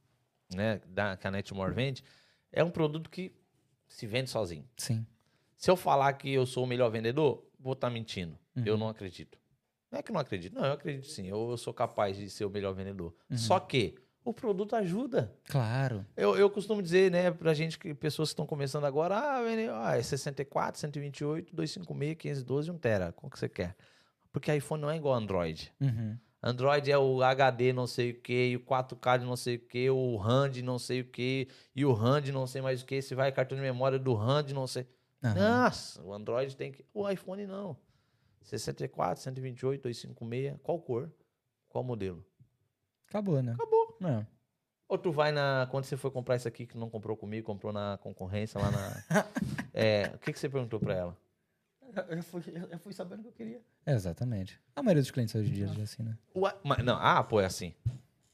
né, da, que a Netmore vende, é um produto que se vende sozinho. Sim. Se eu falar que eu sou o melhor vendedor, vou estar mentindo. Uhum. Eu não acredito. Não é que não acredito. Não, eu acredito sim. Eu, eu sou capaz de ser o melhor vendedor. Uhum. Só que o produto ajuda. Claro. Eu, eu costumo dizer, né, pra gente, que pessoas que estão começando agora, ah, vende- ah, é 64, 128, 256, 512 e 1 tera. Qual que você quer? Porque iPhone não é igual Android. Uhum. Android é o HD não sei o que, e o 4K de não sei o que, o RAM de não sei o que, e o RAM de não sei mais o que, se vai cartão de memória do RAM de não sei. Aham. Nossa, o Android tem que. O iPhone não. 64, 128, 256. Qual cor? Qual modelo? Acabou, né? Acabou. Não. Ou tu vai na. Quando você foi comprar isso aqui que não comprou comigo, comprou na concorrência lá na. é, o que, que você perguntou pra ela? Eu fui, eu fui sabendo o que eu queria. É, exatamente. A maioria dos clientes hoje em dia é assim, né? Mas, não, a Apple é assim.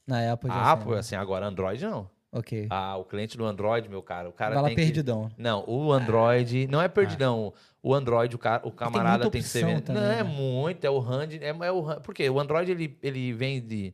Na Apple já A assim, Apple né? é assim, agora Android não. Ok. Ah, o cliente do Android, meu cara, o cara Vai lá tem que- perdidão. Não, o Android. Não é perdidão. O Android, o, ca- o camarada muita tem que ser. também, não, é né? muito. É o Hand. É, é o Hand. Por quê? O Android ele, ele vende.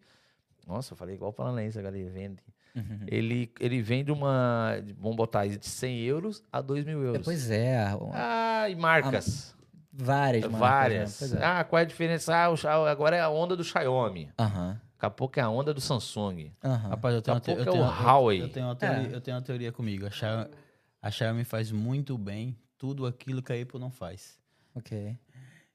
Nossa, eu falei igual paranaense, agora ele vende. Uhum. Ele, ele vende uma. Vamos botar aí, de 100 euros a 2 mil É, euros. Pois é. Ah, e marcas. Várias marcas, Várias. né? É. Ah, qual é a diferença? Ah, o agora é a onda do Xiaomi. Aham. Daqui a pouco é a onda do Samsung. Aham. Rapaz, eu tenho, Daqui a pouco é o eu- Huawei. Eu tenho, uma teoria, É. eu tenho uma teoria comigo. A Xiaomi, a Xiaomi faz muito bem tudo aquilo que a Apple não faz. Ok.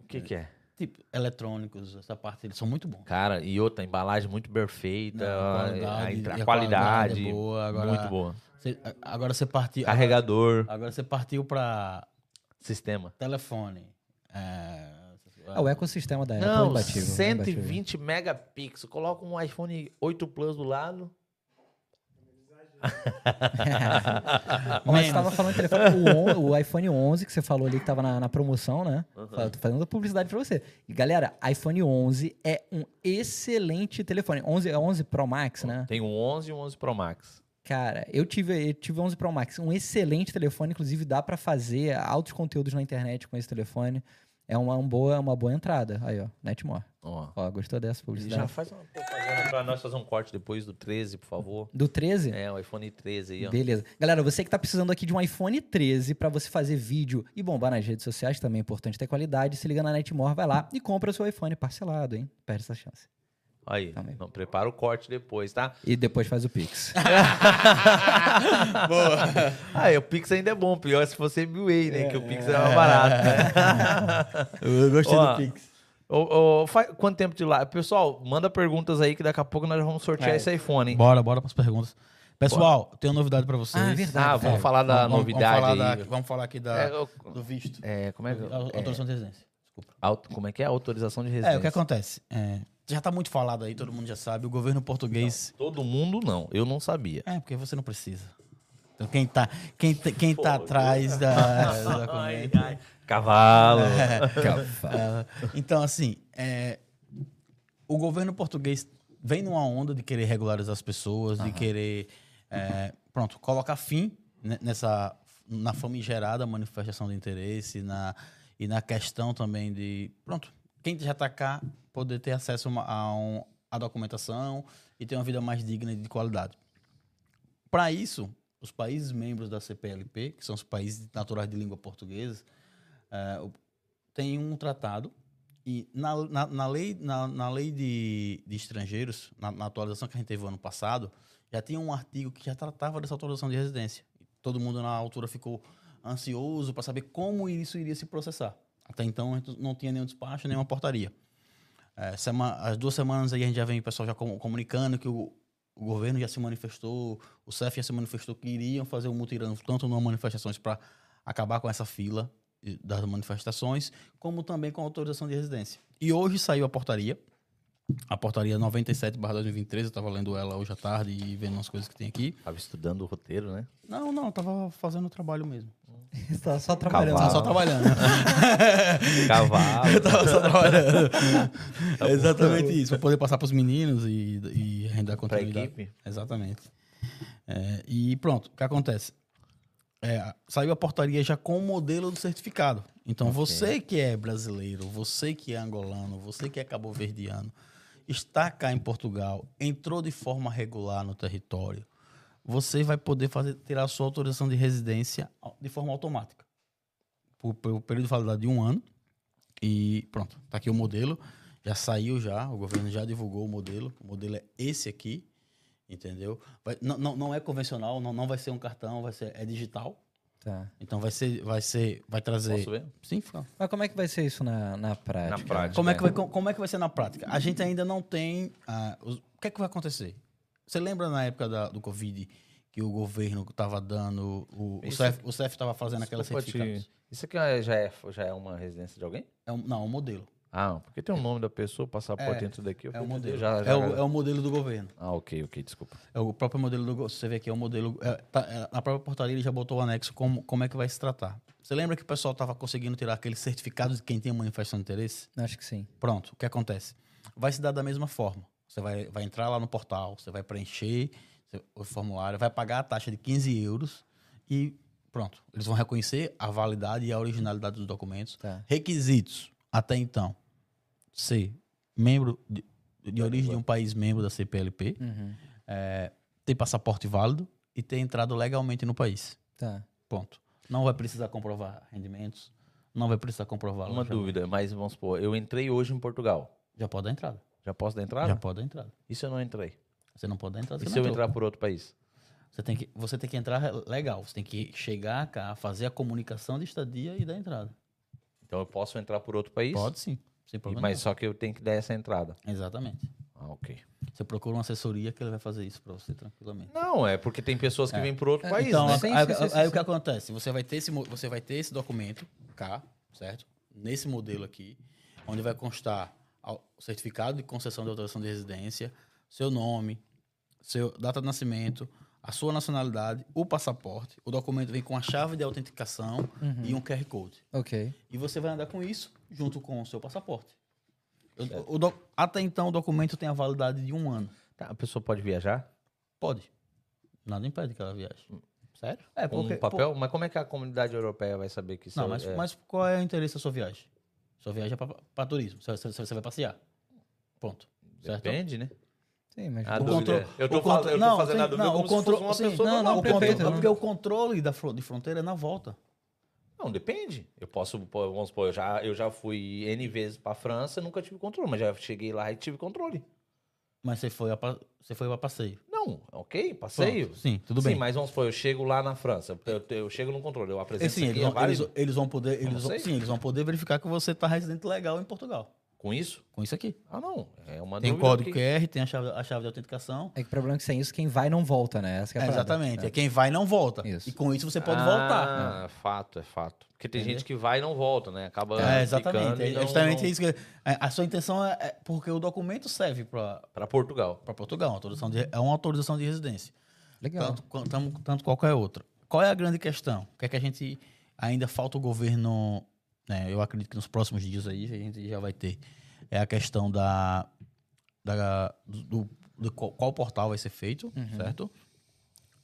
O que, que é? Tipo, eletrônicos, essa parte, eles são muito bons. Cara, e outra, embalagem muito perfeita. Não, a- qualidade- a, a a qualidade, qualidade é boa, agora- muito boa. A- agora você partiu. Carregador, Agora você partiu para sistema. telefone. É, Ah, o ecossistema da Apple é Não, é imbatível. 120 megapixels. Coloca um iPhone 8 Plus do lado. Mas você tava falando de telefone, o, o iPhone 11 que você falou ali que tava na, na promoção, né? Fala, Tô fazendo publicidade pra você. E galera, iPhone 11 é um excelente telefone. 11 é 11 Pro Max, né? Tem um 11 e um 11 Pro Max. Cara, eu tive, eu tive 11 Pro Max, um excelente telefone, inclusive dá pra fazer altos conteúdos na internet com esse telefone. É uma, um boa, uma boa entrada. Aí, ó, Netmore. Ó. Ó, gostou dessa Já publicidade? faz uma propaganda Pra nós fazer um corte depois do 13, por favor. Do 13? É, o iPhone 13 aí, ó. Beleza. Galera, você que tá precisando aqui de um iPhone 13 pra você fazer vídeo e bombar nas redes sociais, também é importante ter qualidade. Se liga na Netmore, vai lá e compra seu iPhone parcelado, hein? Perde essa chance. Aí, Também. não, prepara o corte depois, tá? E depois faz o Pix. Ah, o Pix ainda é bom, pior se fosse MBA, né? que o Pix é mais barato, né? Eu gostei Ó, do Pix. Ô, ô, fa- quanto tempo de lá? Pessoal, manda perguntas aí que daqui a pouco nós vamos sortear É. esse iPhone, hein? Bora, bora para as perguntas. Pessoal, tenho uma novidade para vocês. Ah, é verdade. Ah, vamos É, falar da vamos- novidade vamos falar aí. da- vamos falar aqui da, É, eu- do visto. é, como é que... A- Autorização de residência. Desculpa. Auto- como é que é? Autorização de residência. É, o que acontece? É, já tá muito falado aí, todo mundo já sabe. O governo português. Todo mundo não, eu não sabia. É, porque você não precisa. Então, quem tá, quem, tá- quem tá atrás da, do documento. Cavalo. Ah, então, assim, é, o governo português vem numa onda de querer regularizar as pessoas, de querer, é, pronto, colocar fim ne- nessa na famigerada manifestação de interesse na, e na questão também de, pronto, quem já está cá poder ter acesso a, um- a documentação e ter uma vida mais digna e de qualidade. Para isso, os países membros da CPLP, que são os países naturais de língua portuguesa, é, tem um tratado e na, na, na lei, na, na lei de, de estrangeiros, na atualização que a gente teve ano passado, já tinha um artigo que já tratava dessa autorização de residência. Todo mundo na altura ficou ansioso para saber como isso iria se processar. Até então a gente não tinha nenhum despacho, nenhuma portaria. É, sema- as duas semanas aí a gente já vem o pessoal já com- comunicando que o, o governo já se manifestou, o CEF já se manifestou que iriam fazer um mutirão tanto nas manifestações para acabar com essa fila das manifestações, como também com autorização de residência. E hoje saiu a portaria, a portaria 97/2023, eu estava lendo ela hoje à tarde e vendo umas coisas que tem aqui. Tava estudando o roteiro, né? Não, não, estava fazendo o trabalho mesmo. tá só trabalhando. Cavalo. Tava só trabalhando. Cavalo. Eu tava só trabalhando. É exatamente isso, para poder passar para os meninos e, e render pra continuidade. equipe. Exatamente. É, e pronto, o que acontece? É, saiu a portaria já com o modelo do certificado. Então, Ok. você que é brasileiro, você que é angolano, você que é cabo-verdiano, está cá em Portugal, entrou de forma regular no território, você vai poder fazer, tirar a sua autorização de residência de forma automática. Por, pelo período de validade de um ano. E pronto, tá aqui o modelo. Já saiu já, o governo já divulgou o modelo. O modelo é esse aqui, entendeu? Vai- não, não, não é convencional, não, não vai ser um cartão, vai ser, é digital. Tá. Então vai ser, vai ser, vai trazer. Posso ver? Sim, fica. Mas como é que vai ser isso na, na prática? Na prática. Como é, que vai, como é que vai ser na prática? A gente ainda não tem. ah, os- o que é que vai acontecer? Você lembra na época da- do Covid que o governo estava dando. O, o Isso- CEF o CEF estava fazendo te- certificados? Isso aqui é- já é, já é uma residência de alguém? É um, não, é um modelo. Ah, porque tem o nome da pessoa, passaporte É, dentro daqui. eu É fui modelo. Já, já, é, o, é o modelo do governo. Ah, ok, ok, desculpa. É o próprio modelo do. Você vê aqui, é o modelo. é, tá- é, na própria portaria ele já botou o anexo como, como é que vai se tratar. Você lembra que o pessoal estava conseguindo tirar aqueles certificados de quem tem manifestação de interesse? Acho que sim. Pronto, o que acontece? Vai se dar da mesma forma. Você vai, vai entrar lá no portal, você vai preencher o formulário, vai pagar a taxa de 15 euros e pronto. Eles vão reconhecer a validade e a originalidade dos documentos. Tá. Requisitos, até então, ser membro de, de origem de um país membro da CPLP, Uhum. é, ter passaporte válido e ter entrado legalmente no país. Tá. Ponto. Não vai precisar comprovar rendimentos, não vai precisar comprovar. Uma dúvida, mas vamos supor, eu entrei hoje em Portugal. Já pode dar entrada. Já posso dar entrada? Já pode dar entrada. E se eu não entrei? Você não pode dar entrada. E se eu entrou. entrar por outro país? Você tem, que, você tem que entrar legal. Você tem que chegar cá, fazer a comunicação de estadia e dar entrada. Então eu posso entrar por outro país? Pode sim, sem E- problema. Mas só que eu tenho que dar essa entrada. Exatamente. Ah, ok. Você procura uma assessoria que ele vai fazer isso para você tranquilamente. Não, é porque tem pessoas que É. vêm por outro É, país, então, né? Sim, aí, sim, aí- sim, aí o que acontece? Você vai, ter esse, você vai ter esse documento cá, certo? Nesse modelo aqui, onde vai constar o certificado de concessão de autorização de residência, seu nome, seu data de nascimento, a sua nacionalidade, o passaporte. O documento vem com a chave de autenticação Uhum. e um QR Code. Ok. E você vai andar com isso junto com o seu passaporte. O- o doc- até então, o documento tem a validade de um ano. Tá, a pessoa pode viajar? Pode. Nada impede que ela viaje. Sério? É, Com um papel? Mas como é que a comunidade europeia vai saber que isso Não, é- mas, é... mas qual é o interesse da sua viagem? Sua viagem é para turismo. Você, você- você vai passear. Ponto. Certo? Depende, né? Sim, mas A O controle- é- eu tô o contro- fal- eu tô não, fazendo sim, a dúvida não, como o se fosse controle- uma sim, pessoa não, normal. não, o é né? porque o controle da de fronteira é na volta. Não, depende. Eu posso, vamos supor, eu já, eu já fui N vezes pra França, nunca tive controle, mas já cheguei lá e tive controle. Mas você foi a, você foi a passeio. Não, ok, passeio. Pronto, Sim, tudo Sim, bem. mas vamos supor, eu chego lá na França, eu, eu chego no controle, eu apresento sim, isso eles vão, eles, vão poder, eles vão, sim, eles vão poder verificar que você está residente legal em Portugal. Com isso? Com isso aqui. Ah, não. É uma Tem o código que- QR, tem a chave, a chave de autenticação. É que o problema é que sem isso, quem vai não volta, né? Essa que é a É, exatamente. É. Quem vai não volta. Isso. E com isso você pode ah, voltar. É fato, é fato. Porque tem Entendeu? gente que vai e não volta, né? Acaba É, exatamente. É não- justamente não- isso que. é, A sua intenção é. é porque o documento serve para Pra Portugal. Portugal. uma autorização de- é uma autorização de residência. Legal. Tanto, tanto qualquer outra. Qual é a grande questão? O que é que a gente ainda falta o governo, né, eu acredito que nos próximos dias aí a gente já vai ter, é a questão da, da do, do- qual, qual portal vai ser feito, certo?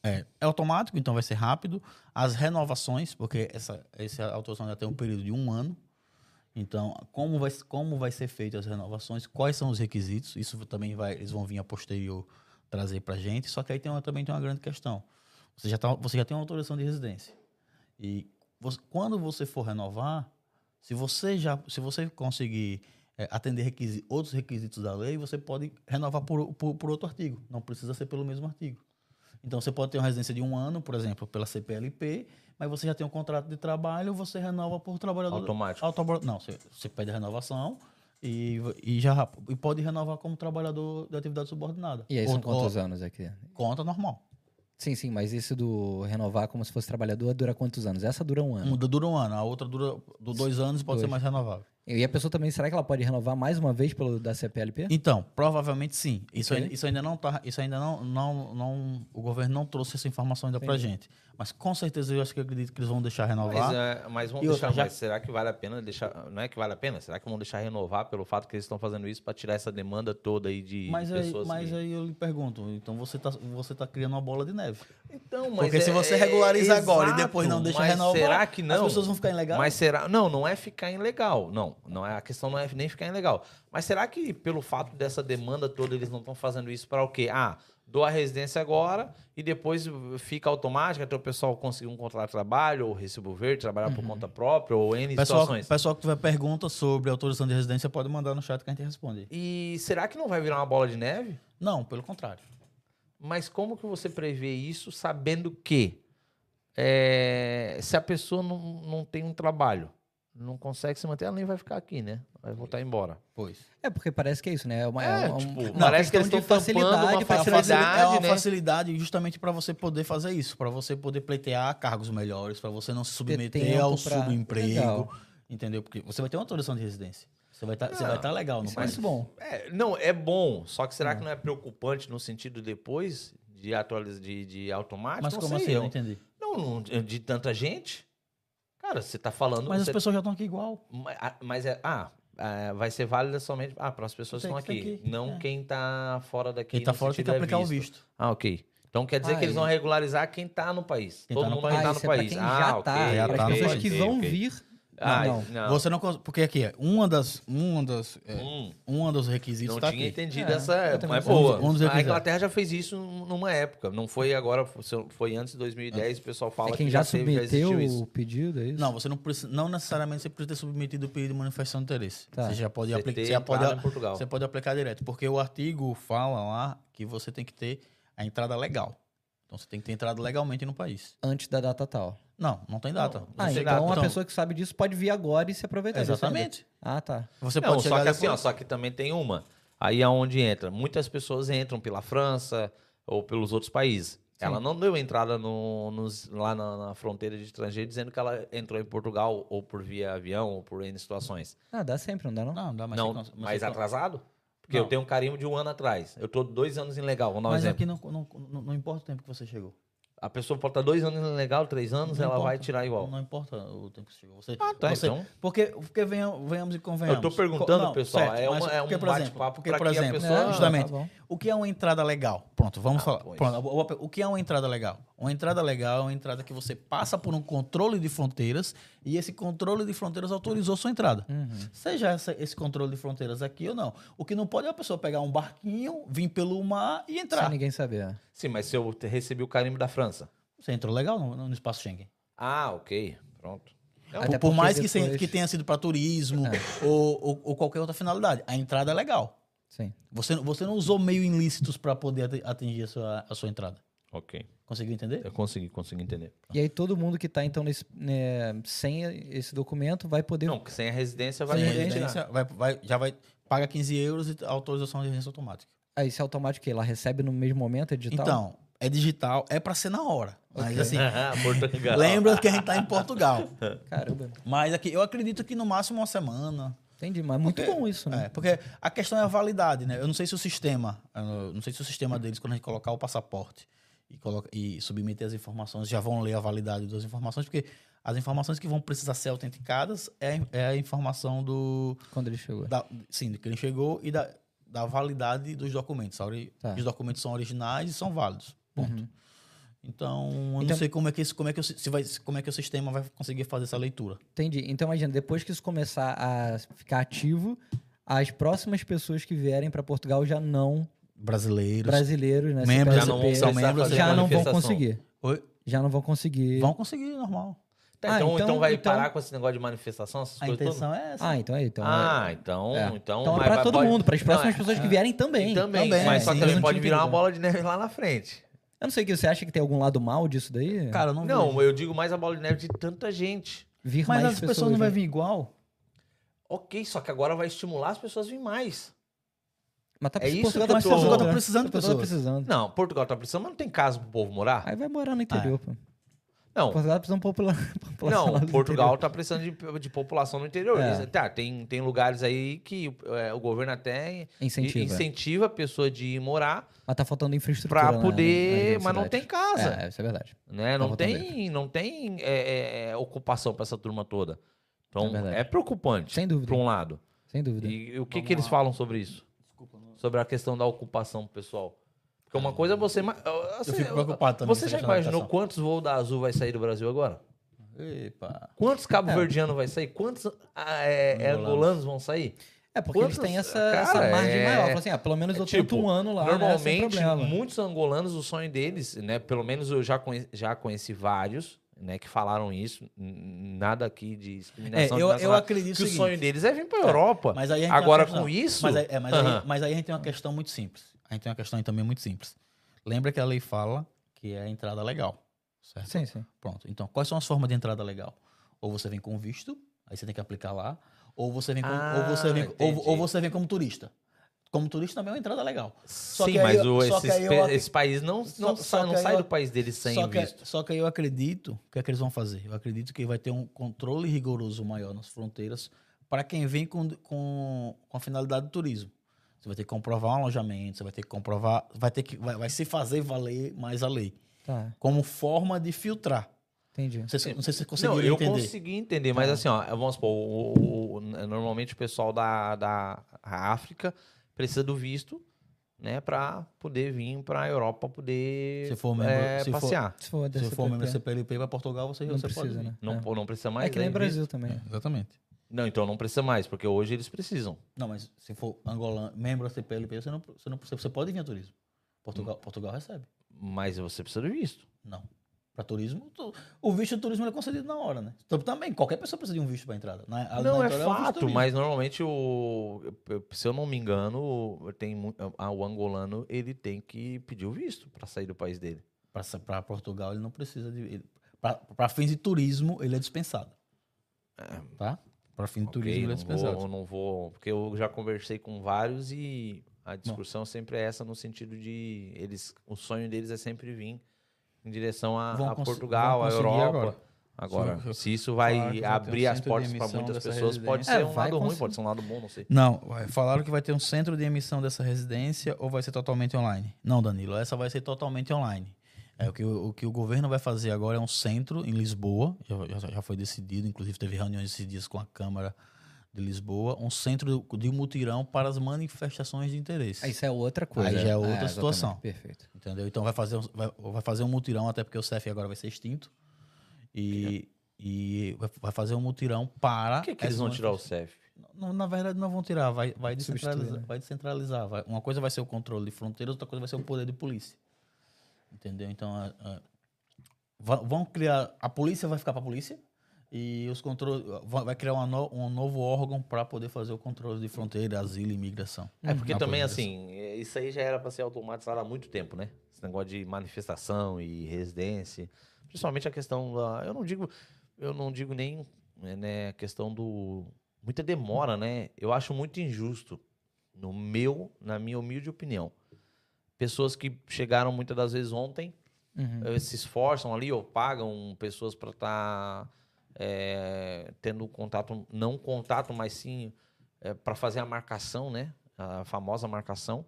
É, é automático, então vai ser rápido. As renovações, porque essa, essa autorização já tem um período de um ano. Então, como vai, como vai ser feito as renovações? Quais são os requisitos? Isso também vai, eles vão vir a posterior trazer para gente. Só que aí tem uma, também tem uma grande questão. Você já, tá, você já tem uma autorização de residência. E você- quando você for renovar, se você já se você conseguir é, atender requisi- outros requisitos da lei, você pode renovar por, por, por outro artigo. Não precisa ser pelo mesmo artigo. Então você pode ter uma residência de um ano, por exemplo, pela CPLP, mas você já tem um contrato de trabalho, você renova por trabalhador. Automático. Autobo- Não, você, você pede a renovação e, e já e pode renovar como trabalhador de atividade subordinada. E aí Ou- são quantos ou- anos aqui? Conta normal. Sim, sim, mas esse do renovar como se fosse trabalhador dura quantos anos? Essa dura um ano. Uma dura um ano, a outra dura do dois anos e pode Dois. ser mais renovável. E a pessoa também, será que ela pode renovar mais uma vez pelo da CPLP? Então, provavelmente sim. Isso, Ok. ainda, isso ainda não tá. Isso ainda não, não, não. O governo não trouxe essa informação ainda pra Entendi. gente. Mas com certeza eu acho que eu acredito que eles vão deixar renovar. Mas, é, mas vamos E outra, deixar, já- mas será que vale a pena deixar. Não é que vale a pena? Será que vão deixar renovar pelo fato que eles estão fazendo isso para tirar essa demanda toda aí de mas aí, pessoas? mas que- aí eu lhe pergunto, então você tá, você tá criando uma bola de neve. Então, mas Porque se é- você é- regulariza agora e exato, depois não deixa mas renovar, será que não? as pessoas vão ficar ilegais? Mas será? Não, não é ficar ilegal. Não, não é a questão não é nem ficar ilegal. Mas será que pelo fato dessa demanda toda eles não estão fazendo isso para o quê? Ah, dou a residência agora e depois fica automático até o pessoal conseguir um contrato de trabalho ou recibo verde, trabalhar por conta própria ou N Pessoal, situações. pessoal que tiver pergunta sobre autorização de residência pode mandar no chat que a gente responde. E será que não vai virar uma bola de neve? Não, pelo contrário. Mas como que você prevê isso sabendo que é, se a pessoa não, não tem um trabalho, não consegue se manter, ela nem vai ficar aqui, né? Vai voltar embora. Pois. É, porque parece que é isso, né? É, uma, É, um- tipo, uma parece que eles estão tampando uma facilidade É uma, facilidade, é facilidade, uma né? facilidade justamente para você poder fazer isso, para você poder pleitear cargos melhores, para você não se submeter ao pra- subemprego, Legal. entendeu? Porque você vai ter uma autorização de residência. Você vai estar Não, vai estar legal no Isso é país. muito bom. É, não, é bom, só que será que não é preocupante no sentido depois de atualizar de, de automático? Mas Não como sei, assim? Eu eu- não entendi. Não, não, de tanta gente. Cara, você tá falando. Mas as você- pessoas já estão aqui igual. Ma- Mas é. Ah, ah, vai ser válida somente. Ah, para as pessoas que estão aqui. não é. quem tá fora daqui. Quem tá no fora tem que é aplicar o visto. Ah, ok. Então quer dizer Ah, que eles vão regularizar quem tá no país. Quem Todo tá no mundo país. quem tá no é pra país. quem ah, já ok, tá. já para tá as pessoas país. que vão ok. vir. Ah, não. não. Você não cons- porque aqui é uma das uma das é, Hum, uma dos requisitos não tá tinha aqui. entendido É, essa. também Mas boa. Um dos- um dos a. Inglaterra já fez isso numa época. Não foi agora, foi antes de 2010. O pessoal fala É quem que já teve, já submeteu existiu isso. o pedido, é isso? Não, você não precisa, não necessariamente você precisa ter submetido o pedido de manifestação de interesse. Tá. Você já pode aplicar, você já pode, claro, em Portugal. você pode aplicar direto, porque o artigo fala lá que você tem que ter a entrada legal. Então você tem que ter entrado legalmente no país. Antes da data tal. Não, não tem data. Não, Ah, então a pessoa que sabe disso pode vir agora e se aproveitar. Exatamente. Ah, tá. Você Não, pode só que assim, ó, só que também tem uma. Aí é onde entra. Muitas pessoas entram pela França ou pelos outros países. Ela não deu entrada no- nos- lá na, na fronteira de estrangeiro dizendo que ela entrou em Portugal ou por via avião ou por N situações. Ah, dá sempre, não dá não? Não, dá, mas não, mas mais atrasado? Porque Não. eu tenho um carimbo de um ano atrás. Eu tô dois anos ilegal. Vamos dar um Mas exemplo. aqui não, não, não, não importa o tempo que você chegou. A pessoa pode estar dois anos ilegal, três anos, Não ela vai importa. tirar igual. Não importa o tempo que você chegou. Você, Ah, tá, você- então. Porque, porque venham- venhamos e convenhamos. Eu tô perguntando, Co- pessoal, é mas uma- é um porque, por exemplo, bate-papo por que a exemplo, pessoa- Não, justamente, tá bom. O que é uma entrada legal? Pronto, vamos Ah, falar. Pronto, o que é uma entrada legal? Uma entrada legal é uma entrada que você passa por um controle de fronteiras e esse controle de fronteiras autorizou sua entrada. Uhum. Seja essa- esse controle de fronteiras aqui ou não. O que não pode é a pessoa pegar um barquinho, vir pelo mar e Sem entrar. ninguém saber. Sim, mas se eu recebi o carimbo da França. Você entrou legal no, no espaço Schengen. Ah, ok. Pronto. Não, por, por mais que, depois- que tenha sido para turismo ou, ou- ou qualquer outra finalidade, a entrada é legal. Sim. Você, você não usou meio ilícitos para poder ati- atingir a sua, a sua entrada. Ok. Conseguiu entender? Eu consegui, consegui entender. E aí todo mundo que tá, então, nesse, né, sem esse documento vai poder. Não, porque sem a residência vai Sem poder residência, vai, vai- já vai paga 15 euros e autorização de residência automática. Aí se automático que ela recebe no mesmo momento, é digital? Então, é digital, é para ser na hora. Mas assim, Portugal. lembra que a gente tá em Portugal. Caramba. Mas aqui, eu acredito que no máximo uma semana. Entendi, mas muito Porque- bom isso, né? É, porque a questão é a validade, né? Eu não sei se o sistema, não sei se o sistema deles, quando a gente colocar o passaporte e, coloca, e submeter as informações, já vão ler a validade das informações, porque as informações que vão precisar ser autenticadas é, é a informação do. Quando ele chegou. Da, sim, de que ele chegou e da, da validade dos documentos. Tá. Os documentos são originais e são válidos. Ponto. Uhum. Então, eu Então- não sei como é, que, esse- como, é que, se vai, como é que o sistema vai conseguir fazer essa leitura. Entendi. Então imagina, depois que isso começar a ficar ativo, as próximas pessoas que vierem para Portugal já não Brasileiros. brasileiros, né? Membros Já não são membros já não vão manifestação. conseguir. Oi? Já não vão conseguir. Vão conseguir, normal. Tá, Ah, então, então, então- vai então- parar com esse negócio de manifestação, essas A coisas todas? intenção é essa. Ah, então é. Então Ah, é. então, É. então... Então é pra vai- todo pode- mundo, para as próximas Não, pessoas é. que vierem também. E também, Também, mas só que sim. também pode virar uma bola de neve lá na frente. Eu não sei o que você acha que tem algum lado mal disso daí? Cara, eu não, Não, vejo. eu digo mais a bola de neve de tanta gente. Vir Mas mais as pessoas, não né? vão vir igual. Ok, só que agora vai estimular as pessoas a vir mais. Mas tá, É isso Portugal que eu tá precisando. Portugal tá né? precisando de Portugal tá pessoas. precisando. Não, Portugal tá precisando, mas não tem casa pro povo morar? Aí vai morar no interior, pô. Não, Portugal tá precisando popula... população não, Portugal interior. tá precisando de, de população no interior. É. Tá, tem, tem lugares aí que é, o governo até Incentiva. incentiva a pessoa de ir morar Mas tá faltando infraestrutura. pra lá poder. nas mas não tem casa. É, isso é verdade. né? Tá Não tem, não tem é, é, é, ocupação pra essa turma toda. É Então verdade. é, preocupante, Sem dúvida. por um lado. Sem dúvida. E, o que, Vamos que eles lá. falam sobre isso? Sobre a questão da ocupação pro pessoal. Porque uma coisa é você. ma- Eu fico preocupado também. Você já imaginou quantos voos da Azul vai sair do Brasil agora? Epa. Quantos É. cabo-verdianos vai sair? Quantos ah, é, é, Angolanos. vão sair? É, porque eles Quantos- têm essa, Cara, essa margem é- maior. Assim, ah, pelo menos eu é tipo, um ano lá, né, Normalmente, problema. muitos angolanos, o sonho deles, né? Pelo menos eu já conheci, já conheci vários, né? Que falaram isso. Nada aqui de É, discriminação. eu, de eu nacional- acredito que o seguinte, sonho deles é vir pra Europa. Mas aí a Agora, com isso... Mas, aí, é, mas, Aham. aí, mas aí a gente tem uma questão muito simples. A gente tem uma questão aí também muito simples. Lembra que a lei fala que é a entrada legal. Certo? Sim, sim. Pronto. Então, quais são as formas de entrada legal? Ou você vem com visto, aí você tem que aplicar lá, ou você vem, com, Ah, ou você vem, ou, ou você vem como turista. Como turista também é uma entrada legal. Só Sim, mas eu- o, só esses, eu esse país não, Só- não, só sai, não sai eu- do país deles sem só, que, visto. só que eu acredito, o que é que eles vão fazer? Eu acredito que vai ter um controle rigoroso maior nas fronteiras para quem vem com, com, com a finalidade do turismo. Você vai ter que comprovar um alojamento, você vai ter que comprovar, vai ter que vai, vai se fazer valer mais a lei, Tá, como forma de filtrar. entendi. Não sei se, não sei se você Não, conseguiu eu entender. consegui entender, mas Tá. assim, ó, vamos supor, o- o- o- normalmente o pessoal da, da África precisa do visto, né, pra poder vir pra Europa poder Se for membro- é, se for- passear. Se for, Se desse for membro CPLP para Portugal, você, não você pode precisa, vir. né? Não, É. não precisa mais. É que nem né, Brasil também. É, exatamente. Não, então não precisa mais, porque hoje eles precisam. Não, mas se for angolano, membro da CPLP, você não, você não você pode vir a turismo. Portugal, Hum. Portugal recebe. Mas você precisa do visto. Não. Para turismo, tu- o visto de turismo é concedido na hora, né? Então, também, qualquer pessoa precisa de um visto para entrada. Na, não, na é um visto fato, turismo. mas normalmente o. Se eu não me engano, tem o angolano ele tem que pedir o visto pra sair do país dele. Para Portugal, ele não precisa de. Para fins de turismo, ele é dispensado. Tá? Para fins de Ok, turismo, não vou, não vou. Porque eu já conversei com vários e a discussão sempre é essa no sentido de eles. O sonho deles é sempre vir em direção a, a Portugal, a Europa. agora. Agora, se isso vai Claro abrir as portas para muitas pessoas, pode ser É, um lado ruim, pode ser um lado bom, não sei. Não, é, falaram que vai ter um centro de emissão dessa residência ou vai ser totalmente online? Não, Danilo, essa vai ser totalmente online. É, o, que, o, que o governo vai fazer agora é um centro em Lisboa, já, já- foi decidido, inclusive teve reuniões esses dias com a Câmara de Lisboa, um centro de mutirão para as manifestações de interesse. Aí Isso é outra coisa. Aí já é outra exatamente, situação. Perfeito. Entendeu? Então vai fazer, um- vai, vai fazer um mutirão, até porque o CEF agora vai ser extinto. E, e vai- fazer um mutirão para. Por que, que eles vão tirar o. CEF? Não, na verdade, não vão tirar, vai, vai descentralizar. né? Vai descentralizar. vai- uma coisa vai ser o controle de fronteiras, outra coisa vai ser o poder de polícia. Entendeu? Então, a- a- vão criar. A polícia vai ficar para a polícia e os controles. va- Vai criar no- um novo órgão para poder fazer o controle de fronteira, asilo e imigração. É porque Uma também, assim, é, isso aí já era para ser automatizado há muito tempo, né? Esse negócio de manifestação e residência. Principalmente a questão da. Eu não digo. Eu não digo nem é, né, a questão do. Muita demora, né? Eu acho muito injusto, no meu, na minha humilde opinião. Pessoas que chegaram muitas das vezes ontem, Uhum. eh, se esforçam ali ou pagam pessoas para estar tendo contato, não contato, mas sim para fazer a marcação, né? A famosa marcação.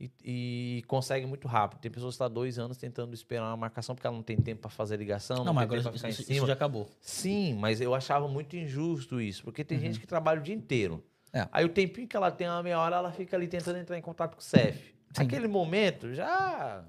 E, e consegue muito rápido. Tem pessoas que estão há dois anos tentando esperar uma marcação porque ela não tem tempo para fazer ligação, não, Não, mas tem agora tempo isso, para isso- ficar em isso já acabou. Sim, mas eu achava muito injusto isso, porque tem gente que trabalha o dia inteiro. É. Aí o tempinho que ela tem, uma meia hora, ela fica ali tentando entrar em contato com o CEF. Sim. Aquele momento já.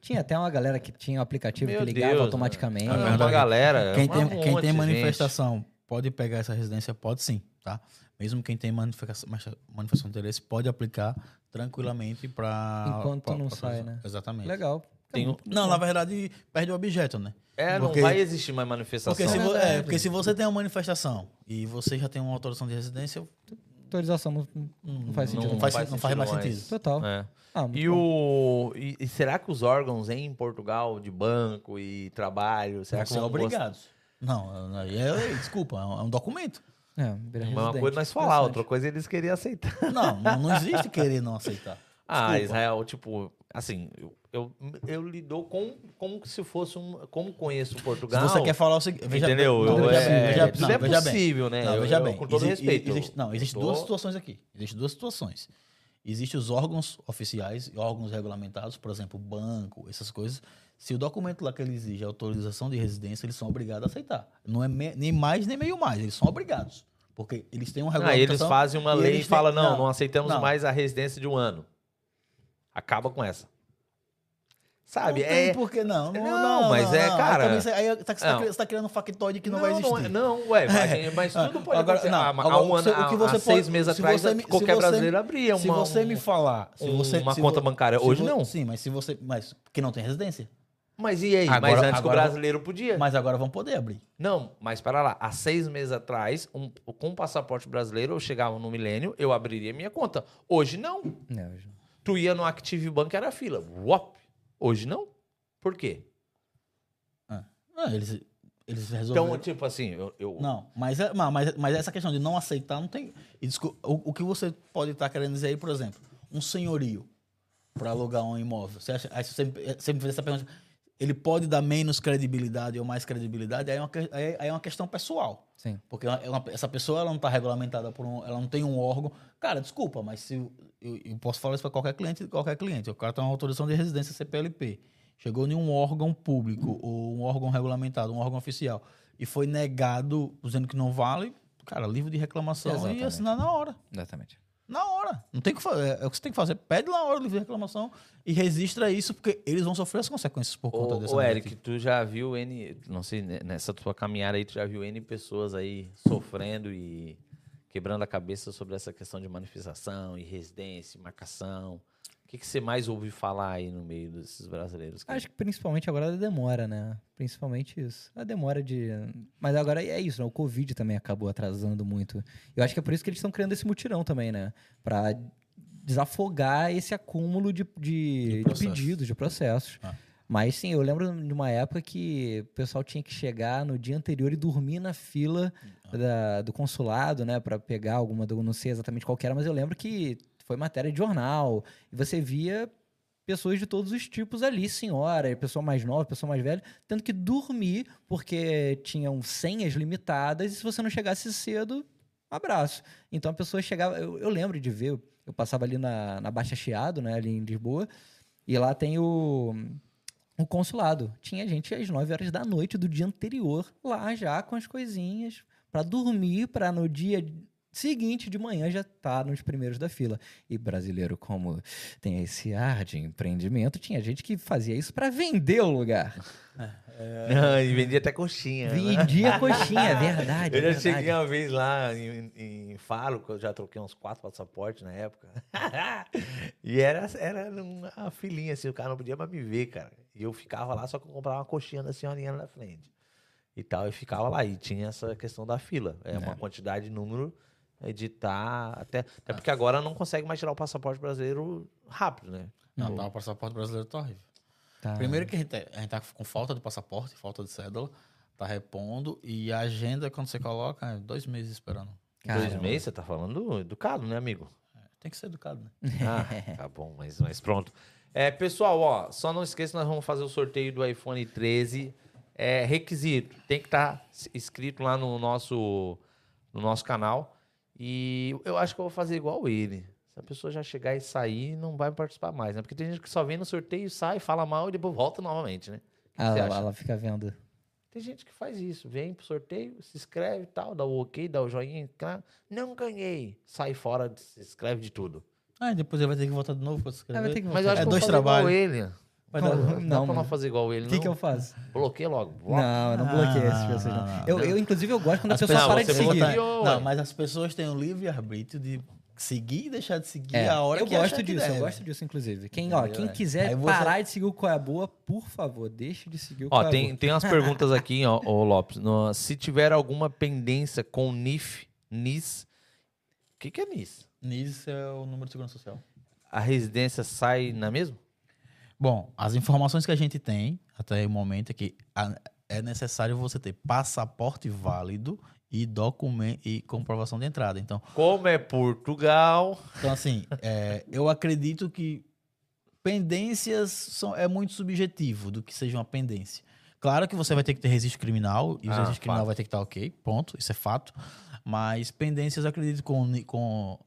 Tinha até uma galera que tinha um aplicativo Meu que ligava Deus, automaticamente. É É verdade. uma galera. Quem tem, monte quem tem gente. manifestação pode pegar essa residência? Pode sim, tá? Mesmo quem tem manifestação, manifestação de interesse pode aplicar tranquilamente para. Enquanto não sai, né? Exatamente. Legal. Tem um- Não, na verdade, perde o objeto, né? É, não Porque- vai existir mais manifestação. Porque se, verdade. é, porque se você tem uma manifestação e você já tem uma autorização de residência, Autorização não, não faz sentido. não, faz, não faz mais mais. sentido. Total. É. Ah, E, bom. o, e, e será que os órgãos em Portugal de banco e trabalho, será Vão que ser vão obrigados. Não, aí é, desculpa, é um, é um documento. É, vira Uma coisa nós falar, outra coisa eles queriam aceitar. Não, não, não existe querer não aceitar. Ah, Desculpa. Israel, tipo, assim, eu, eu, eu lido com como se fosse um. Como conheço Se Portugal. você quer falar o seguinte. Veja, entendeu? Não, Eu- veja, é, bem, veja, tudo não, é veja bem. possível, né? Não, Eu- veja eu- bem. com todo respeito. existe- não, existem eu tô- duas situações aqui. Existem duas situações. Existem os órgãos oficiais e órgãos regulamentados, por exemplo, banco, essas coisas. Se o documento lá que ele exige é autorização de residência, eles são obrigados a aceitar. Não é me- nem mais nem meio mais, eles são obrigados. Porque eles têm uma Ah, regulamentação. eles fazem uma e lei e têm- falam, não, não, não, aceitamos não. mais a residência de um ano. Acaba com essa. Sabe? Não tem é. por que não. Não, Não, não, mas não, é, não. cara- Aí, você, aí tá- você, tá, Não. você tá criando um factoide que não, não, vai existir. é- Não, ué, mas, mas Ah, tudo pode agora- acontecer. não, Há- há agora, um ano, o que há- você há seis pode- meses se atrás, você se qualquer você brasileiro abria se uma, você me falar, se você, uma se conta vo- bancária. se Hoje vo- não. Sim, mas se você, mas que não tem residência. Mas e aí? Agora- mas antes que o agora- brasileiro podia. Mas agora vão poder abrir. Não, mas para lá. Há seis meses atrás, um- com o passaporte brasileiro, eu chegava no milênio, eu abriria minha conta. Hoje não. É, hoje- Tu ia no Active Bank, era fila. Uop. Hoje não. Por quê? Não, eles eles resolveram. Então, tipo assim, eu. eu- Não, mas, é- mas, mas essa questão de não aceitar não tem. desculpa, o, o que você pode estar querendo dizer aí, por exemplo, um senhorio para alugar um imóvel. Você acha, aí você sempre, sempre fez essa pergunta. Ele pode dar menos credibilidade ou mais credibilidade? Aí é uma, aí é uma questão pessoal. Sim. Porque ela- ela- essa pessoa ela não está regulamentada por um. Ela não tem um órgão. Cara, desculpa, mas se eu, eu- eu posso falar isso para qualquer cliente, qualquer cliente. O cara tem uma autorização de residência CPLP. Chegou em um órgão público ou um órgão regulamentado, um órgão oficial, e foi negado, dizendo que não vale, cara, livro de reclamação Exatamente. e assinar na hora. Exatamente. Na hora. Não tem o que fazer. É o que você tem que fazer. Pede na hora o livro de reclamação e registra isso, porque eles vão sofrer as consequências por conta Ô, dessa ô Eric, negativa. tu já viu N. Não sei, né, nessa tua caminhada aí, tu já viu N pessoas aí sofrendo e quebrando a cabeça sobre essa questão de manifestação e residência, e marcação. O que, que você mais ouve falar aí no meio desses brasileiros? cara? Acho que principalmente agora a demora, né? Principalmente isso. A demora de. Mas agora é isso, né? O Covid também acabou atrasando muito. Eu acho que é por isso que eles estão criando esse mutirão também, né? Pra desafogar esse acúmulo de, de, De de pedidos, de processos. Ah. Mas sim, eu lembro de uma época que o pessoal tinha que chegar no dia anterior e dormir na fila Ah. da- do consulado, né? Pra pegar alguma, do- não sei exatamente qual que era, mas eu lembro que foi matéria de jornal. E você via pessoas de todos os tipos ali, senhora, pessoa mais nova, pessoa mais velha, tendo que dormir porque tinham senhas limitadas e se você não chegasse cedo, abraço. Então a pessoa chegava, eu, eu lembro de ver, eu passava ali na, na Baixa Chiado, né, ali em Lisboa, e lá tem o, o consulado. Tinha gente às 9 horas da noite do dia anterior lá já com as coisinhas pra dormir, pra no dia seguinte de manhã já tá nos primeiros da fila. E brasileiro, como tem esse ar de empreendimento, tinha gente que fazia isso para vender o lugar. Não, e vendia até coxinha. né? Vendia coxinha, é verdade. Eu já é verdade. cheguei uma vez lá em, em Faro, que eu já troquei uns quatro passaportes na época. e era, era uma filinha, assim, o cara não podia mais me ver, cara. E eu ficava lá, só que eu comprava uma coxinha da senhorinha na frente. E tal, e ficava lá. E tinha essa questão da fila. É, uma quantidade de número é, tá até, até porque agora não consegue mais tirar o passaporte brasileiro rápido, né? Não, tá, o passaporte brasileiro tá horrível. Tá. Primeiro que a gente, tá- a gente tá com falta de passaporte, falta de cédula, tá repondo, e a agenda, quando você coloca, é dois meses esperando. Dois Caramba. meses, você tá falando educado, né, amigo? Tem que ser educado, né? Ah, tá bom, mas, mas pronto. É, pessoal, ó, só não esqueça, nós vamos fazer o sorteio do iPhone 13. É, requisito, tem que estar inscrito lá no nosso, no nosso canal. E eu acho que eu vou fazer igual ele. Se a pessoa já chegar e sair, não vai participar mais, né? Porque tem gente que só vem no sorteio, sai, fala mal e depois volta novamente, né? Ah, você ela, acha? ela fica vendo. Tem gente que faz isso, vem pro sorteio, se inscreve e tal, dá o ok, dá o joinha, não ganhei, sai fora, se inscreve de tudo. Ah, e depois ele vai ter que voltar de novo pra se inscrever. vai ter que Mas eu acho É que eu vou dois fazer igual trabalhos. ele. Vai não, dar- não, pra não fazer igual ele, O que, não. que eu faço? Bloqueia logo. Não, eu não Ah, bloqueio essas não, pessoas, não. não, Eu, não. eu, inclusive, eu gosto quando a As pessoa pessoas- para de seguir. bloqueou, Não, mas as pessoas têm o livre-arbítrio de seguir e deixar de seguir É, a hora eu que gosto achar que disso, eu gosto disso, inclusive. Quem, ó, quem é? quiser você- parar de seguir o Qual é a Boa, por favor, deixe de seguir o Ó, Qual é a tem, Boa. tem umas perguntas aqui, ó, ô Lopes. No- se tiver alguma pendência com NIF, NIS, o que, que é NIS? NIS é o número de segurança social. A residência sai na mesma? Bom, as informações que a gente tem até o momento é que a- é necessário você ter passaporte válido e documento e comprovação de entrada. Então, Como é Portugal, então assim, é, eu acredito que pendências são, é muito subjetivo do que seja uma pendência. Claro que você vai ter que ter registro criminal e o Ah, registro criminal fato. vai ter que estar ok, ponto, isso é fato. Mas pendências, eu acredito com, com,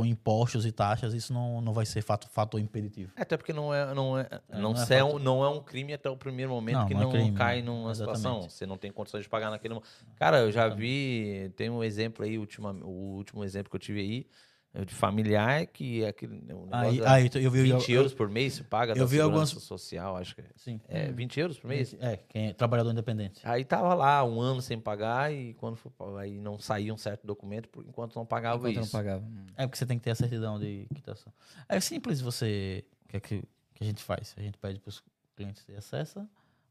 com impostos e taxas, isso não, não vai ser fato, fator impeditivo. até porque não é, não é, É, não, não é é um, não é um crime até o primeiro momento Não, que não é crime, cai numa exatamente. situação. Você não tem condições de pagar naquele momento. Cara, eu já vi, tem um exemplo aí, ultima, o último exemplo que eu tive aí, de familiar, que é aquele negócio Aí, é aí eu vi 20 euros por mês se paga eu da vi segurança algumas- social, acho que é. Sim. É, 20 euros por mês? É, quem é trabalhador independente. Aí tava lá um ano sem pagar e quando for, pa- aí não saía um certo documento por enquanto não pagava Enquanto não isso. pagava. Hum. É porque você tem que ter a certidão de quitação. É simples você. O que, é que, que a gente faz? A gente pede para os clientes ter acesso,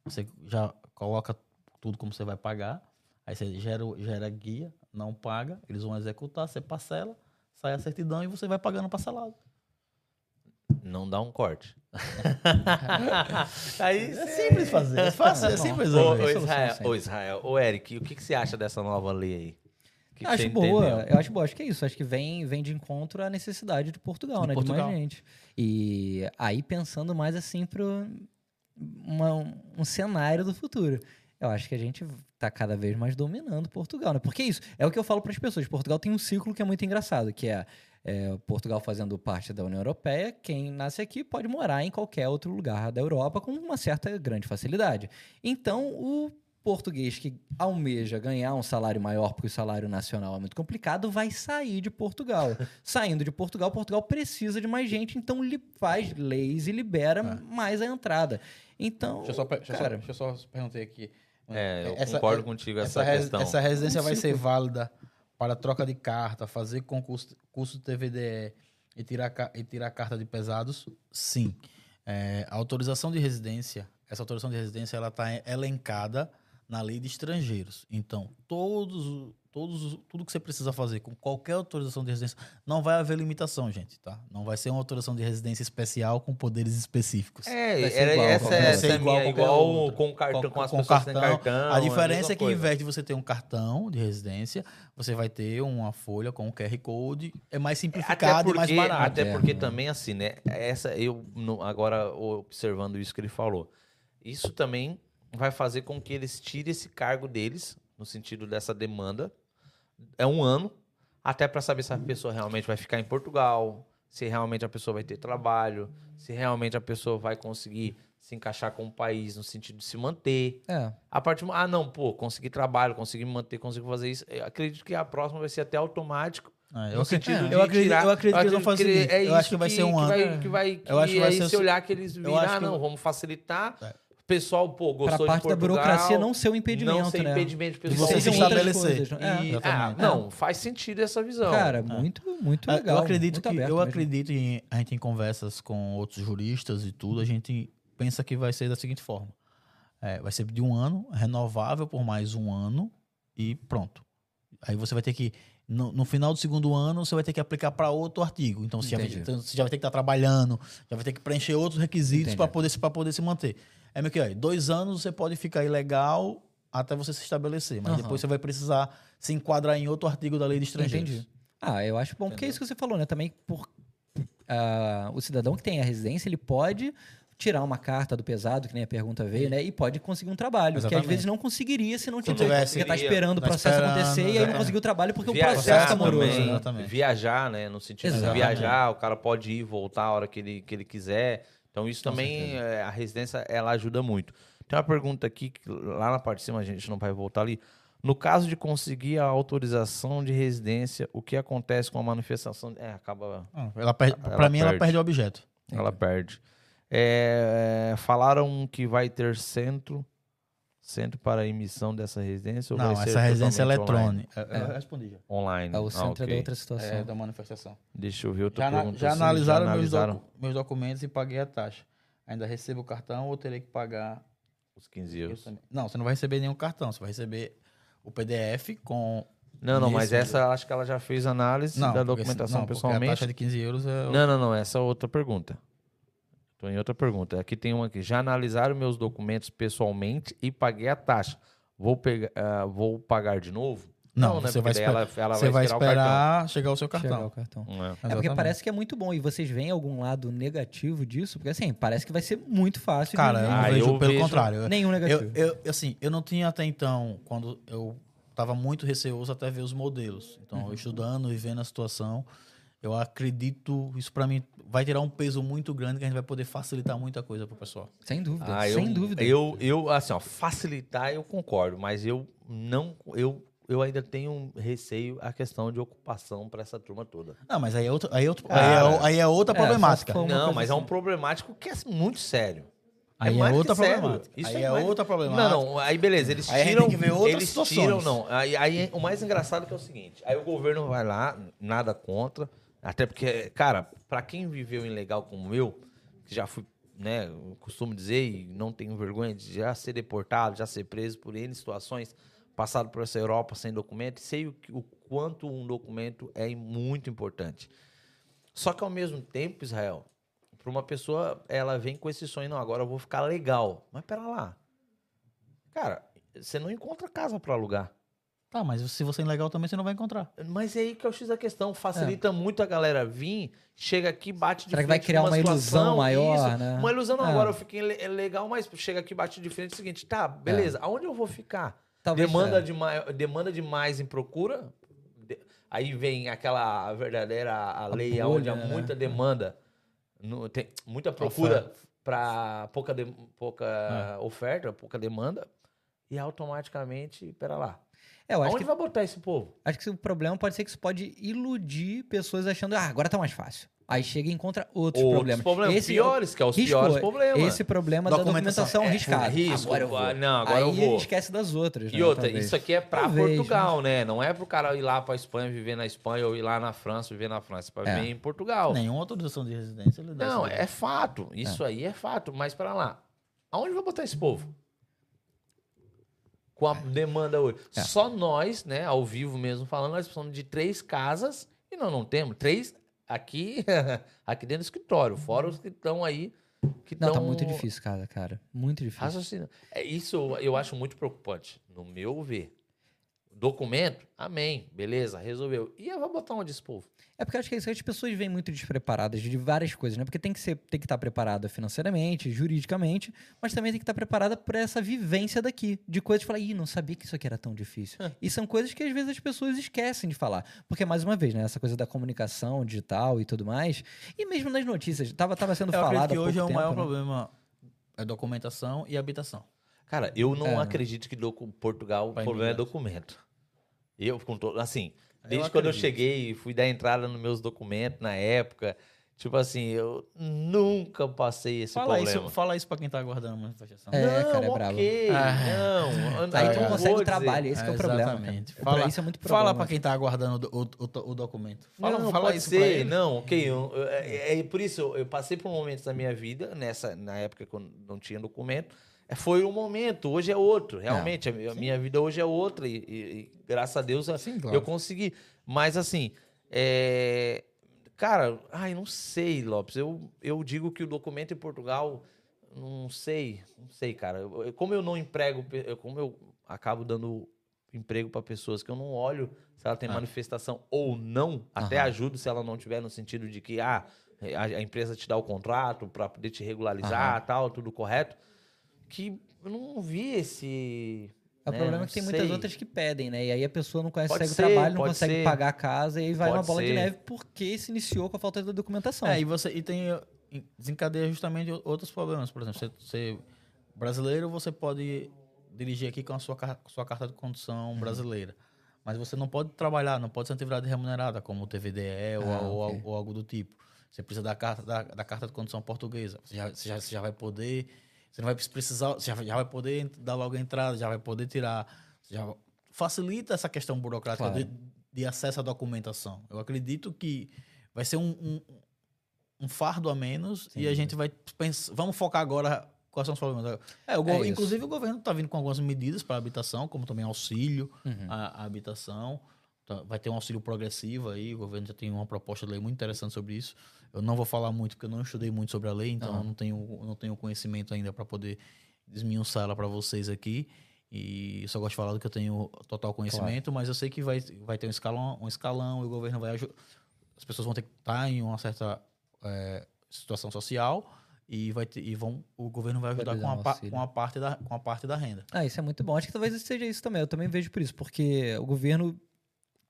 você já coloca tudo como você vai pagar, aí você gera, gera guia, não paga, eles vão executar, você parcela, sai a certidão e você vai pagando parcelado. Não dá um corte. aí É simples fazer, é fácil, é simples Ô, resolver. ô, solução Israel, ô, Israel, ô Eric, o que, que você acha dessa nova lei aí? O que que Eu acho boa, entendeu? eu acho boa. Acho que é isso. Acho que vem, vem de encontro à necessidade de Portugal, De né? Portugal. De mais gente. E aí pensando mais assim para um cenário do futuro. Eu acho que a gente tá cada vez mais dominando Portugal, né? Porque isso é o que eu falo para as pessoas. Portugal tem um ciclo que é muito engraçado, que é, é, Portugal fazendo parte da União Europeia. Quem nasce aqui pode morar em qualquer outro lugar da Europa com uma certa grande facilidade. Então, o português que almeja ganhar um salário maior porque o salário nacional é muito complicado vai sair de Portugal. Saindo de Portugal, Portugal precisa de mais gente, então li- faz leis e libera mais a entrada. Então, Deixa eu só, pe- deixa eu só- cara, deixa eu só perguntar aqui. É, eu Essa- concordo é- contigo essa, essa, questão. essa residência vai ser válida para troca de carta, fazer concurso curso de TVDE e tirar, e tirar carta de pesados? Sim. É, a autorização de residência, essa autorização de residência, ela está elencada na lei de estrangeiros. Então, todos, todos, os- tudo que você precisa fazer com qualquer autorização de residência, não vai haver limitação, gente, tá? Não vai ser uma autorização de residência especial com poderes específicos. É, era igual a essa, é igual a minha, igual com cartão, com, Com- as com pessoas cartão. cartão. A é diferença mesma é que, ao invés de você ter um cartão de residência, você vai ter uma folha com um QR Code. É mais Até simplificado e mais porque, barato. até É. porque também, assim, né? Essa, eu, agora observando isso que ele falou, isso também vai fazer com que eles tirem esse cargo deles, no sentido dessa demanda. É um ano, até para saber se a pessoa realmente vai ficar em Portugal, se realmente a pessoa vai ter trabalho, se realmente a pessoa vai conseguir se encaixar com o país no sentido de se manter. é. A partir ah não, pô, consegui trabalho, consegui me manter, consegui fazer isso. Eu acredito que a próxima vai ser até automático É, No eu, acredito, sentido de eu acredito, tirar- eu acredito que eles vão fazer o ele- seguinte. é eu acho isso que vai ser um que ano. Vai, que vai, que Eu acho que vai aí ser se olhar que eles eu viram, ah, que- não, vamos facilitar. É. O pessoal, pô, Pra gostou parte de da Portugal, burocracia não ser um impedimento, Não ser né? impedimento pro De pessoal. você se estabelecer. coisas, né? É. E- ah, Exatamente. não, faz sentido essa visão. Cara, muito, muito É, legal. eu acredito que aberto eu mesmo. acredito em a gente em conversas com outros juristas e tudo, a gente pensa que vai ser da seguinte forma. É, vai ser de um ano, renovável por mais um ano e pronto. Aí você vai ter que no, no final do segundo ano você vai ter que aplicar para outro artigo. Então você já, vai, então, você já vai ter que estar trabalhando, já vai ter que preencher outros requisitos para poder se- para poder se manter. É meio que dois anos você pode ficar ilegal até você se estabelecer, mas Aham. depois você vai precisar se enquadrar em outro artigo da lei de estrangeiros. Entendi. Ah, eu acho bom, porque é isso que você falou, né? Também por ah, o cidadão que tem a residência, ele pode tirar uma carta do pesado, que nem a pergunta veio, né? E pode conseguir um trabalho, que às Exatamente. vezes não conseguiria se não tiver. tivesse- Porque tá esperando o Tá processo esperando, acontecer e aí não exatamente. conseguiu o trabalho porque o Viajar processo tá moroso. também, né? Exatamente. Viajar, né? No sentido de Exatamente. viajar, o cara pode ir e voltar a hora que ele, que ele quiser. Então, isso Com também, é, a residência, ela ajuda muito. Tem uma pergunta aqui, que lá na parte de cima a gente não vai voltar ali. No caso de conseguir a autorização de residência, o que acontece com a manifestação? É, acaba. Ah, Ela perde, Ela pra mim, ela perde. perde o objeto. Ela perde. É, falaram que vai ter centro, centro para emissão dessa residência? Ou Não, vai ser essa residência é totalmente eletrônica. É. Eu respondi já. Online. É o Ah, centro é da outra situação. É da manifestação. Deixa eu ver outra Já, pergunta. já assim, analisaram, meus, analisaram docu- meus documentos e paguei a taxa. Ainda recebo o cartão ou terei que pagar? os 15 eu euros. Não, você não vai receber nenhum cartão. Você vai receber o PDF com. Não, não, mas essa acho que ela já fez análise Não, da porque- documentação não, porque A pessoalmente. taxa de 15 euros é. Não, não, não, essa é outra pergunta. Tô em outra pergunta. Aqui tem uma aqui. Já analisaram meus documentos pessoalmente e paguei a taxa. Vou, pegar, ah, vou pagar de novo? Não, né? você vai esperar- ela, ela você vai esperar o cartão. esperar chegar o seu Chegar cartão. o cartão. É. É porque parece que é muito bom. E vocês veem algum lado negativo disso? Porque assim, parece que vai ser muito fácil. Cara, eu não Ah, vejo, eu pelo vejo- contrário. Nenhum negativo. Eu, eu, assim, eu não tinha até então, quando eu estava muito receoso até ver os modelos. Então, Uhum. eu estudando e vendo a situação, eu acredito, isso para mim vai tirar um peso muito grande que a gente vai poder facilitar muita coisa pro pessoal. Sem dúvida. Ah, sem eu, dúvida. Eu, eu, assim, ó, facilitar eu concordo, mas eu não, eu, eu ainda tenho um receio a questão de ocupação para essa turma toda. Não, mas aí é, outro, aí é, outro, aí Cara, é, aí é outra é, problemática. não, mas é um assim. problemático que é muito sério. Aí é, mais que outra problemática. Isso aí é é, mais- outra problemática. Não, não, aí beleza, eles Aí tiram. tem que ver outras eles situações. tiram, não. Aí, aí o mais engraçado que é o seguinte: aí o governo vai lá, nada contra. Até porque, cara, pra quem viveu em legal como eu, que já fui, né, eu costumo dizer, e não tenho vergonha de já ser deportado, já ser preso por N situações, passado por essa Europa sem documento, sei o, o quanto um documento é muito importante. Só que ao mesmo tempo, Israel, para uma pessoa, ela vem com esse sonho, não, agora eu vou ficar legal. Mas pera lá. Cara, você não encontra casa para alugar. Tá, mas se você é ilegal também, você não vai encontrar. Mas é aí que é o X da questão. Facilita muito a galera vir, chega aqui, bate de Será que vai frente criar com uma ilusão maior, isso. né? Uma ilusão não, É. agora eu fiquei le- legal, mas chega aqui, bate de frente, é o seguinte, tá, beleza, aonde eu vou ficar? Talvez, demanda, é. de demanda demais em procura, de- aí vem aquela verdadeira a lei bolha, onde há né? muita demanda, no- tem muita procura para pouca, de- pouca É. oferta, pouca demanda, e automaticamente, pera lá, É, eu acho aonde que, vai botar esse povo? acho que o problema pode ser que isso pode iludir pessoas achando, ah, agora tá mais fácil. Aí chega e encontra outros, Outros problemas. problemas, Esse piores, que é os riscou piores problemas. Esse problema Documentação. da documentação É, riscada. risco. Agora eu vou. Não, agora Aí eu vou. esquece das outras. E né, outra, talvez. isso aqui é pra Talvez, Portugal, né? Não é pro cara ir lá pra Espanha, viver na Espanha, ou ir lá na França, viver na França. É pra É. viver em Portugal. Nenhuma autorização de residência Não, é fato. Isso aí é fato. Mas para lá, aonde vai botar esse povo? Com a demanda hoje. É. Só nós, né, ao vivo mesmo falando, nós precisamos de três casas e nós não temos. Três aqui, aqui dentro do escritório, fora os que estão aí. Que Não, tá tão muito difícil, cara, cara. Muito difícil. É, isso eu acho muito preocupante, no meu ver. Documento, amém, beleza, resolveu. E eu vou botar onde esse povo? É porque acho que as pessoas vêm muito despreparadas de várias coisas, né? Porque tem que, ser, tem que estar preparada financeiramente, juridicamente, mas também tem que estar preparada para essa vivência daqui. De coisas de falar, ih, não sabia que isso aqui era tão difícil. E são coisas que às vezes as pessoas esquecem de falar. Porque, mais uma vez, né? Essa coisa da comunicação digital e tudo mais. E mesmo nas notícias, tava, tava sendo Eu falado. que há hoje é o pouco maior tempo, né? problema é documentação e habitação. Cara, eu não É, acredito que docu- Portugal o problema é documento. Eu, com todo, assim, Desde quando eu cheguei, fui dar entrada nos meus documentos na época. Tipo assim, eu nunca passei esse Fala problema. isso, fala isso pra quem tá aguardando a manifestação. É, não, cara, é brabo. ok, Ah. não. Aí eu tu não consegue trabalho, esse que é o problema. cara. Exatamente. É, Fala, pra isso é muito fala problema. pra quem tá aguardando o, o, o- documento. Fala, não, fala pode isso ser, pra ele. não, ok. eu- eu- é, é por isso eu, eu passei por momentos da minha vida, nessa, na época quando não tinha documento. É, Foi um momento, hoje é outro. Realmente, a minha- a minha vida hoje é outra e, e- e graças a Deus Sim, eu consegui. Mas assim, é, cara, ai, não sei, Lopes. Eu, eu digo que o documento em Portugal, não sei, não sei, cara. Eu- como eu não emprego, eu- como eu acabo dando emprego para pessoas que eu não olho se ela tem Ah. manifestação ou não, até ajudo se ela não tiver no sentido de que ah, a, a empresa te dá o contrato para poder te regularizar, tal, tudo correto. Que eu não vi esse É o né, problema não é que tem muitas sei. outras que pedem, né? E aí a pessoa não consegue Pode o ser, trabalho, não consegue ser. pagar a casa e aí vai Pode uma bola de ser. neve porque se iniciou com a falta da documentação. É, e você e tem desencadeia justamente outros problemas. Por exemplo, você, você brasileiro, você pode dirigir aqui com a sua, sua carta de condução Uhum. brasileira. Mas você não pode trabalhar, não pode ser atividade remunerada, como o TVDE ou, Ah, ou- ok. ou algo do tipo. Você precisa da carta, da, da carta de condução portuguesa. Você já, você já, você já vai poder. Você não vai precisar. Você já, já vai poder dar logo a entrada, já vai poder tirar. já facilita essa questão burocrática Claro. de, de acesso à documentação. Eu acredito que vai ser um, um, um fardo a menos e a gente vai pensar. Vamos focar agora quais são os problemas. É, o É governo, isso. inclusive o governo está vindo com algumas medidas para a habitação, como também auxílio Uhum. à, à habitação. Tá, Vai ter um auxílio progressivo aí, o governo já tem uma proposta de lei muito interessante sobre isso. Eu não vou falar muito porque eu não estudei muito sobre a lei, então Aham. eu não tenho, não tenho conhecimento ainda para poder desmiuçar ela para vocês aqui. E só gosto de falar do que eu tenho total conhecimento, mas eu sei que vai, vai ter um escalão, um escalão e o governo vai ajudar. As pessoas vão ter que estar em uma certa eh, situação social e, vai ter, e vão, o governo vai Vai ajudar dar com a, um com, a parte da, com a parte da renda. Ah, isso é muito bom. Acho que talvez seja isso também. Eu também vejo por isso, porque o governo,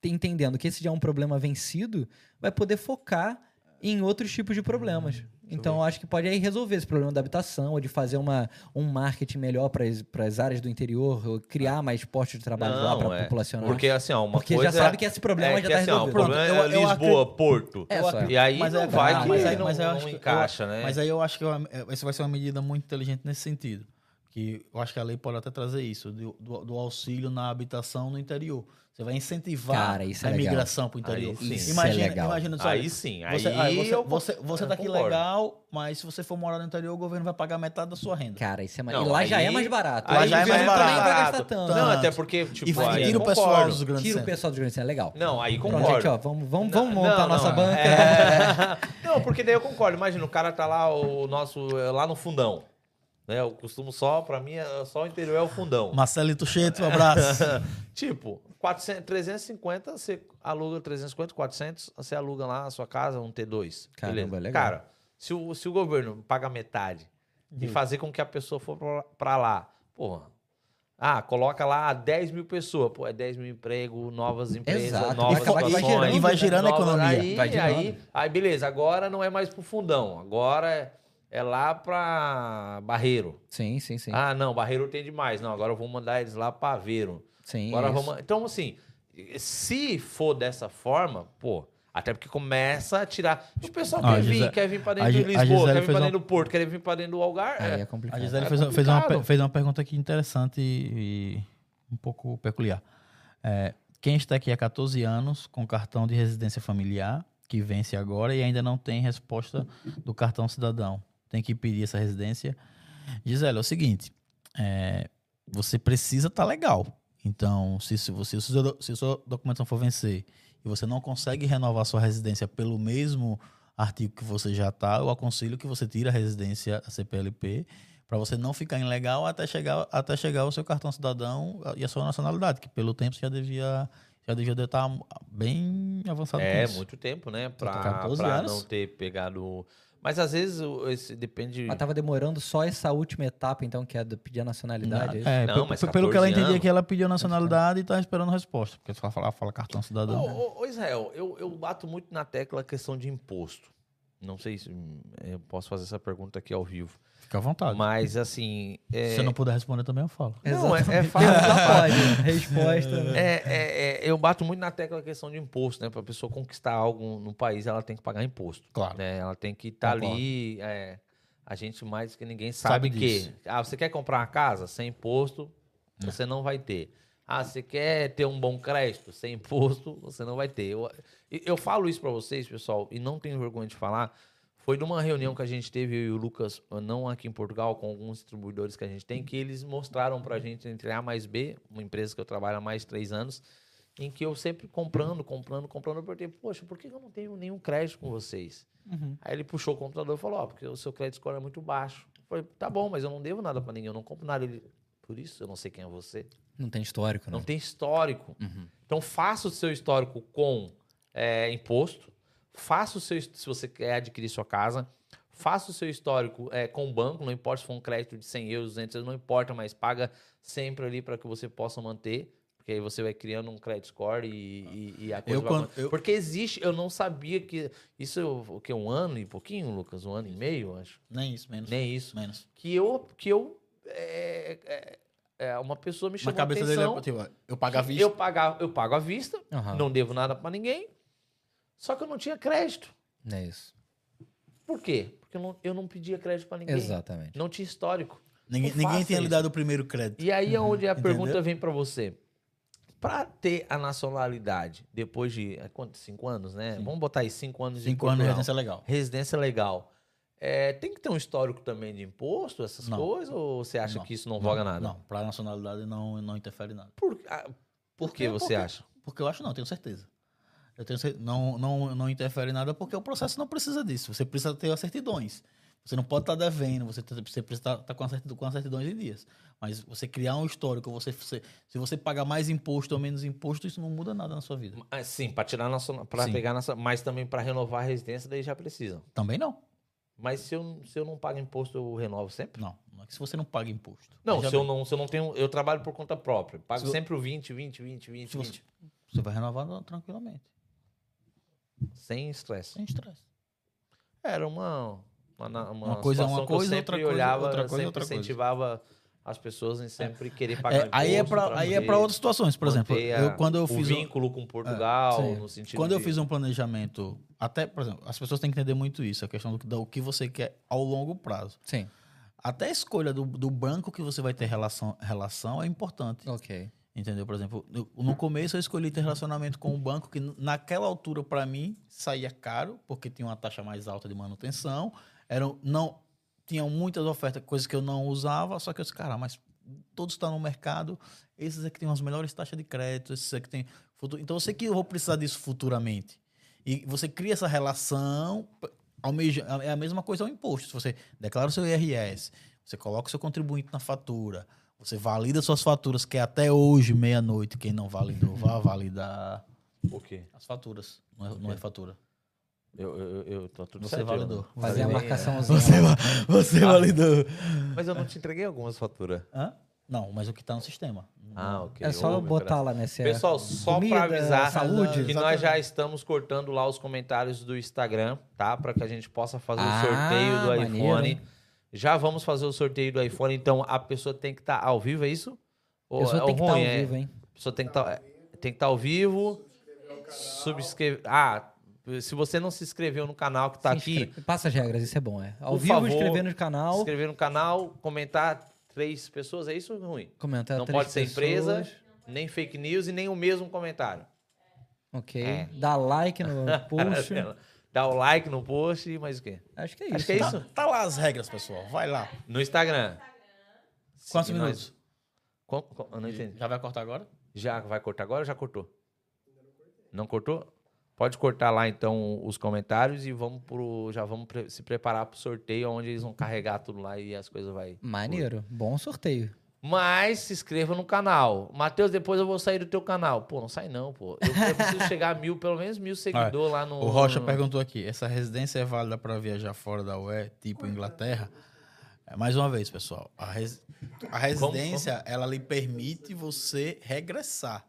entendendo que esse já é um problema vencido, vai poder focar em outros tipos de problemas. então, eu acho que pode aí resolver esse problema da habitação, ou de fazer uma, um marketing melhor para as áreas do interior, ou criar mais postos de trabalho lá Não, para é. populacionar. Porque assim, ó, uma Porque coisa já sabe que esse problema é já está assim, ó, o resolvido. problema Pronto, é eu- eu Lisboa, Porto. É, só. E aí Mas não é- vai ah, que mas aí- não, mas não acho que- eu- encaixa, né? Mas aí eu acho que eu- essa vai ser uma medida muito inteligente nesse sentido. Que eu acho que a lei pode até trazer isso, do, do- do auxílio na habitação no interior. Você vai incentivar Cara, isso é a imigração para o interior. Aí sim. Isso é imagina, legal. imagina só, Aí sim, aí, você, aí você, eu você, você eu tá aqui concordo. legal, mas se você for morar no interior, o governo vai pagar metade da sua renda. Cara, isso é mais... Não, E lá já é mais barato. Lá já é mais barato. também vai gastar tanto. Não, até porque, tipo, e aí tira o pessoal dos grandes Tira o pessoal dos grandes centros, é legal. Não, aí Pronto, concordo. gente, ó, vamos, vamos, vamos Não, montar a não, nossa é. banca. Não, porque daí eu concordo. Imagina, o cara tá lá, o nosso, lá no fundão. Né? Eu costumo só, pra mim, é- só o interior é o fundão. Marcelito Cheto, um abraço. tipo, 400, 350, você aluga 350, 400, você aluga lá a sua casa, um T2. Caramba, beleza. legal. Cara, se o, se o governo paga metade e fazer com que a pessoa for pra- pra lá, porra. Ah, coloca lá 10 mil pessoas. Pô, é 10 mil empregos, novas empresas, Exato. novas E vai- gerando, e vai gerando a novas- economia. Aí, Vai girando. aí, aí, beleza. Agora não é mais pro fundão. Agora é, lá pra Barreiro. Sim, sim, sim. Ah, não, Barreiro tem demais. Não, agora eu vou mandar eles lá pra Aveiro. sim Agora isso. vamos. Então, assim, se for dessa forma, pô. Até porque começa a tirar. O pessoal Ah, quer a vir, quer vir pra dentro de Lisboa, Gisele quer vir pra uma- dentro do Porto, quer vir pra dentro do Algar. É. é complicado. A Gisele É fez, fez, uma, complicado. fez uma pergunta aqui interessante e, e um pouco peculiar. É, quem está aqui há 14 anos com cartão de residência familiar, que vence agora e ainda não tem resposta do cartão cidadão, tem que pedir essa residência. Gisele, é o seguinte: é, você precisa estar legal. Então, se, se, você, se, o seu- se a sua documentação for vencer e você não consegue renovar sua residência pelo mesmo artigo que você já está, eu aconselho que você tire a residência a CPLP para você não ficar ilegal até chegar, até chegar o seu cartão cidadão e a sua nacionalidade, que pelo tempo você já devia já devia estar bem avançado É, muito tempo, né? Pra, 14 pra anos. não ter pegado. Mas às vezes o- esse depende. Mas tava demorando só essa última etapa, então, que é do pedir a nacionalidade. é isso? É, Não, mas pe- pelo que ela 14 entendia anos. que ela pediu a nacionalidade e está esperando resposta, porque só fala, fala cartão cidadão. Ô, ô, ô, Israel, eu, eu bato muito na tecla a questão de imposto. Não sei se hum, eu posso fazer essa pergunta aqui ao vivo. Fica à vontade. Mas, assim. É, Se eu não puder responder também, eu falo. Não, é, é fácil. Pode. Resposta. né? É, é, é, eu bato muito na tecla a questão de imposto, né? Para a pessoa conquistar algo no país, ela tem que pagar imposto. Claro. Né? Ela tem que estar Concordo. ali. é, a gente mais que ninguém Sabe sabe, que. disso. Ah, você quer comprar uma casa sem imposto, você não vai ter. Ah, você quer ter um bom crédito sem imposto, você não vai ter. Eu, eu falo isso para vocês, pessoal, e não tenho vergonha de falar. Foi numa reunião que a gente teve, eu e o Lucas, não aqui em Portugal, com alguns distribuidores que a gente tem, que eles mostraram pra gente entre A mais B, uma empresa que eu trabalho há mais de três anos, em que eu sempre comprando, comprando, comprando, eu perguntei, poxa, por que eu não tenho nenhum crédito com vocês? Aí ele puxou o computador e falou, ó, porque o seu crédito score é muito baixo. Eu falei, tá bom, mas eu não devo nada pra ninguém, eu não compro nada. Ele, por isso eu não sei quem é você. Não tem histórico, né? Não tem histórico. Uhum. Então faça o seu histórico com é, imposto, faça o seu, se você quer adquirir sua casa, faça o seu histórico é, com o banco, não importa se for um crédito de 100 euros, 200 euros, não importa, mas paga sempre ali para que você possa manter, porque aí você vai criando um credit score e, e, e a coisa Eu vai quando- eu- Porque existe, eu não sabia que, isso o que, um ano e pouquinho, Lucas? Um ano e meio, acho? Nem isso, menos. Nem isso. Menos. Que eu, que eu é, é, é, uma pessoa me Na chamou a cabeça dele, atenção. é, tipo, eu pago à vista. Eu, pagar, eu pago à vista, Aham. não devo nada pra ninguém. Só que eu não tinha crédito. É isso. Por quê? Porque eu não, eu não pedia crédito pra ninguém. Exatamente. Não tinha histórico. Ninguém, Não ninguém tinha lhe dado o primeiro crédito. E aí é onde a Entendeu? pergunta vem pra você. Pra ter a nacionalidade depois de é, quanto? cinco anos, né? Sim. Vamos botar aí cinco anos em Cinco anos de residência legal. Residência legal. É, tem que ter um histórico também de imposto, essas Não. coisas? Ou você acha Não. que isso não voga nada? Não, pra nacionalidade não, não interfere nada. Por, ah, por que Porque- você porque- acha? Porque eu acho não, tenho certeza. Eu tenho não, não, não interfere em nada porque o processo não precisa disso. Você precisa ter as certidões. Você não pode estar devendo, você, te- você precisa estar com, a certidão, com as certidões em dias. Mas você criar um histórico, você, você- se você pagar mais imposto ou menos imposto, isso não muda nada na sua vida. Ah, Sim, para tirar nacional, para pegar nossa, mas também para renovar a residência daí já precisa. Também não. Mas se eu, se eu não pago imposto, eu renovo sempre? Não, não é que se você não paga imposto. Não, se eu não, se eu não tenho, eu trabalho por conta própria. Pago Se eu- sempre o 20, 20, 20, 20, Se você- 20. Você vai renovar tranquilamente, Sem estresse. sem estresse. Era uma uma, uma, Uma coisa é uma coisa, eu outra sempre coisa- olhava, outra coisa é sempre outra coisa. incentivava as pessoas em sempre querer pagar É, aí é para aí é para outras situações, por exemplo, eu quando eu o fiz um- vínculo com Portugal, sim. no sentido Quando eu de- fiz um planejamento, até, por exemplo, as pessoas têm que entender muito isso, a questão do, do que você quer ao longo prazo. Sim. Até a escolha do, do banco que você vai ter relação, relação é importante. Ok. Entendeu? Por exemplo, no, começo eu escolhi ter relacionamento com um banco que naquela altura, para mim, saía caro, porque tinha uma taxa mais alta de manutenção. Eram, não, tinham muitas ofertas, coisas que eu não usava, só que eu disse, cara, mas todos estão no mercado, esses aqui têm as melhores taxas de crédito, esses aqui têm futuro. Então eu sei que eu vou precisar disso futuramente. E você cria essa relação, é a mesma coisa ao imposto. Se você declara o seu IRS, você coloca o seu contribuinte na fatura, você valida suas faturas, que é até hoje, meia-noite, quem não validou, vá validar O quê? as faturas. Não é, não é fatura. Eu, eu, eu tô tudo Você certo, validou. Fazer a marcaçãozinha. Você, você validou. é. Mas eu não te entreguei algumas faturas. Hã? Não, mas o que está no sistema. Ah, ok. É só botar lá, né? é Pessoal, só pra avisar saúde. que nós já estamos cortando lá os comentários do Instagram, tá? Para que a gente possa fazer Ah, o sorteio do maneiro. iPhone. Já vamos fazer o sorteio do iPhone, então a pessoa tem que estar ao vivo, é isso? Ou pessoa é tem que estar ruim, ao é? vivo, hein? A pessoa tem que estar que estar ao vivo. Subscrever. Ah, se você não se inscreveu no canal que tá Se aqui, Passa as regras, isso é bom, é. Ao vivo, favor, inscrever no se canal, inscrever no canal, comentar três pessoas, é isso ruim? comentar não três pode ser empresa, pessoas. nem fake news e nem o mesmo comentário. Ok. É. Dá like no post. Dá o like no post, mas o quê? Acho que é Acho isso. que é né? isso. Tá lá as regras, pessoal. Vai lá. No Instagram. Quantos minutos? Eu não entendi. Já vai cortar agora? Já vai cortar agora ou já cortou? Não cortou? Pode cortar lá então os comentários e vamos pro, já vamos pre- se preparar pro sorteio onde eles vão carregar tudo lá e as coisas vai. Maneiro. Bom sorteio. Mas se inscreva no canal. Matheus, depois eu vou sair do teu canal. Pô, não sai não, pô. Eu, eu preciso chegar a mil, pelo menos mil seguidores lá no. O Rocha no- perguntou aqui: essa residência é válida para viajar fora da UE, tipo Inglaterra? É, mais uma vez, pessoal, a, res- a residência ela lhe permite você regressar.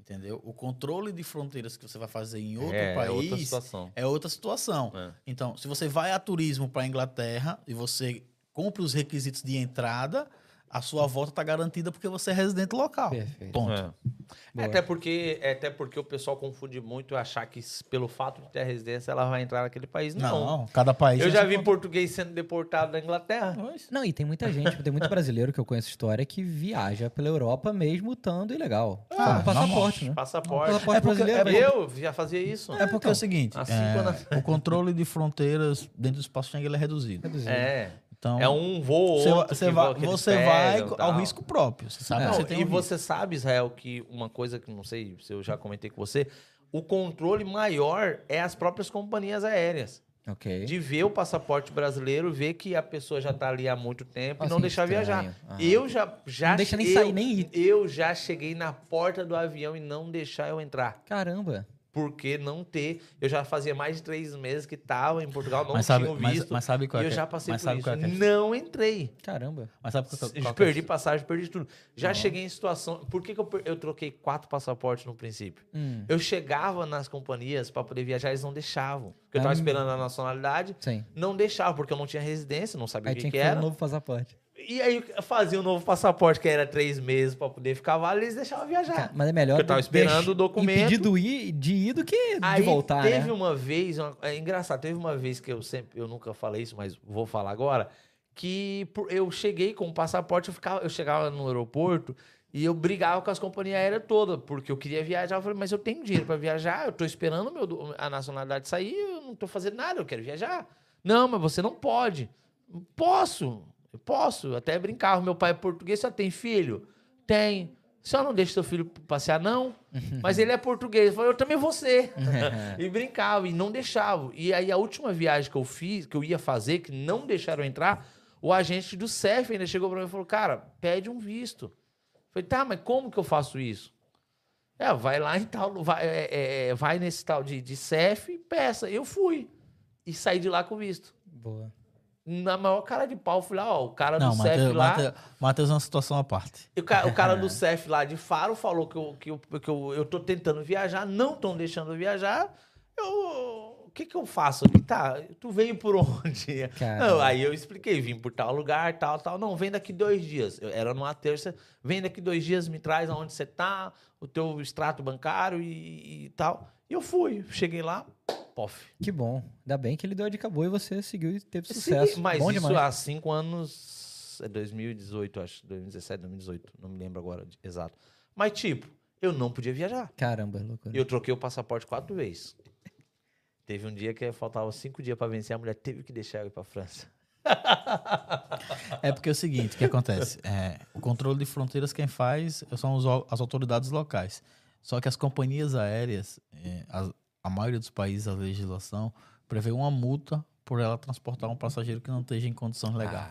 Entendeu? O controle de fronteiras que você vai fazer em outro é, é outra país situação. é outra situação. É. Então, se você vai a turismo para a Inglaterra e você cumpre os requisitos de entrada, a sua volta está garantida porque você é residente local. Perfeito. Ponto. É. Até porque, é até porque o pessoal confunde muito achar que pelo fato de ter a residência ela vai entrar naquele país. Não. Não, cada país. Eu tem já vi controle. português sendo deportado da Inglaterra. Pois. Não, e tem muita gente, tem muito brasileiro que eu conheço história que viaja pela Europa mesmo estando ilegal. Ah, Com passaporte, né? Passaporte. Passaporte É porque- brasileiro. é porque- Eu já fazia isso. É porque é o seguinte, há cinco é, anos- o controle de fronteiras dentro do espaço Schengen é reduzido. Reduzido. É. Então, É um voo ou você, outro você vai, você vai ao risco próprio. Você sabe Não, que você tem e um risco. você sabe, Israel, que uma coisa que não sei se eu já comentei com você, o controle maior é as próprias companhias aéreas. Ok. De ver o passaporte brasileiro, ver que a pessoa já tá ali há muito tempo Ah, e não sim, deixar estranho. viajar. Aham. Eu já, já Não deixa nem eu- sair, nem ir. Eu já cheguei na porta do avião e não deixar eu entrar. Caramba. Porque não ter. Eu já fazia mais de três meses que estava em Portugal, não mas, sabe, tinha mas, visto. mas sabe qual e é eu que- já passei mas por sabe isso. é é- Não entrei. Caramba. Mas sabe qual, qual, qual é- perdi passagem, perdi tudo. Já cheguei em situação. Por que, que eu, eu troquei quatro passaportes no princípio? Hum, Eu chegava nas companhias para poder viajar, eles não deixavam. Porque eu tava Ah. esperando a nacionalidade, sim. não deixava, porque eu não tinha residência, não sabia Aí o que, tinha que era. um novo passaporte. E aí eu fazia um novo passaporte, que era três meses para poder ficar válido, eles deixavam viajar. Cara, mas é melhor Porque eu tava esperando o documento. impedir do ir, de ir do que Aí de voltar, teve né? uma vez, uma- é engraçado, teve uma vez que eu sempre, eu nunca falei isso, mas vou falar agora, que por- eu cheguei com o passaporte, eu, ficava, eu chegava no aeroporto e eu brigava com as companhias aéreas todas, porque eu queria viajar. Eu falei, mas eu tenho dinheiro para viajar, eu tô esperando meu, a nacionalidade sair, eu não tô fazendo nada, eu quero viajar. Não, mas você não pode. Posso, eu posso. Até brincava, meu pai é português, só tem filho? Tem. Só não deixa seu filho passear, não. Mas ele é português. Eu falei, eu também vou ser. e brincava, e não deixava. E aí, a última viagem que eu fiz, que eu ia fazer, que não deixaram entrar, o agente do CEF ainda chegou pra mim e falou, cara, pede um visto. Eu falei, tá, mas como que eu faço isso? É, vai lá em tal, vai, é, é, vai nesse tal de, de CEF e peça. Eu fui. E saí de lá com visto. Boa. Na maior cara de pau, fui lá, ó, o cara Não, do CEF Matheus, lá... Matheus, Matheus é uma situação à parte. E O cara, o cara do CEF lá de Faro falou que eu, que eu, que eu, eu tô tentando viajar, não estão deixando viajar. Eu. O que que eu faço aqui? Tá, tu veio por onde? Não, aí eu expliquei, vim por tal lugar, tal, tal. Não, vem daqui dois dias. Eu, era numa terça, vem daqui dois dias, me traz aonde você tá, o teu extrato bancário e, e tal. E eu fui, cheguei lá, pof. Que bom. Ainda bem que ele deu a dica boa e você seguiu e teve Sim, sucesso. mas bom isso demais. há cinco anos. É 2018, acho. 2017, 2018. Não me lembro agora exato. Mas, tipo, eu não podia viajar. Caramba, loucura. Eu troquei o passaporte quatro vezes. Teve um dia que faltava cinco dias pra vencer, a mulher teve que deixar eu ir pra França. É porque é o seguinte, o que acontece? É, o controle de fronteiras quem faz são os as autoridades locais. Só que as companhias aéreas, é, as- a maioria dos países, a legislação, prevê uma multa por ela transportar um passageiro que não esteja em condições legais.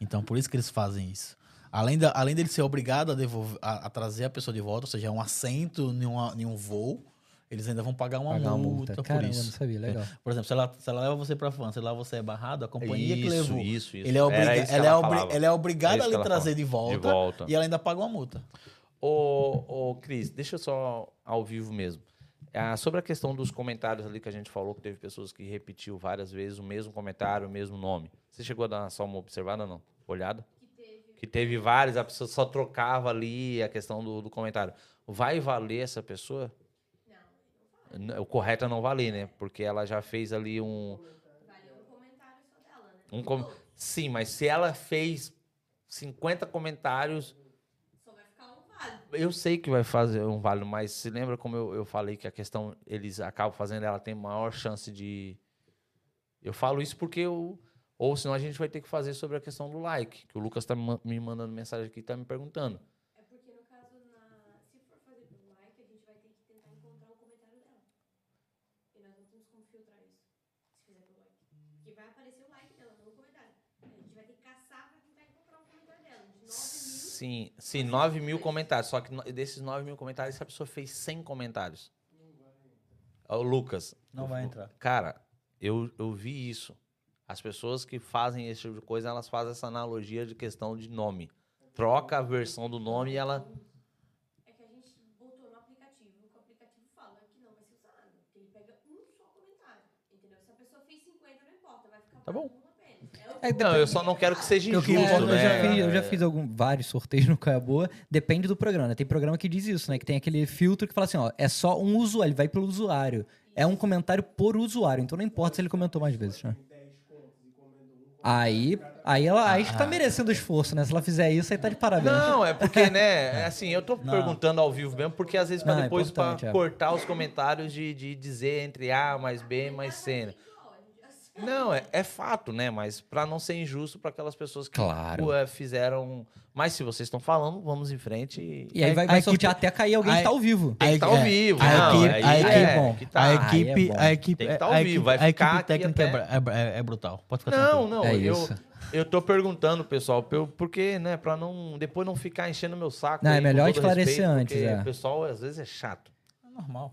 Então, por isso que eles fazem isso. Além, da, além dele ser obrigado a, devolver, a, a trazer a pessoa de volta, ou seja, um assento em, uma, em um voo, eles ainda vão pagar uma Pagar multa, multa. por Caramba, isso. não sabia, legal. Por exemplo, se ela, se ela leva você para França e lá você é barrado, a companhia que levou, isso, isso. ele é, obriga- isso que ela, é ela obri- ela é obrigada É isso a lhe ela trazer de volta, De volta. e ela ainda paga uma multa. Ô, ô, Cris, deixa eu só ao vivo mesmo. Ah, sobre a questão dos comentários ali que a gente falou, que teve pessoas que repetiu várias vezes o mesmo comentário, o mesmo nome. Você chegou a dar só uma observada, não? Olhada? Que teve vários, a pessoa só trocava ali a questão do, do comentário. Vai valer essa pessoa? Não. O correto é não valer, né? Porque ela já fez ali um. Valeu um comentário só dela, né? um com- Sim, mas se ela fez 50 comentários, Só vai ficar um válido. Eu sei que vai fazer um válido, mas se lembra como eu, eu falei que a questão eles acabam fazendo, ela tem maior chance de. Eu falo isso porque eu. Ou senão a gente vai ter que fazer sobre a questão do like, que o Lucas tá me ma- me mandando mensagem aqui e tá me perguntando. assim, sim, 9 mil comentários. Só que desses 9 mil comentários, essa pessoa fez 100 comentários. O Lucas. Não vai entrar. Cara, eu, eu vi isso. As pessoas que fazem esse tipo de coisa, elas fazem essa analogia de questão de nome. Troca a versão do nome e ela Tá bom. É, Não, eu só não quero que seja Eu injusto, É, eu, né? já fiz, eu já fiz algum, vários sorteios no Caia Boa. Depende do programa. né? Tem programa que diz isso, né? Que tem aquele filtro que fala assim, ó, é só um usuário, ele vai pelo usuário. É um comentário por usuário, então não importa se ele comentou mais vezes, né? Aí, aí ela aí que tá merecendo esforço, né? Se ela fizer isso, aí tá de parabéns. Não, é porque, né, é assim, eu tô perguntando ao vivo mesmo, porque às vezes pra Não, é depois pra importante, é. cortar os comentários de, de dizer entre A mais B mais C. né? Não, é, é fato, né? Mas pra não ser injusto pra aquelas pessoas que Claro. é, fizeram. Mas se vocês estão falando, vamos em frente. e- E aí vai, A vai equipe- sortear até cair alguém que a- tá ao vivo. Tem que estar ao é, vivo. a equipe- a é equipe- tá. A é equipe, a equipe, Tem que tá a ao equipe, vivo, vai a equipe técnica é, até- é, é- é brutal. Pode ficar Não, tranquilo. não, É eu, isso. eu tô perguntando, pessoal, pe- porque, né, pra não, depois não ficar enchendo meu saco. Não, é aí, com melhor esclarecer respeito, antes, porque é. O pessoal às vezes é chato. É normal.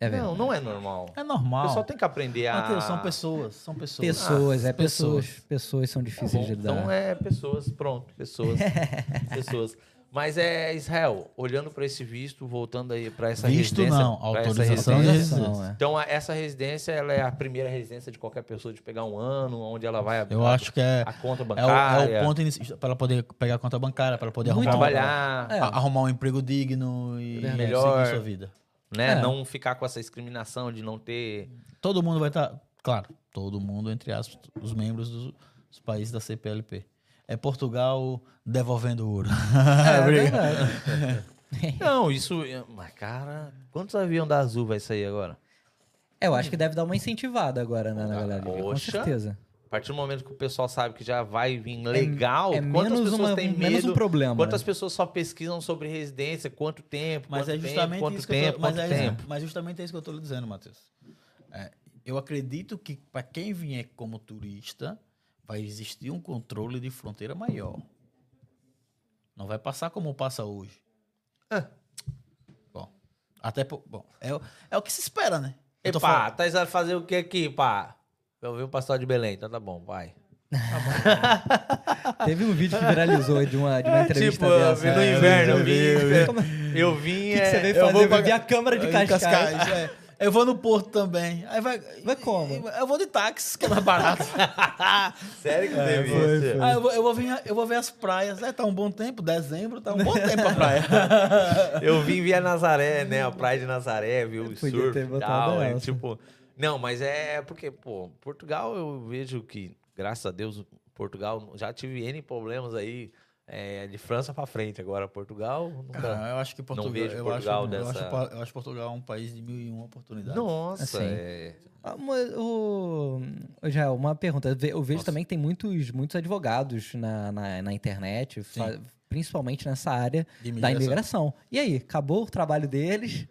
É não, não é normal. É O normal. pessoal tem que aprender a. Matheus, são pessoas, são pessoas. Pessoas, é pessoas. pessoas. Pessoas são Tá difíceis bom, de lidar. Então é pessoas, pronto, pessoas. pessoas. Mas é Israel, olhando para esse visto, voltando aí para essa Visto residência. não, pra essa autorização de residência. residência. é. Então a- essa residência, ela é a primeira residência de qualquer pessoa de pegar um ano, onde ela vai abrir Eu acho que é, a conta é, o, bancária, é o ponto inicial para ela poder pegar a conta bancária, para ela poder Muito arrumar, um, trabalhar, É. a- arrumar um emprego digno e Verdade. Melhor. seguir sua vida. Né? É. Não ficar com essa discriminação de não ter. Todo mundo vai estar, claro, todo mundo, entre aspas, os membros dos, dos países da CPLP. É Portugal devolvendo ouro. É Obrigado. verdade. Não, isso. Mas, cara, quantos aviões da Azul vai sair agora? É, eu acho que deve dar uma incentivada agora né, na galera. Com Poxa. certeza. A partir do momento que o pessoal sabe que já vai vir legal, é quantas menos pessoas uma- têm menos medo? um problema, Quantas né? pessoas só pesquisam sobre residência? Quanto tempo? Mas quanto é tempo, justamente quanto isso que tempo, tô, mas, quanto é, tempo? mas justamente é isso que eu tô lhe dizendo, Matheus. É, eu acredito que para quem vier como turista, vai existir um controle de fronteira maior. Não vai passar como passa hoje. Ah. Bom, até bom, é, o- é o que se espera, né? Falando- tá fazer o que aqui, pá? Eu vi um pastor de Belém, então tá bom, vai. Teve um vídeo que viralizou de uma, de uma entrevista tipo, eu dessa. vi no É, inverno, eu vi, vim. eu vi. Como- Eu O vim. que, que é, você veio eu fazer? vou Eu vi pagar- a câmara de Cascais. Cascais, é. Eu vou no Porto também. Aí vai. Vai como? Eu vou de táxi, que é mais barato. Sério que teve foi, isso? Ah, eu, vou, eu, vou ver, eu vou ver as praias. É, tá um bom tempo, dezembro, tá um bom tempo a praia. Eu vim via Nazaré, né? A praia de Nazaré, viu? O Podia surf ter e botado tal. é, essa. tipo, não, mas é porque, pô, Portugal eu vejo que, graças a Deus, Portugal já tive N problemas aí é, de França pra frente. Agora, Portugal. Nunca... Cara, eu acho que Portugal, vejo eu, Portugal acho, eu, dessa- acho, Pa- eu acho Portugal um país de mil e uma oportunidades. Nossa, Assim. é. Ah, mas O, Jael, uma pergunta. Eu ve- Eu vejo Nossa. também que tem muitos, muitos advogados na, na, na internet, fa- principalmente nessa área da imigração. imigração. E aí, acabou o trabalho deles?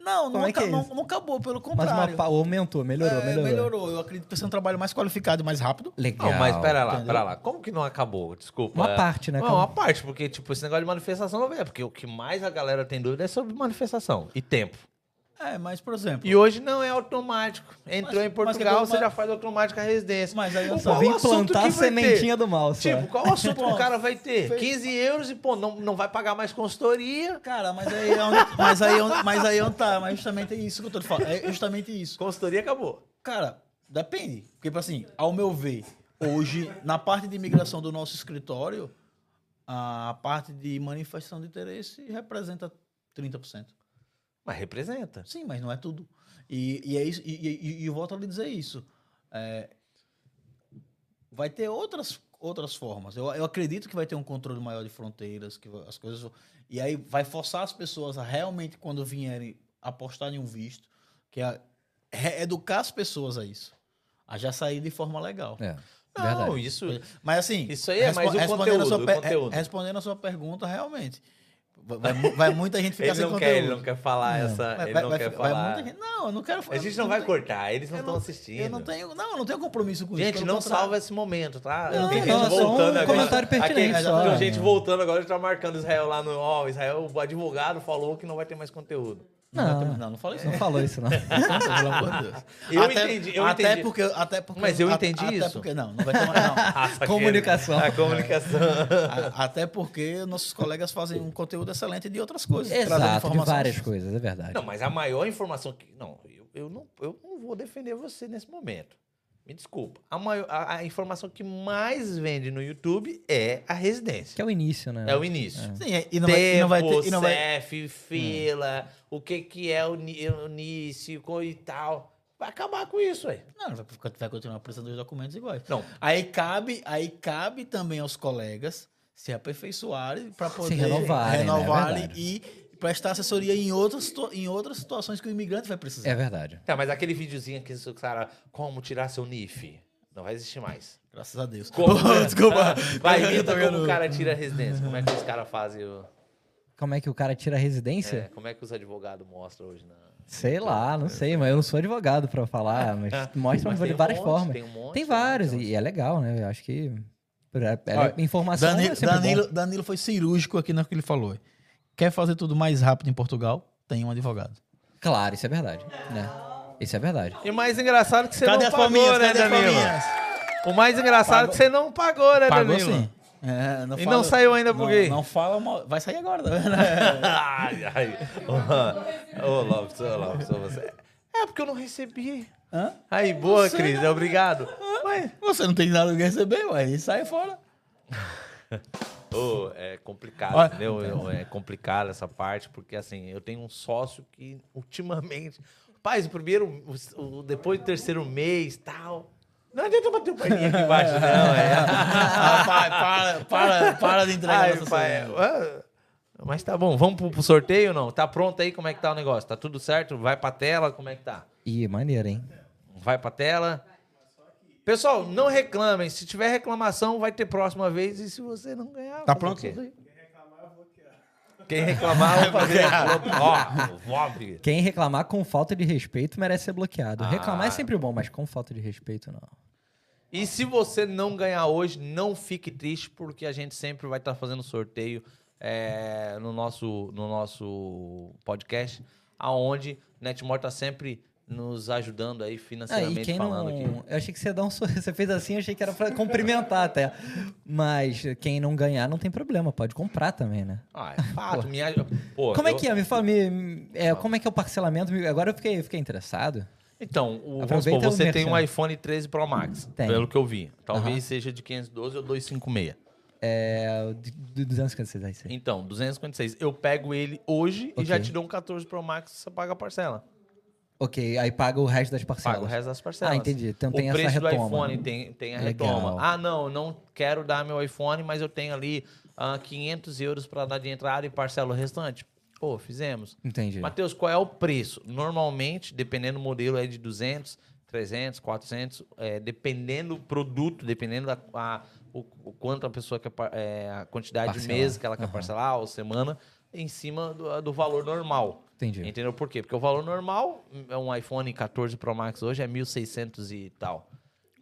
Não, Como não, é que aca- é não, não acabou, pelo Mas contrário. uma, pa- aumentou, melhorou, É, melhorou. melhorou. Eu acredito que vai ser um trabalho mais qualificado e mais rápido. Legal. Não, mas pera lá, entendeu? pera lá. Como que não acabou? Desculpa. Uma É. parte, né? Não, Como- uma parte, porque, tipo, esse negócio de manifestação não é. Porque o que mais a galera tem dúvida é sobre manifestação e tempo. É, mas, por exemplo. E hoje não é automático. Entrou Mas- em Portugal, mas você já faz automática a residência. Mas aí eu só Vim plantar que a sementinha do mal, só. Tipo, qual o assunto que o cara vai ter? Fez. 15 euros e, pô, não, não vai pagar mais consultoria. Cara, mas aí é onde, mas aí, é mas aí é onde tá. Mas justamente é isso que eu tô te falando. É justamente isso. Consultoria acabou. Cara, depende. Porque, tipo assim, ao meu ver, hoje, na parte de imigração do nosso escritório, a parte de manifestação de interesse representa 30%. Mas representa. Sim, mas não é tudo. E, e é isso, e, e- e eu volto a lhe dizer isso. É, vai ter outras, outras formas. Eu, eu acredito que vai ter um controle maior de fronteiras, que vai- as coisas. E aí vai forçar as pessoas a realmente, quando vierem, apostar em um visto, que é educar as pessoas a isso. A já sair de forma legal. É, Não, verdade. isso. Mas assim. Isso aí é mais o respondendo conteúdo, a sua o pe- conteúdo. re- Respondendo a sua pergunta, realmente. Vai, vai muita gente ficar Ele sem não conteúdo. quer, ele não quer falar essa. Vai- ele vai- não quer falar. gente- Não, eu não quero A gente não eu vai tenho- cortar, eles não estão assistindo. Eu não tenho, não, eu não tenho compromisso com isso. Gente, não salva esse momento, tá? Não, Tem não, gente só um voltando agora. comentário pertinente Aqui. Tem gente voltando agora, ele tá marcando Israel lá no. Ó, Israel, o advogado falou que não vai ter mais conteúdo. Não, Não. não, não, falei isso. Não falou isso, não. Pelo amor de Deus. Eu até, entendi, eu até entendi. Porque, até porque, Mas eu a- entendi até isso. porque não, não vai ter mais, não. Ah, saquei. Comunicação. A comunicação. A- Até porque nossos colegas fazem um conteúdo excelente de outras coisas. Exato, de várias coisas, é verdade. Não, mas a maior informação que. Não, eu, eu, não, eu não vou defender você nesse momento. Me desculpa. A, maior- a- a informação que mais vende no YouTube é a residência. Que é o início, né? É o início. Sim, é, e não vai, e não vai ter. E não vai, CEF, fila, o que que é o, o início e tal. Vai acabar com isso, aí. não, vai, vai continuar precisando dos documentos iguais. Não. Aí cabe, aí cabe também aos colegas se aperfeiçoarem para poder renovarem, né? É renovarem e prestar assessoria em outras, em outras situações que o imigrante vai precisar. É verdade. Tá, mas aquele videozinho que o cara, como tirar seu NIF, não vai existir mais. Graças a Deus. Como? Desculpa. Vai, Eu imita tô como vendo- o cara tira a residência. Como é que os caras fazem o... Como é que o cara tira a residência? é, como é que os advogados mostram hoje na... Sei lá, não sei, mas eu não sou advogado pra falar, mas tem de um várias monte, formas. Tem, um monte, Tem né? vários, Então, e é legal, né? Eu acho que é- é- Olha, informação Danilo, é Danilo. Danilo foi cirúrgico aqui no que ele falou. Quer fazer tudo mais rápido em Portugal? Tem um advogado. Claro, isso é verdade, né? Isso é verdade. E o mais engraçado é que você Cadê não pagou, né, Cadê Danilo? O mais engraçado é Pagou. que você não pagou, né, Pagou Danilo? sim. É, E não saiu ainda por não, quê? Não fala mal. Vai sair agora, vendo? ai, ai. Ô, Lopes, ô, Lopes, você... É porque eu não recebi. Hã? Aí, boa, Você Cris, não- obrigado. Mas, Você não tem nada que receber, ué. E sai fora. ô, é complicado, Olha- entendeu? É complicado essa parte, porque assim, eu tenho um sócio que ultimamente... Paz, o primeiro, o, o- depois do terceiro mês, tal... Não adianta bater o paininho aqui embaixo, não, é... Ah, pai, para, para, para de entregar Ai, nossa pai, ah, Mas tá bom, vamos pro, pro sorteio ou não? Tá pronto aí? Como é que tá o negócio? Tá tudo certo? Vai pra tela? Como é que tá? Ih, maneiro, hein? Vai pra tela. Pessoal, não reclamem. Se tiver reclamação, vai ter próxima vez. E se você não ganhar. Tá pronto? o quê? Quem reclamar, eu vou fazer. Ó, óbvio. Quem reclamar com falta de respeito merece ser bloqueado. Ah. Reclamar é sempre bom, mas com falta de respeito, não. E se você não ganhar hoje, não fique triste, porque a gente sempre vai estar fazendo sorteio é, no, nosso, no nosso podcast, aonde Netmore está sempre nos ajudando aí Ah, financeiramente e quem falando não. aqui. Eu achei que você dar um sorriso. Você fez assim, eu achei que era pra cumprimentar até. Mas quem não ganhar não tem problema, pode comprar também, né? Ah, é fato. minha... Pô, Como é eu- que é? Me fala, me, é, como é que é o parcelamento? Me- Agora eu fiquei, fiquei interessado. Então, o, vamos supor, você tem um iPhone 13 Pro Max, Tem. pelo que eu vi. Talvez Aham. seja de 512 ou 256. É. De, de 256 aí, sim. Então, 256. Eu pego ele hoje e Ok. já te dou um 14 Pro Max, você paga a parcela. Ok, aí paga o resto das parcelas. Paga o resto das parcelas. Ah, entendi. Então tem o essa preço do retoma. iPhone tem, tem a Legal. retoma. Ah, não, eu não quero dar meu iPhone, mas eu tenho ali ah, 500 euros para dar de entrada e parcela o restante. Pô, fizemos. Entendi. Matheus, qual é o preço? Normalmente, dependendo do modelo, é de 200, 300, 400, é, dependendo do produto, dependendo da a- o, o quanto a pessoa quer, é, a quantidade de Parcelar. meses que ela quer Aham. parcelar, ou semana, em cima do, do valor normal. Entendi. Entendeu por quê? Porque o valor normal, é um iPhone 14 Pro Max hoje é 1.600 e tal.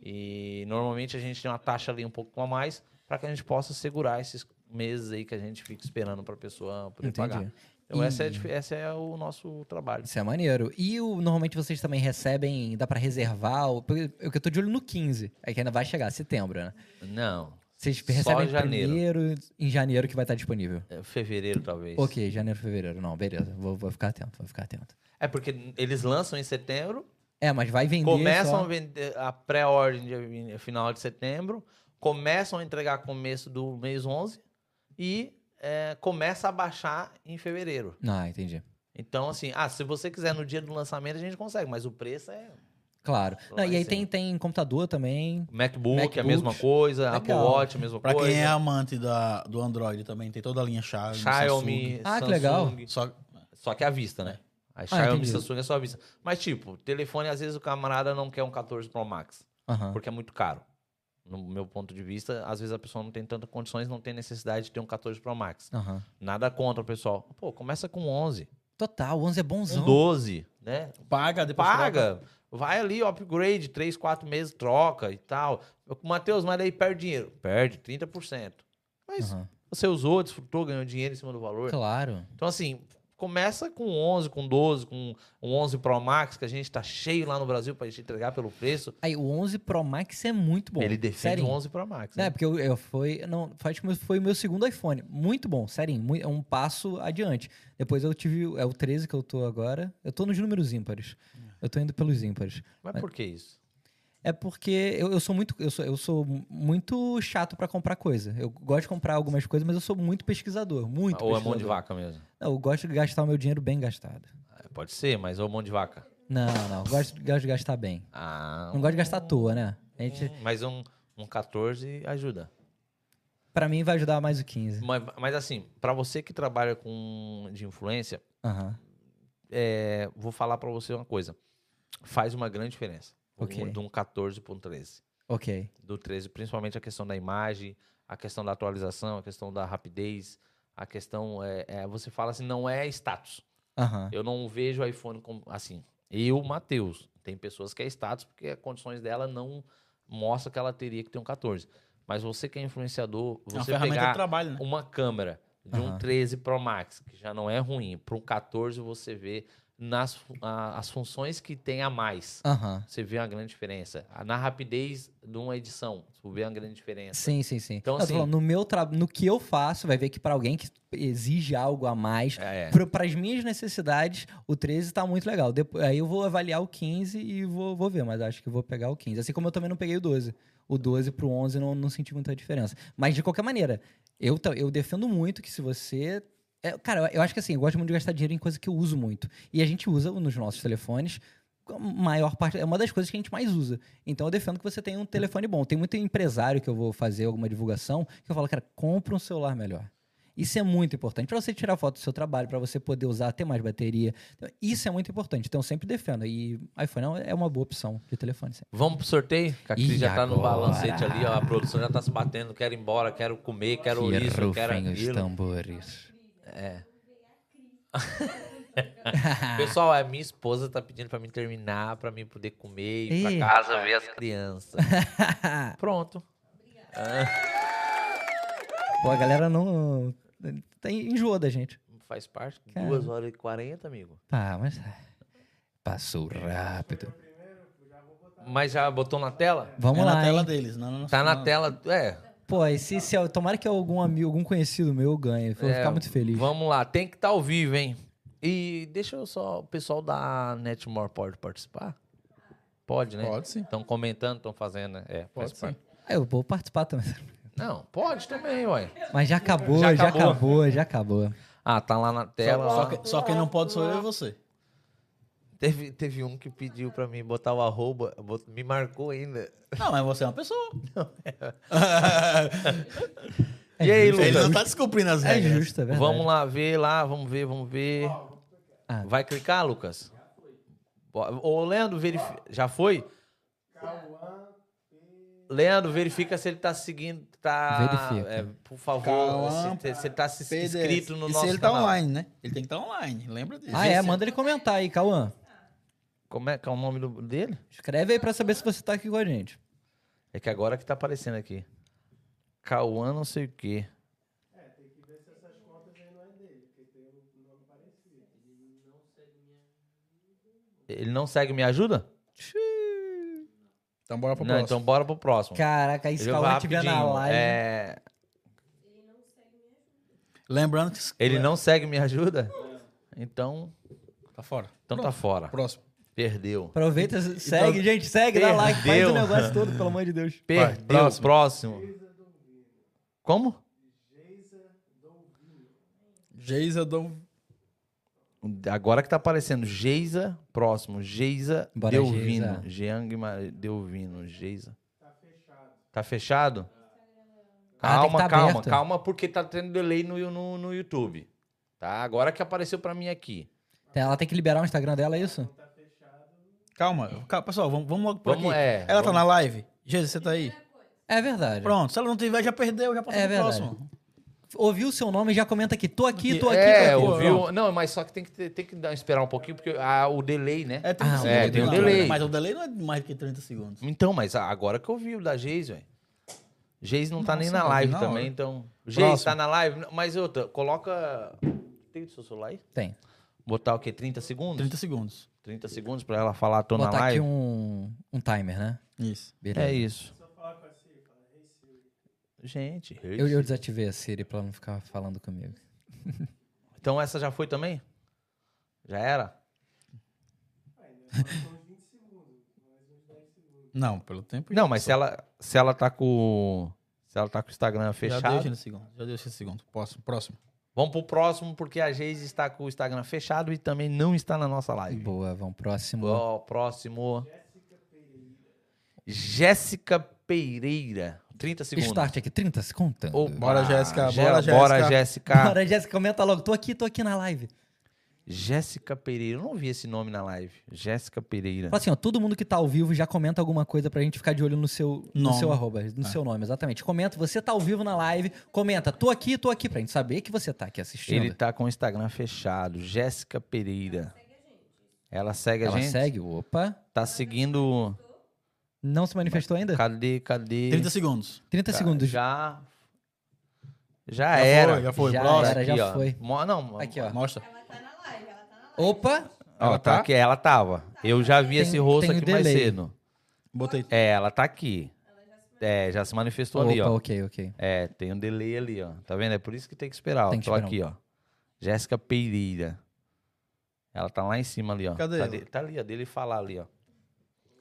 E normalmente a gente tem uma taxa ali um pouco a mais para que a gente possa segurar esses meses aí que a gente fica esperando para a pessoa poder Entendi. pagar. Então E- essa, é, essa é o nosso trabalho. Isso é maneiro. E o- normalmente vocês também recebem, dá pra reservar? o- Eu que eu tô de olho no 15, aí que ainda vai chegar, setembro, né? Não. Vocês Só recebem janeiro. primeiro, em janeiro que vai estar disponível. É fevereiro, talvez. Ok, janeiro, fevereiro. Não, beleza. Vou, vou ficar atento, vou ficar atento. É porque eles lançam em setembro, É, mas vai vender começam só... a vender a pré-ordem de final de setembro, começam a entregar começo do mês 11 e é, começa a baixar em fevereiro. Ah, entendi. Então, assim, ah, se você quiser no dia do lançamento, a gente consegue, mas o preço é Claro. Não, e aí tem, tem computador também. MacBook, é a mesma coisa, Apple Legal. Watch, a mesma Pra coisa. quem é amante da, do Android também, tem toda a linha Xiaomi, Xiaomi, Ah, que Samsung, legal. Só, Só que à vista, né? A Xiaomi e Ah, entendi. Samsung é só à vista. Mas, tipo, telefone, às vezes o camarada não quer um 14 Pro Max, Aham. porque é muito caro. No meu ponto de vista, às vezes a pessoa não tem tantas condições, não tem necessidade de ter um 14 Pro Max. Aham. Nada contra, pessoal. Pô, começa com 11, Total, o 11 é bonzão. 12, né? paga, depois troca. Vai ali, upgrade, 3, 4 meses, troca e tal. Matheus, mas daí perde dinheiro. Perde 30%. Mas Aham. você usou, desfrutou, ganhou dinheiro em cima do valor. Claro. Então, assim, começa com 11, com 12, com um 11 Pro Max, que a gente tá cheio lá no Brasil pra gente entregar pelo preço. Aí, o 11 Pro Max é muito bom. Ele defende Sério. o 11 Pro Max. É, né? porque eu, eu foi, não, que foi o meu segundo iPhone. Muito bom, sério, é um passo adiante. Depois eu tive, o- é o 13 que eu tô agora. Eu tô nos números ímpares. Eu tô indo pelos ímpares. Mas por que isso? É porque eu, eu sou muito eu sou, eu sou muito chato pra comprar coisa. Eu gosto de comprar algumas coisas, mas eu sou muito pesquisador, muito Ou é pesquisador. mão de vaca mesmo? Não, eu gosto de gastar o meu dinheiro bem gastado. É, Pode ser, mas ou mão de vaca? Não, não, gosto, gosto de gastar bem. Ah, Não gosto de gastar à toa, né? A gente, mas um, um 14 ajuda. pra mim vai ajudar mais o 15. Mas, mas assim, pra você que trabalha com de influência, é, vou falar pra você uma coisa. Faz uma grande diferença. Ok. Um, de um 14 para um 13. Ok. Do 13, principalmente a questão da imagem, a questão da atualização, a questão da rapidez, a questão. É, é, você fala assim, não é status. Aham. Eu não vejo o iPhone como assim. Eu, Matheus, tem pessoas que é status porque as condições dela não mostram que ela teria que ter um 14. Mas você que é influenciador, É você de pegar trabalho, né? uma câmera de um Aham. 13 Pro Max, que já não é ruim, para um 14 você vê nas a- as funções que tem a mais. Aham. Você vê uma grande diferença. Na rapidez de uma edição, você vê uma grande diferença. Sim, sim, sim. Então, assim- falando, no meu tra... no que eu faço, vai ver que pra alguém que exige algo a mais, É. para as minhas necessidades, o 13 tá muito legal. Depois, aí eu vou avaliar o 15 e vou, vou ver, mas acho que vou pegar o 15. Assim como eu também não peguei o 12. O 12 pro 11 não, não senti muita diferença. Mas de qualquer maneira, eu, eu defendo muito que se você. É, cara, eu, acho que assim, eu gosto muito de gastar dinheiro em coisa que eu uso muito. E a gente usa nos nossos telefones. maior parte é uma das coisas que a gente mais usa. Então eu defendo que você tenha um telefone bom. Tem muito empresário que eu vou fazer alguma divulgação que eu falo, cara, compra um celular melhor. Isso é muito importante para você tirar foto do seu trabalho, para você poder usar, ter mais bateria. Então, Isso é muito importante. Então eu sempre defendo. E iPhone é uma boa opção de telefone. sempre. Vamos pro sorteio? Que a Cris E já tá no balancete ali, ó. A produção já tá se batendo. Quero ir embora, quero comer, quero isso, quero aquilo. tambores. É. Pessoal, a minha esposa tá pedindo pra mim terminar, pra mim poder comer, ir pra casa ver as crianças. Pronto. Pô, a galera não. Tem enjoa da gente. Faz parte. Cara. 2 horas e 40, amigo. Tá, mas. Passou rápido. Mas já botou na tela? Vamos é lá. na tela hein? deles. Não, não, Tá na não. tela. É. Pô, e se, se tomara que algum amigo, algum conhecido meu ganhe. Vou É, ficar muito feliz. Vamos lá, tem que estar ao vivo, hein? E deixa eu só. O pessoal da Netmore pode participar? Pode, né? Pode sim. Estão comentando, estão fazendo, né? É, Pode sim. Ah, Eu vou participar também. Não, pode também, ué. Mas já acabou, Já já acabou. acabou, já acabou. Ah, tá lá na tela. Só, só que- só quem não pode sou eu e você. Teve, teve um que pediu pra mim botar o arroba, bot- me marcou ainda. Não, mas você é uma pessoa. e aí. Ele Lucas? não tá descumprindo as É regras. justo, é verdade. Vamos lá ver lá, vamos ver, vamos ver. Ah. Vai clicar, Lucas? Ô, Leandro, verifica. Já foi? Leandro, verifica se ele tá seguindo. Tá, Verifica. é, por favor, Cauã se, se ele tá se inscrito no e nosso se ele tá canal. online, né? Ele tem que estar online, lembra disso. Ah, é? Manda ele comentar aí, Cauã. Como é que é o nome do- dele? Escreve aí pra saber se você tá aqui com a gente. É que agora que tá aparecendo aqui. Cauã não sei o quê. Ele não segue me ajuda? Então bora pro não, próximo. então bora pro próximo. Caraca, aí se Ele Cauã vai estiver na live. É, Lembrando que Ele não segue me ajuda? Então, tá fora. então tá fora. Próximo. Perdeu. Aproveita, segue, gente, segue, dá like, faz Perdeu. o negócio todo, pelo amor de Deus. Perdeu. próximo. Próximo. Como? Geisa Dom. Agora que tá aparecendo. Geisa, próximo. Geisa Bora, Delvino. Geisa. Jean Delvino. Geisa. Tá fechado? Ah, tem Calma, que tá calma, aberto. calma, porque tá tendo delay no, no, no YouTube. Tá? Agora que apareceu pra mim aqui. Ela tem que liberar o Instagram dela, é isso? Calma, calma, pessoal, vamos, vamos logo por Vamos, aqui. é, Ela tá vamos. na live? Geisa, você tá aí? É verdade. Pronto, se ela não tiver, já perdeu, já passou É pro verdade. próximo. Ouviu o seu nome, já comenta aqui. Tô aqui, tô aqui, é, tô aqui. ouviu. Não, mas só que tem que, ter- tem que dar, esperar um pouquinho, porque ah, o delay, né? É 30 Ah, é, tem um Não, delay. Mas o delay não é mais do que 30 segundos. Então, mas agora que eu vi o da Geis, velho. Geis não tá nem na live na também, hora. então. Geis tá na live, mas outra, coloca. Tem o seu celular aí? Tem. Botar o quê? 30 segundos? 30 segundos. 30 segundos pra ela falar, tô Vou na botar live. aqui um, um timer, né? Isso. Beleza. É isso. Gente, Eu, eu desativei a Siri pra ela não ficar falando comigo. então essa já foi também? Já era? Não, pelo tempo. Não, mas se ela, se ela tá com. Se ela tá com o Instagram Já fechado. deu segundo. Já deu esse segundo. Próximo. Próximo. Vamos pro próximo, porque a Geise está com o Instagram fechado e também não está na nossa live. Boa, vamos próximo. Ó, próximo. Jéssica Pereira. 30 segundos. Start aqui, 30 se contando. Opa, Bora, Jéssica, bora, Bora, Jéssica. Jéssica. Bora, Jéssica, comenta logo. Tô aqui, tô aqui na live. Jéssica Pereira. Eu não vi esse nome na live. Jéssica Pereira. Fala assim, ó, todo mundo que tá ao vivo já comenta alguma coisa pra gente ficar de olho no seu, no Nome. seu arroba, no É. seu nome, exatamente. Comenta, você tá ao vivo na live, comenta, tô aqui, tô aqui, pra gente saber que você tá aqui assistindo. Ele tá com o Instagram fechado. Jéssica Pereira. Ela segue a Ela gente? segue, opa. Tá seguindo. Não se manifestou ainda? Cadê, cadê? 30 segundos. 30 Cara, segundos. Já. Já, Já era. foi, já foi. Já Próximo. era. já ó. foi. Mo- Não, Aqui, ó. Mostra. Ela tá na live, ela. Opa! Ó, Ela tá tá? aqui, ela tava. Eu já vi Tem- esse rosto tem aqui mais delay. cedo. Botei. É, ela tá aqui. É, já se manifestou ali, Opa, ó. ok, ok. É, tem um delay ali, ó. Tá vendo? É por isso que tem que esperar, ó. Tem que Tô esperar. aqui, ó. Jéssica Pereira. Ela tá lá em cima ali, ó. Cadê tá, ela? de- tá ali, ó. Dele falar ali, ó.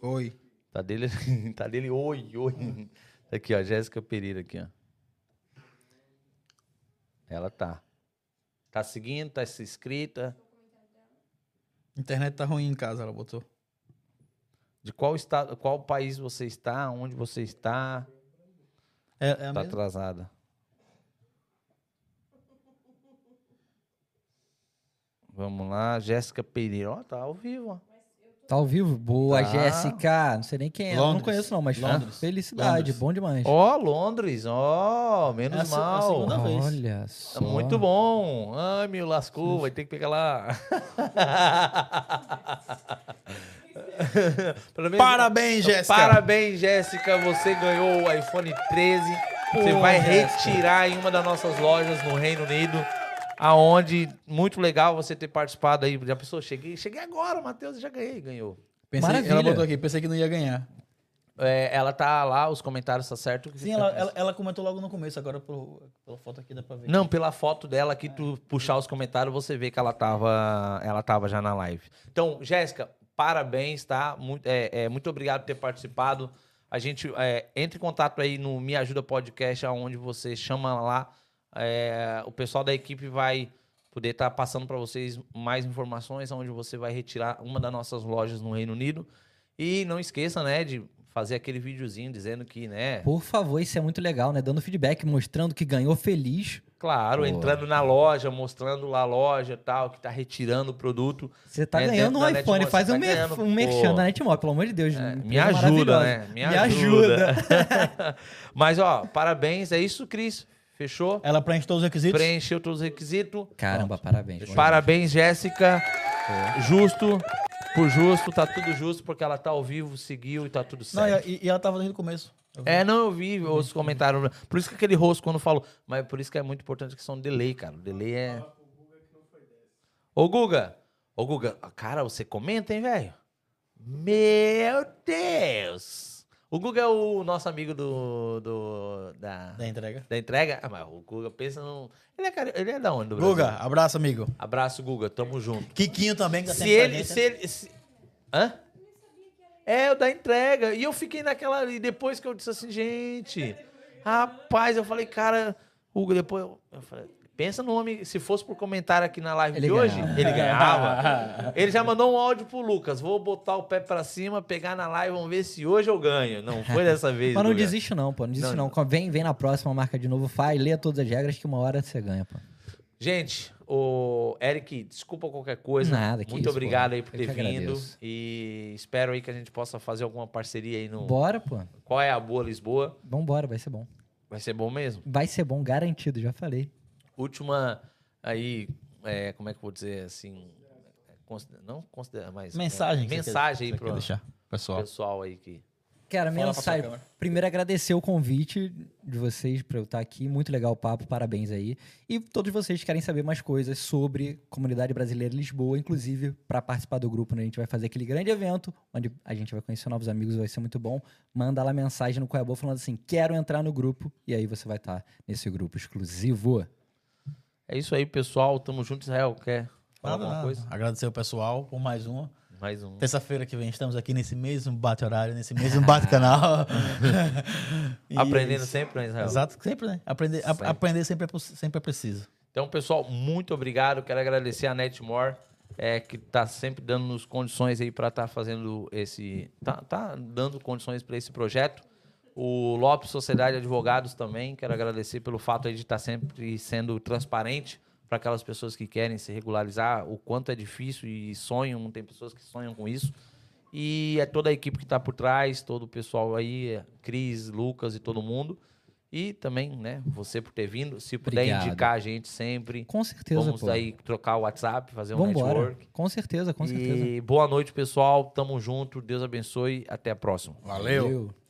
Oi. Tá dele, tá dele, oi, oi. Aqui, ó, Jéssica Pereira aqui, ó. Ela tá. Tá seguindo, tá se inscrita. Internet tá ruim em casa, ela botou. De qual estado, qual país você está, onde você está. É, é Tá mesma? atrasada. Vamos lá, Jéssica Pereira. Ó, tá ao vivo, ó. Tá ao vivo? Boa, Tá. Jéssica. Não sei nem quem é, eu não Londres. conheço não, mas Londres. felicidade, Londres. bom demais. Ó, Londres, ó, menos É a se- a mal. segunda vez. Olha Tá só. muito bom. Ai, meu lascou, vai ter que pegar lá. Parabéns, Jéssica. Parabéns, Jéssica. Você ganhou o iPhone 13. você vai Jéssica. retirar em uma das nossas lojas no Reino Unido. Aonde, muito legal você ter participado aí. Já pensou? Cheguei, cheguei agora, Matheus, já ganhei, ganhou. Pensei, Maravilha. ela botou aqui, pensei que não ia ganhar. É, ela tá lá, os comentários tá certo. Sim, ela, ela, ela comentou logo no começo, agora pelo- pela foto aqui dá pra ver. Não, pela foto dela aqui, tu puxar os comentários, você vê que ela tava, ela tava já na live. Então, Jéssica, parabéns, tá? Muito, é, é, muito obrigado por ter participado. A gente é, entre em contato aí no Me Ajuda Podcast, onde você chama lá. É, o pessoal da equipe vai poder estar passando para vocês mais informações, onde você vai retirar uma das nossas lojas no Reino Unido. E não esqueça, né, de fazer aquele videozinho dizendo que, né, Por favor, isso é muito legal, né? Dando feedback, mostrando que ganhou feliz. Claro, Pô. entrando na loja, mostrando lá a loja e tal, que tá retirando o produto. Você tá É, ganhando um iPhone, Netmore, faz um, tá ganhando, um merchan da Netmore, pelo amor de Deus. É, empresa me ajuda, né? Me, Me ajuda. ajuda. Mas, ó, parabéns. É isso, Cris. Fechou? Ela preenche todos os requisitos? Preencheu todos os requisitos. Caramba, parabéns. bom Parabéns, Jéssica. Justo. Por justo, tá tudo justo, porque ela tá ao vivo, seguiu e tá tudo Não, certo. e, e ela tava desde o começo. É, não, eu vi os comentários. Por isso que aquele rosto, quando falou. Mas por isso que é muito importante a questão do delay, cara. O delay é. Ô, Guga. Ô, Guga. Cara, você comenta, hein, velho? Meu Deus. O Guga é o nosso amigo do. do da, Da entrega. da entrega. Ah, mas o Guga pensa no. Ele é, cari- ele é da onde? Do Brasil? Guga, abraço, amigo. Abraço, Guga. Tamo junto. Kikinho também, que tá Se ele, gente, se né? ele. se- Hã? É, o da entrega. E eu fiquei naquela. E depois que eu disse assim, gente. Rapaz, eu falei, cara. Hugo, depois. Eu, eu falei, pensa no homem. Se fosse por comentário aqui na live Ele de hoje, ganhava. ele ganhava. ele já mandou um áudio pro Lucas. Vou botar o pé pra cima, pegar na live, vamos ver se hoje eu ganho. Não foi dessa vez. Mas não Guga. desiste não, pô. Não desiste Não, não. Vem, vem na próxima, marca de novo, faz, lê todas as regras que uma hora você ganha, pô. Gente, o Eric, desculpa qualquer coisa. Nada, que Muito isso, obrigado pô. aí por ter vindo. agradeço. E espero aí que a gente possa fazer alguma parceria aí no. Bora, pô. Qual é a boa Lisboa? Vambora, vai ser bom. Vai ser bom mesmo. Vai ser bom, garantido, já falei. Última aí, é, como é que eu vou dizer assim? considera- não considera, mas. Mensagem. é, mensagem quer- aí pro deixar, pessoal. pessoal aí que. Cara, Fala mensagem. Primeiro, agradecer o convite de vocês para eu estar aqui. Muito legal o papo, parabéns aí. E todos vocês que querem saber mais coisas sobre comunidade brasileira em Lisboa, inclusive para participar do grupo, né? A gente vai fazer aquele grande evento onde a gente vai conhecer novos amigos, vai ser muito bom. Manda lá mensagem no Coiabô falando assim: quero entrar no grupo. E aí você vai estar nesse grupo exclusivo. É isso aí, pessoal. Tamo junto, Israel. Quer falar Nada, alguma nada. coisa? Agradecer o pessoal por mais uma. Mais um. Terça-feira que vem estamos aqui nesse mesmo bate-horário, nesse mesmo bate-canal. Aprendendo sempre, né, Israel? Exato, sempre, né? Aprender, a- Sempre. aprender sempre é, sempre é preciso. Então, pessoal, muito obrigado. Quero agradecer a Netmore, é, que está sempre dando nos condições aí para estar fazendo esse. Tá, tá dando condições para esse projeto. O Lopes Sociedade de Advogados também. Quero agradecer pelo fato de estar sempre sendo transparente para aquelas pessoas que querem se regularizar, o quanto é difícil e sonham, tem pessoas que sonham com isso. E é toda a equipe que está por trás, todo o pessoal aí, Cris, Lucas e todo mundo. E também, né, você por ter vindo. Se puder Obrigado. indicar a gente sempre, Com certeza, vamos pô. aí trocar o WhatsApp, fazer um Vambora. network. Com certeza, com certeza. E boa noite, pessoal. Tamo junto. Deus abençoe. Até a próxima. Valeu. Valeu.